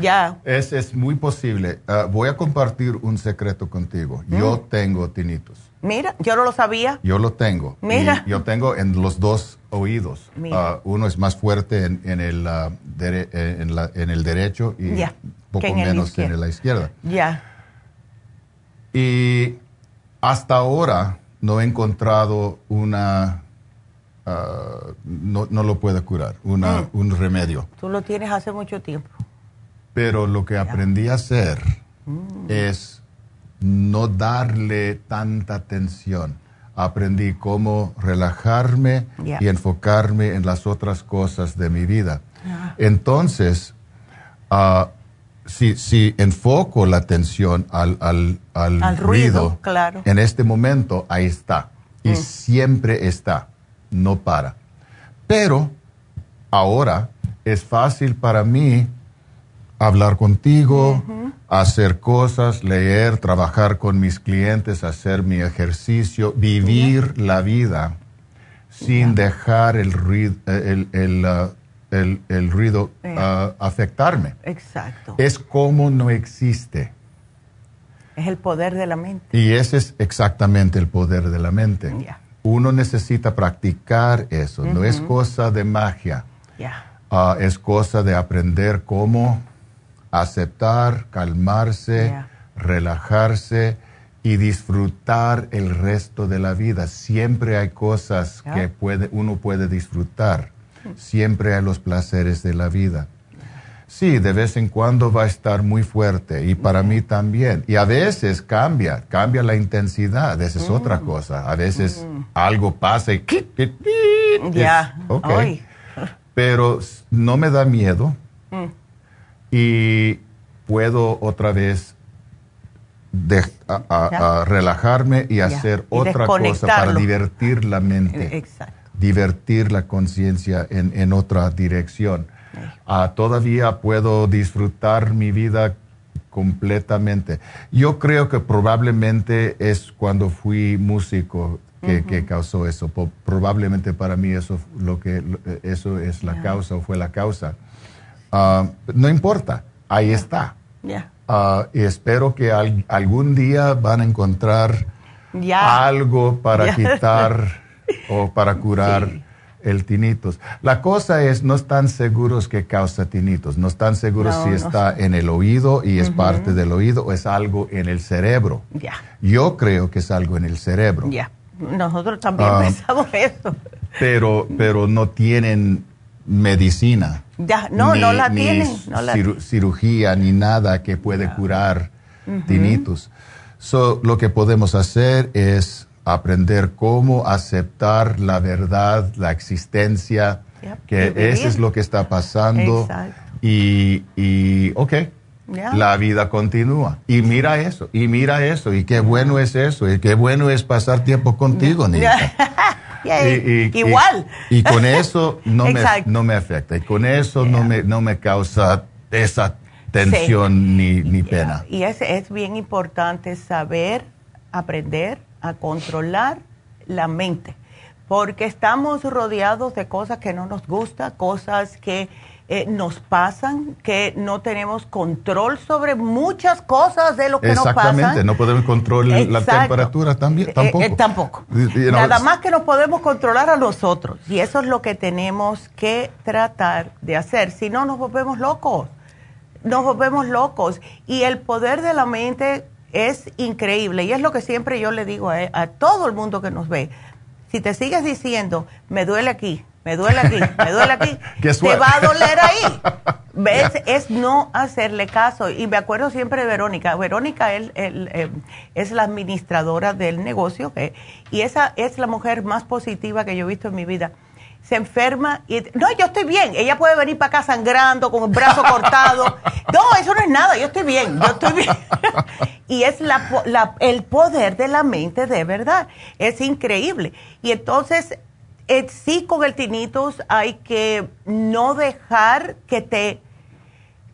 Ya. Es, es muy posible. Ah, voy a compartir un secreto contigo. Yo mm. tengo tinnitus. Mira, yo no lo sabía. Yo lo tengo. Mira. yo tengo en los dos oídos. Uh, uno es más fuerte en, en el, uh, en, la, en, el derecho y poco menos en la izquierda. Ya. Y hasta ahora no he encontrado una Ah, no, no, lo puede curar, una, mm. un remedio. Tú lo tienes hace mucho tiempo. Pero lo que aprendí a hacer mm. es no darle tanta atención. Aprendí cómo relajarme y enfocarme en las otras cosas de mi vida. Ah. Entonces, uh, si, si, enfoco la atención al, al, al, ruido, claro. en este momento, ahí está. Y mm. siempre está no para. Pero ahora es fácil para mí hablar contigo, hacer cosas, leer, trabajar con mis clientes, hacer mi ejercicio, vivir la vida sin dejar el ruido, el, el, uh, ruido uh, afectarme. Exacto. Es como no existe. Es el poder de la mente. Y ese es exactamente el poder de la mente uno necesita practicar eso, no es cosa de magia, ah, es cosa de aprender cómo aceptar, calmarse, relajarse y disfrutar el resto de la vida. Siempre hay cosas que puede, uno puede disfrutar, siempre hay los placeres de la vida. Sí, de vez en cuando va a estar muy fuerte y para mí también. Y a veces cambia, cambia la intensidad, esa es otra cosa. A veces mm. algo pasa y... Ya, Pero no me da miedo mm. y puedo otra vez relajarme y hacer otra cosa para divertir la mente. Exacto. Divertir la conciencia en, en otra dirección Ah, todavía puedo disfrutar mi vida completamente. Yo creo que probablemente es cuando fui músico que, causó eso. Probablemente para mí eso, lo que, eso es la causa o fue la causa. Ah, no importa, ahí está. Ah, y espero que algún día van a encontrar algo para quitar (laughs) o para curar el tinitos. La cosa es, no están seguros que causa tinitos, no están seguros si está en el oído y es parte del oído o es algo en el cerebro. Ya. Yo creo que es algo en el cerebro. Ya, nosotros también ah, pensamos eso. Pero, pero no tienen medicina. Ya, no, no la tienen. cirugía ni nada que puede curar tinitos. So, lo que podemos hacer es aprender cómo aceptar la verdad, la existencia, que eso es lo que está pasando. Y, y, ok, la vida continúa. Y mira eso, y mira eso, y qué bueno es eso, y qué bueno es pasar tiempo contigo, Nita. (laughs) Igual. Y, con eso no me, no me afecta, y con eso no me, no me causa esa tensión ni, ni, pena. Y es, es bien importante saber, aprender a controlar la mente, porque estamos rodeados de cosas que no nos gustan, cosas que eh, nos pasan, que no tenemos control sobre muchas cosas de lo que nos pasa. Exactamente, no podemos controlar la temperatura también, eh, tampoco. Eh, tampoco. Nada más que nos podemos controlar a nosotros. Y eso es lo que tenemos que tratar de hacer. Si no, nos volvemos locos. Nos volvemos locos. Y el poder de la mente es increíble. Y es lo que siempre yo le digo a, a todo el mundo que nos ve. Si te sigues diciendo, me duele aquí, me duele aquí, me duele aquí, (laughs) te va a doler ahí. (laughs) ¿Ves? Es no hacerle caso. Y me acuerdo siempre de Verónica. Verónica él, eh, es la administradora del negocio y esa es la mujer más positiva que yo he visto en mi vida. Se enferma y, no, yo estoy bien. Ella puede venir para acá sangrando, con el brazo (laughs) cortado. No, eso no es nada, yo estoy bien, yo estoy bien. (laughs) y es la, el poder de la mente de verdad. Es increíble. Y entonces eh, sí con el tinnitus hay que no dejar que te,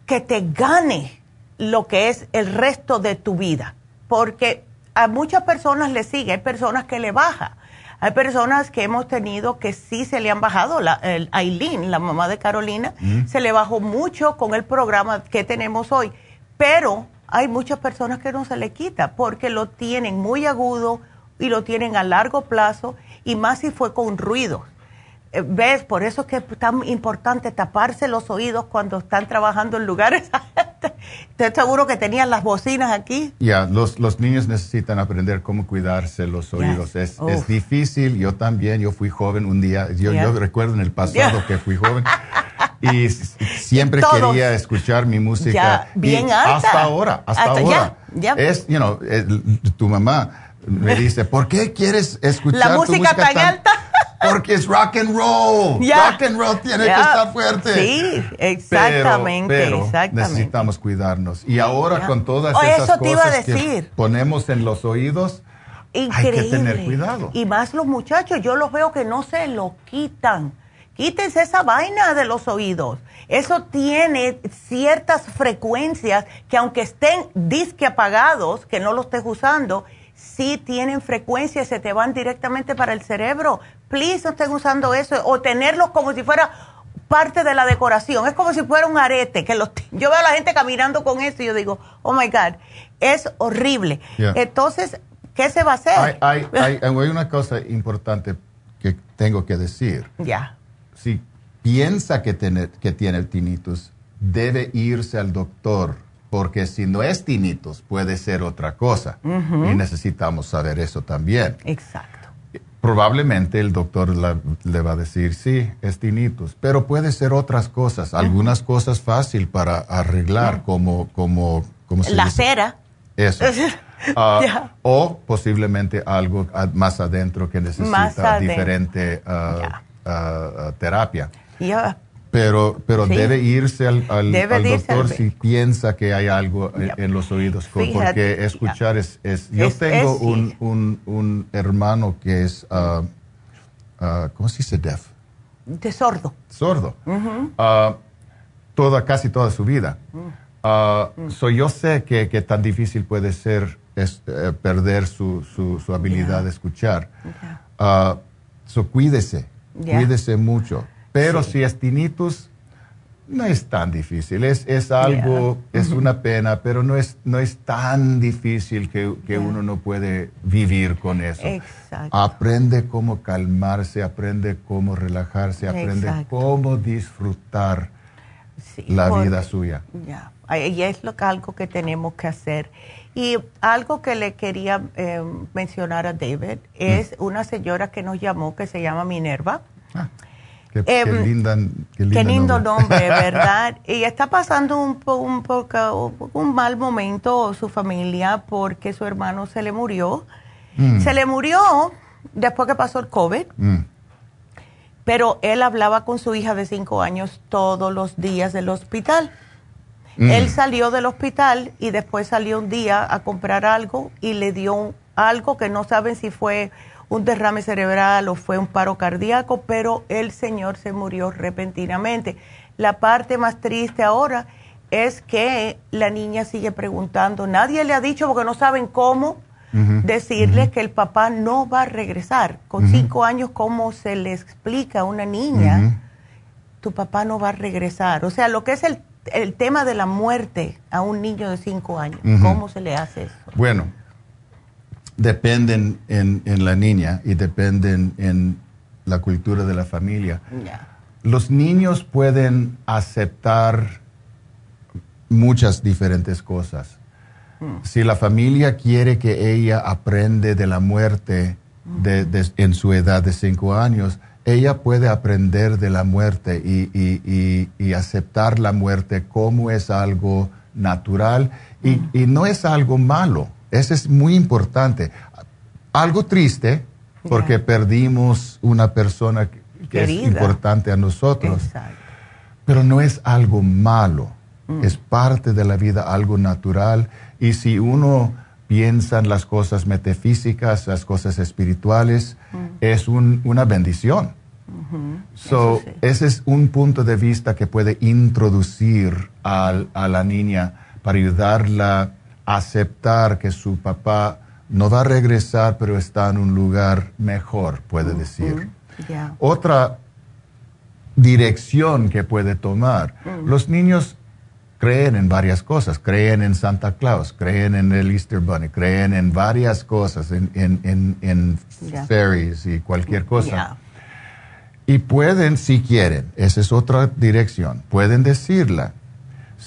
que te gane lo que es el resto de tu vida, porque a muchas personas le sigue, hay personas que le baja. Hay personas que hemos tenido que sí se le han bajado. La, el Aileen, la mamá de Carolina, mm. se le bajó mucho con el programa que tenemos hoy. Pero hay muchas personas que no se le quita porque lo tienen muy agudo y lo tienen a largo plazo y más si fue con ruido. Eh, ¿Ves? Por eso es que es tan importante taparse los oídos cuando están trabajando en lugares. (laughs) Estoy seguro que tenían las bocinas aquí. Ya, los, los niños necesitan aprender cómo cuidarse los oídos. Es, es, difícil. Yo también, yo fui joven un día. Yo, yo recuerdo en el pasado que fui joven. (laughs) y siempre quería escuchar mi música. bien alta. Hasta ahora, hasta, ahora. Es, you know, tu mamá me dice, ¿por qué quieres escuchar la música, tan, alta? Porque es rock and roll. Rock and roll tiene que estar fuerte. Sí, exactamente, pero, necesitamos cuidarnos. Y ahora con todas oh, esas cosas que ponemos en los oídos, Increíble. hay que tener cuidado. Y más los muchachos, yo los veo que no se lo quitan. Quítense esa vaina de los oídos. Eso tiene ciertas frecuencias que aunque estén disque apagados, que no los estés usando, sí tienen frecuencia se te van directamente para el cerebro. Please no estén usando eso o tenerlos como si fuera parte de la decoración. Es como si fuera un arete. que los, (laughs) Yo veo a la gente caminando con eso y yo digo, oh my God, es horrible. Entonces, ¿qué se va a hacer? Hay, (laughs) hay, hay, una cosa importante que tengo que decir. Ya. Si piensa que, tiene, que tiene el tinnitus, debe irse al doctor porque si no es tinnitus puede ser otra cosa y necesitamos saber eso también. Exacto. Probablemente el doctor le va a decir, sí, es tinnitus, pero puede ser otras cosas, algunas cosas fácil para arreglar, como, como, como La cera. Eso. (laughs) Ah, o posiblemente algo más adentro que necesita diferente ah, ah, terapia. Pero, pero debe irse al, al, doctor si piensa que hay algo en, los oídos, porque escuchar es, es... Yo tengo un, un, un, hermano que es, uh, uh, ¿cómo se dice deaf? De sordo. Sordo. Uh, toda, casi toda su vida. Mm. Mm. So yo sé que, que, tan difícil puede ser es, eh, perder su, su, su, habilidad de escuchar. so cuídese, cuídese mucho. Pero si es tinnitus, no es tan difícil. Es, es algo, es una pena, pero no es, no es tan difícil que, que uno no puede vivir con eso. Exacto. Aprende cómo calmarse, aprende cómo relajarse, aprende cómo disfrutar la vida suya. Ya, y es lo, algo que tenemos que hacer. Y algo que le quería eh, mencionar a David es mm. una señora que nos llamó que se llama Minerva. Ah Qué, em, linda, qué, lindo nombre, (laughs) ¿verdad? y está pasando un, un, un mal momento su familia porque su hermano se le murió. Mm. Se le murió después que pasó el COVID. Mm. Pero él hablaba con su hija de cinco años todos los días del hospital. Mm. Él salió del hospital y después salió un día a comprar algo y le dio algo que no saben si fue un derrame cerebral o fue un paro cardíaco, pero el señor se murió repentinamente. La parte más triste ahora es que la niña sigue preguntando. Nadie le ha dicho porque no saben cómo decirle que el papá no va a regresar. Con cinco años, ¿cómo se le explica a una niña? Tu papá no va a regresar. O sea, lo que es el, el tema de la muerte a un niño de cinco años, ¿cómo se le hace eso? Bueno, dependen en, en la niña y dependen en la cultura de la familia. Los niños pueden aceptar muchas diferentes cosas. Hmm. Si la familia quiere que ella aprende de la muerte en su edad de cinco años, ella puede aprender de la muerte y, aceptar la muerte como es algo natural y, hmm. y, no es algo malo. Eso es muy importante. Algo triste, porque perdimos una persona que es importante a nosotros. Pero no es algo malo, mm. es parte de la vida, algo natural. Y si uno piensa en las cosas metafísicas, las cosas espirituales, mm. es una bendición. Ese es un punto de vista que puede introducir a la niña para ayudarla a aceptar que su papá no va a regresar, pero está en un lugar mejor, puede decir. Otra dirección que puede tomar. Mm. Los niños creen en varias cosas, creen en Santa Claus, creen en el Easter Bunny, creen en varias cosas, en, en, fairies y cualquier cosa. Y pueden, si quieren, esa es otra dirección, pueden decirla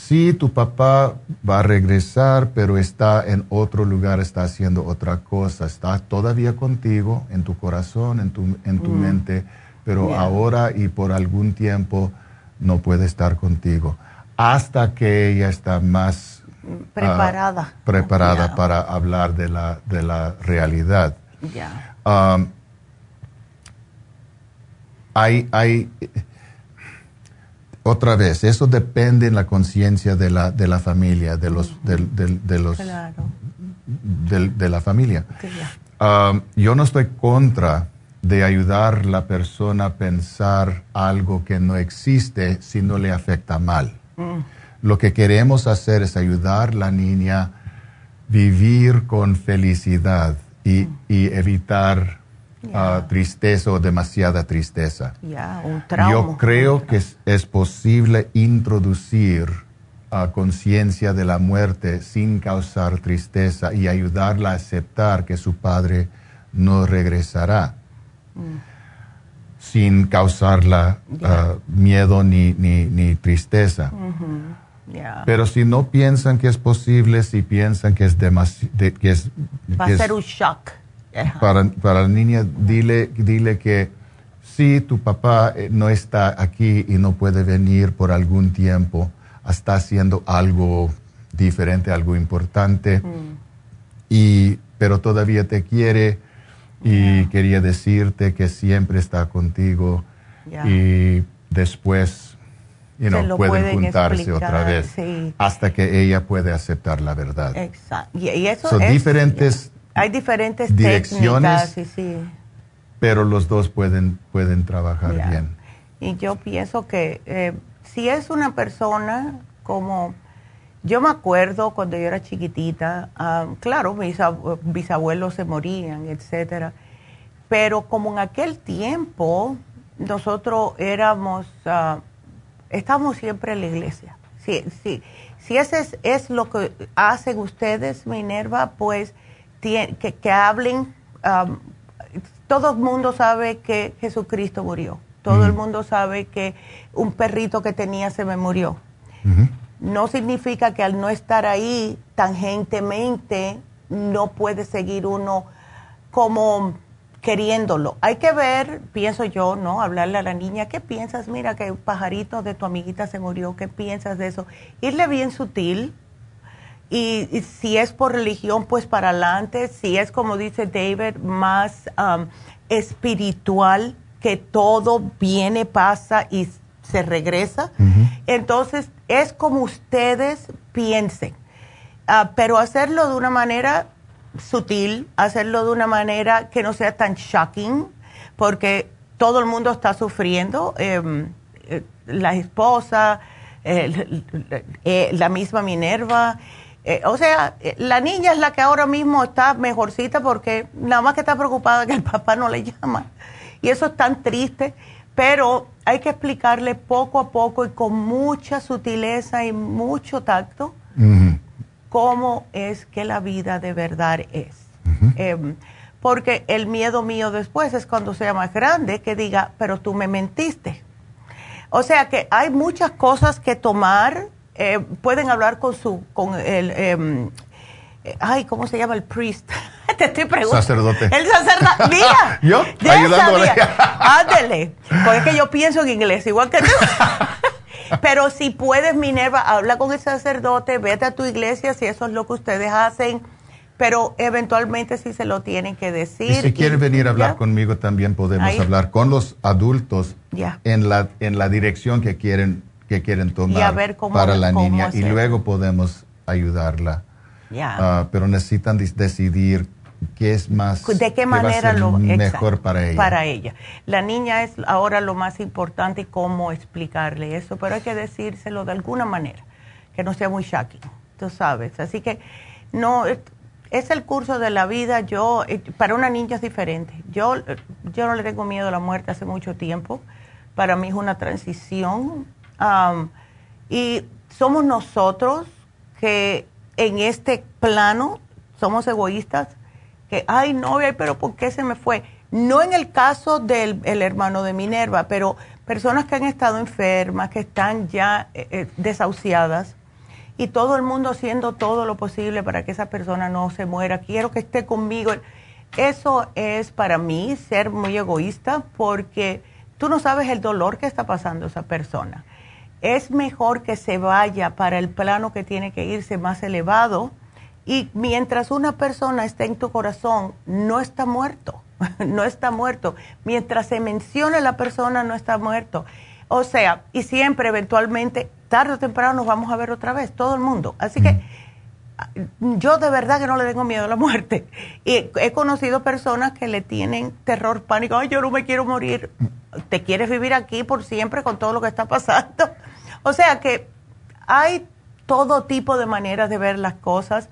sí, tu papá va a regresar, pero está en otro lugar, está haciendo otra cosa, está todavía contigo, en tu corazón, en tu, en tu mm. mente, pero ahora y por algún tiempo no puede estar contigo, hasta que ella está más ah, preparada, preparada para hablar de la, de la realidad. Um, hay, hay otra vez, eso depende en la conciencia de la, de la familia, de los, de, los, de, la familia. Um, yo no estoy contra de ayudar a la persona a pensar algo que no existe si no le afecta mal. Mm. Lo que queremos hacer es ayudar a la niña a vivir con felicidad y, mm. y evitar tristeza o demasiada tristeza. Yo creo que es, posible introducir a conciencia de la muerte sin causar tristeza y ayudarla a aceptar que su padre no regresará. Mm. sin causarla ah, miedo ni, ni, tristeza. Pero si no piensan que es posible, si piensan que es demasiado... Va a ser un shock para, para, la niña, dile, dile que si tu papá eh, no está aquí y no puede venir por algún tiempo, está haciendo algo diferente, algo importante, mm. y, pero todavía te quiere y quería decirte que siempre está contigo y después pueden, juntarse otra vez hasta que ella puede aceptar la verdad. Exacto. Y, eso Son diferentes hay diferentes direcciones, sí. pero los dos pueden, pueden trabajar bien. Y yo pienso que eh, si es una persona como, yo me acuerdo cuando yo era chiquitita, ah, claro, mis bisabuelos se morían, etcétera, pero como en aquel tiempo nosotros éramos, uh, estábamos siempre en la iglesia. Si, si, si ese es, es lo que hacen ustedes, Minerva, pues que, hablen. Um, todo el mundo sabe que Jesucristo murió. Todo el mundo sabe que un perrito que tenía se me murió. No significa que al no estar ahí tangentemente no puede seguir uno como queriéndolo. Hay que ver, pienso yo, ¿no? Hablarle a la niña, ¿qué piensas? Mira que un pajarito de tu amiguita se murió, ¿qué piensas de eso? Irle bien sutil, y, si es por religión, pues para adelante. Si es, como dice David, más um, espiritual, que todo viene, pasa y se regresa. Entonces, es como ustedes piensen. Ah, pero hacerlo de una manera sutil, hacerlo de una manera que no sea tan shocking, porque todo el mundo está sufriendo. Em, eh, la esposa, eh, la misma Minerva. Eh, o sea, la niña es la que ahora mismo está mejorcita porque nada más que está preocupada que el (laughs) papá no le llama. Y eso es tan triste, pero hay que explicarle poco a poco y con mucha sutileza y mucho tacto cómo es que la vida de verdad es. Em, porque el miedo mío después es cuando sea más grande que diga, pero tú me mentiste. O sea que hay muchas cosas que tomar. Eh, pueden hablar con su, con el, em, ay, ¿cómo se llama el priest? (laughs) Te estoy preguntando. Sacerdote. El sacerdote. (laughs) Mira. yo, ayudándole. Ándele. Porque es que yo pienso en inglés, igual que tú. (laughs) Pero si puedes, Minerva, habla con el sacerdote, vete a tu iglesia si eso es lo que ustedes hacen pero eventualmente sí se lo tienen que decir. Y si quieren venir a hablar conmigo también podemos hablar con los adultos en la en la dirección que quieren que quieren tomar para la niña y luego podemos ayudarla. Uh, pero necesitan decidir qué es más de qué manera lo mejor para ella. Para ella. La niña es ahora lo más importante cómo explicarle eso, pero hay que decírselo de alguna manera que no sea muy shocking, tú sabes. Así que no es el curso de la vida. Yo, eh, para una niña es diferente. Yo, yo no le tengo miedo a la muerte hace mucho tiempo. Para mí es una transición. Y somos nosotros que en este plano somos egoístas. Que, ay, no, pero ¿por qué se me fue? No en el caso del el hermano de Minerva, pero personas que han estado enfermas, que están ya eh, eh, desahuciadas y todo el mundo haciendo todo lo posible para que esa persona no se muera. Quiero que esté conmigo. Eso es para mí ser muy egoísta porque tú no sabes el dolor que está pasando esa persona. Es mejor que se vaya para el plano que tiene que irse más elevado y mientras una persona esté en tu corazón, no está muerto, (laughs) no está muerto. Mientras se mencione la persona, no está muerto. O sea, y siempre eventualmente tarde o temprano nos vamos a ver otra vez, todo el mundo. Así que yo de verdad que no le tengo miedo a la muerte. Y he conocido personas que le tienen terror, pánico, ay, yo no me quiero morir. ¿Te quieres vivir aquí por siempre con todo lo que está pasando? O sea que hay todo tipo de maneras de ver las cosas.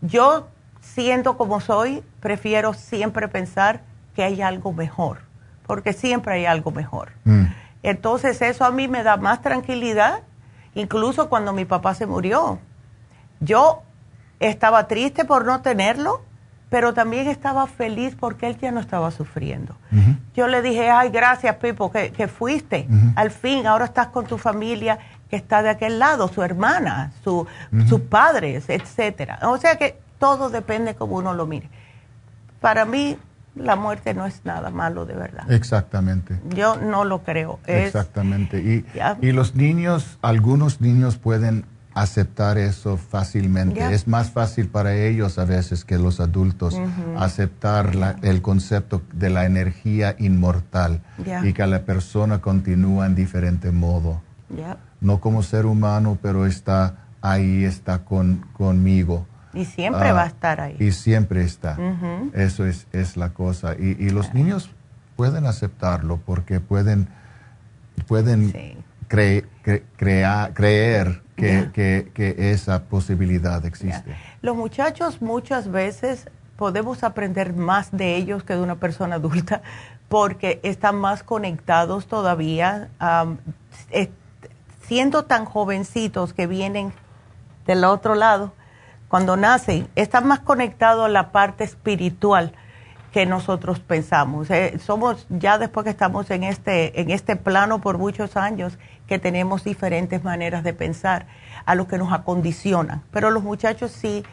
Yo, siendo como soy, prefiero siempre pensar que hay algo mejor, porque siempre hay algo mejor. Mm. Entonces eso a mí me da más tranquilidad Incluso cuando mi papá se murió, yo estaba triste por no tenerlo, pero también estaba feliz porque él ya no estaba sufriendo. Yo le dije, ay, gracias, Pipo, que, fuiste. Al fin, ahora estás con tu familia que está de aquel lado, su hermana, sus padres, etcétera. O sea que todo depende como uno lo mire. Para mí, la muerte no es nada malo de verdad. Exactamente. Yo no lo creo. Exactamente. Y, y, los niños, algunos niños pueden aceptar eso fácilmente. Es más fácil para ellos a veces que los adultos aceptar el concepto de la energía inmortal y que la persona continúa en diferente modo. No como ser humano, pero está ahí, está con, conmigo. Y siempre ah, va a estar ahí. Y siempre está. Eso es, es la cosa. Y, los niños pueden aceptarlo porque pueden, pueden creer que, que, esa posibilidad existe. Los muchachos muchas veces podemos aprender más de ellos que de una persona adulta porque están más conectados todavía, siendo tan jovencitos que vienen del otro lado cuando nacen, están más conectados a la parte espiritual que nosotros pensamos. Eh, somos ya después que estamos en este, en este plano por muchos años que tenemos diferentes maneras de pensar a lo que nos acondicionan. Pero los muchachos sí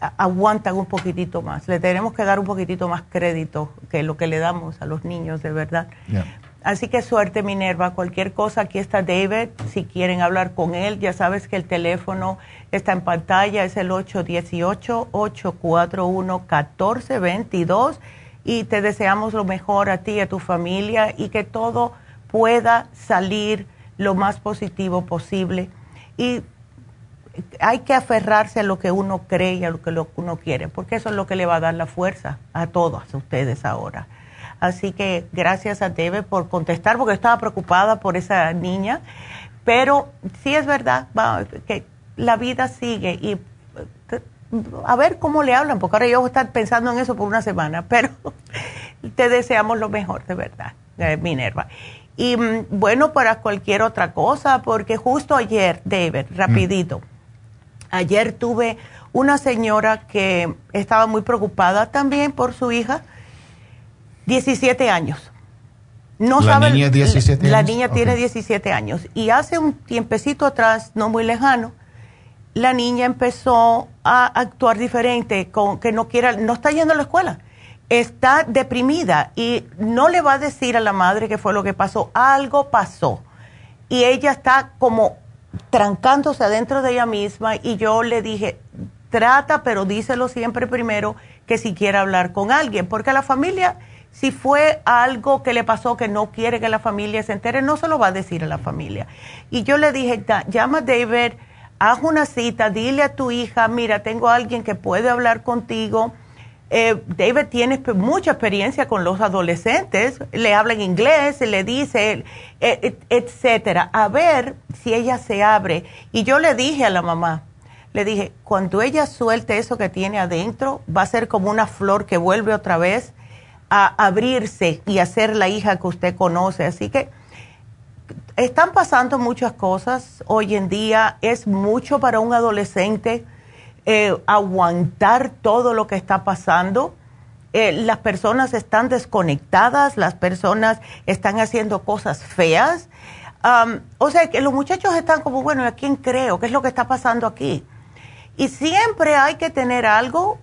aguantan un poquitito más. Le tenemos que dar un poquitito más crédito que lo que le damos a los niños, de verdad. Así que suerte Minerva, cualquier cosa, aquí está David, si quieren hablar con él, ya sabes que el teléfono está en pantalla, es el 818-841-1422 y te deseamos lo mejor a ti y a tu familia y que todo pueda salir lo más positivo posible. Y hay que aferrarse a lo que uno cree y a lo que uno quiere, porque eso es lo que le va a dar la fuerza a todos ustedes ahora. Así que gracias a Debe por contestar, porque estaba preocupada por esa niña. Pero sí es verdad que la vida sigue y a ver cómo le hablan, porque ahora yo voy a estar pensando en eso por una semana, (laughs) pero te deseamos lo mejor, de verdad, eh, Minerva. Y mm, bueno, para cualquier otra cosa, porque justo ayer, David, rapidito, ayer tuve una señora que estaba muy preocupada también por su hija, 17 años. No la niña 17 La niña tiene 17 años. Y hace un tiempecito atrás, no muy lejano, la niña empezó a actuar diferente, con que no quiera, no está yendo a la escuela, está deprimida y no le va a decir a la madre qué fue lo que pasó, algo pasó. Y ella está como trancándose adentro de ella misma y yo le dije, trata, pero díselo siempre primero que si quiere hablar con alguien, porque a la familia, si fue algo que le pasó que no quiere que la familia se entere, no se lo va a decir a la familia. Y yo le dije, llama a David haz una cita, dile a tu hija, mira, tengo a alguien que puede hablar contigo. Eh, David tiene mucha experiencia con los adolescentes, le habla en inglés, le dice, eh, etcétera. A ver si ella se abre. Y yo le dije a la mamá, le dije, cuando ella suelte eso que tiene adentro, va a ser como una flor que vuelve otra vez a abrirse y a ser la hija que usted conoce. Así que están pasando muchas cosas hoy en día. Es mucho para un adolescente eh, aguantar todo lo que está pasando. Eh, las personas están desconectadas, las personas están haciendo cosas feas. o sea, que los muchachos están como, bueno, ¿a quién creo? ¿Qué es lo que está pasando aquí? Y siempre hay que tener algo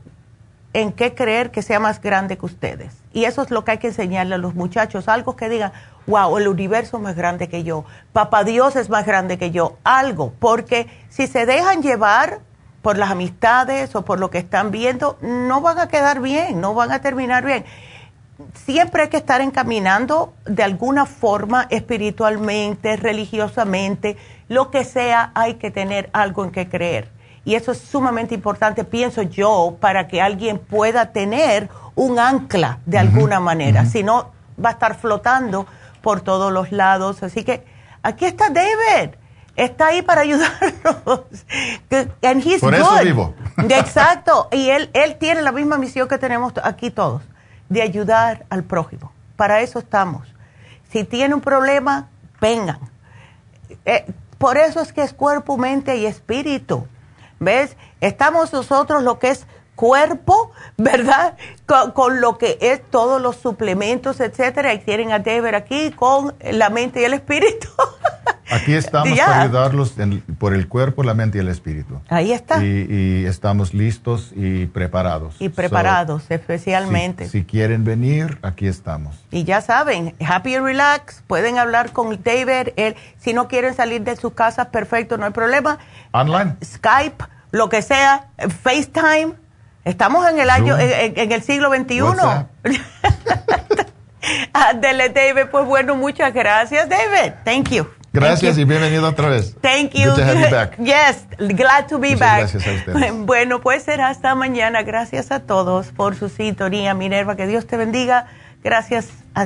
en qué creer que sea más grande que ustedes. Y eso es lo que hay que enseñarle a los muchachos, algo que digan, wow, el universo es más grande que yo, papá Dios es más grande que yo, algo, porque si se dejan llevar por las amistades o por lo que están viendo, no van a quedar bien, no van a terminar bien. Siempre hay que estar encaminando de alguna forma espiritualmente, religiosamente, lo que sea, hay que tener algo en que creer. Y eso es sumamente importante, pienso yo, para que alguien pueda tener un ancla de alguna manera. Si no, va a estar flotando por todos los lados. Así que aquí está David. Está ahí para ayudarnos. (laughs) And he's por eso vivo. (laughs) Exacto. Y él, él tiene la misma misión que tenemos aquí todos, de ayudar al prójimo. Para eso estamos. Si tiene un problema, vengan. Eh, por eso es que es cuerpo, mente y espíritu. ¿Ves? Estamos nosotros lo que es cuerpo, (laughs) ¿verdad? Con, lo que es todos los suplementos, etcétera, y tienen a Deber aquí con la mente y el espíritu. Aquí (laughs) estamos para ayudarlos por el cuerpo, la mente y el espíritu. Ahí está. Y, estamos listos y preparados. Y preparados, especialmente. Si, quieren venir, aquí estamos. Y ya saben, Happy Relax, pueden hablar con David. Él, si no quieren salir de sus casas, perfecto, no hay problema. Online. Skype, lo que sea, FaceTime Estamos en el año, en, el siglo XXI. (laughs) Dele, David. Pues bueno, muchas gracias, David. Thank you. Gracias y bienvenido otra vez. Thank you. Good to have you (laughs) back. Yes, glad to be muchas back. Gracias a ustedes. (laughs) Bueno, pues será hasta mañana. Gracias a todos por su sintonía, Minerva. Que Dios te bendiga. Gracias a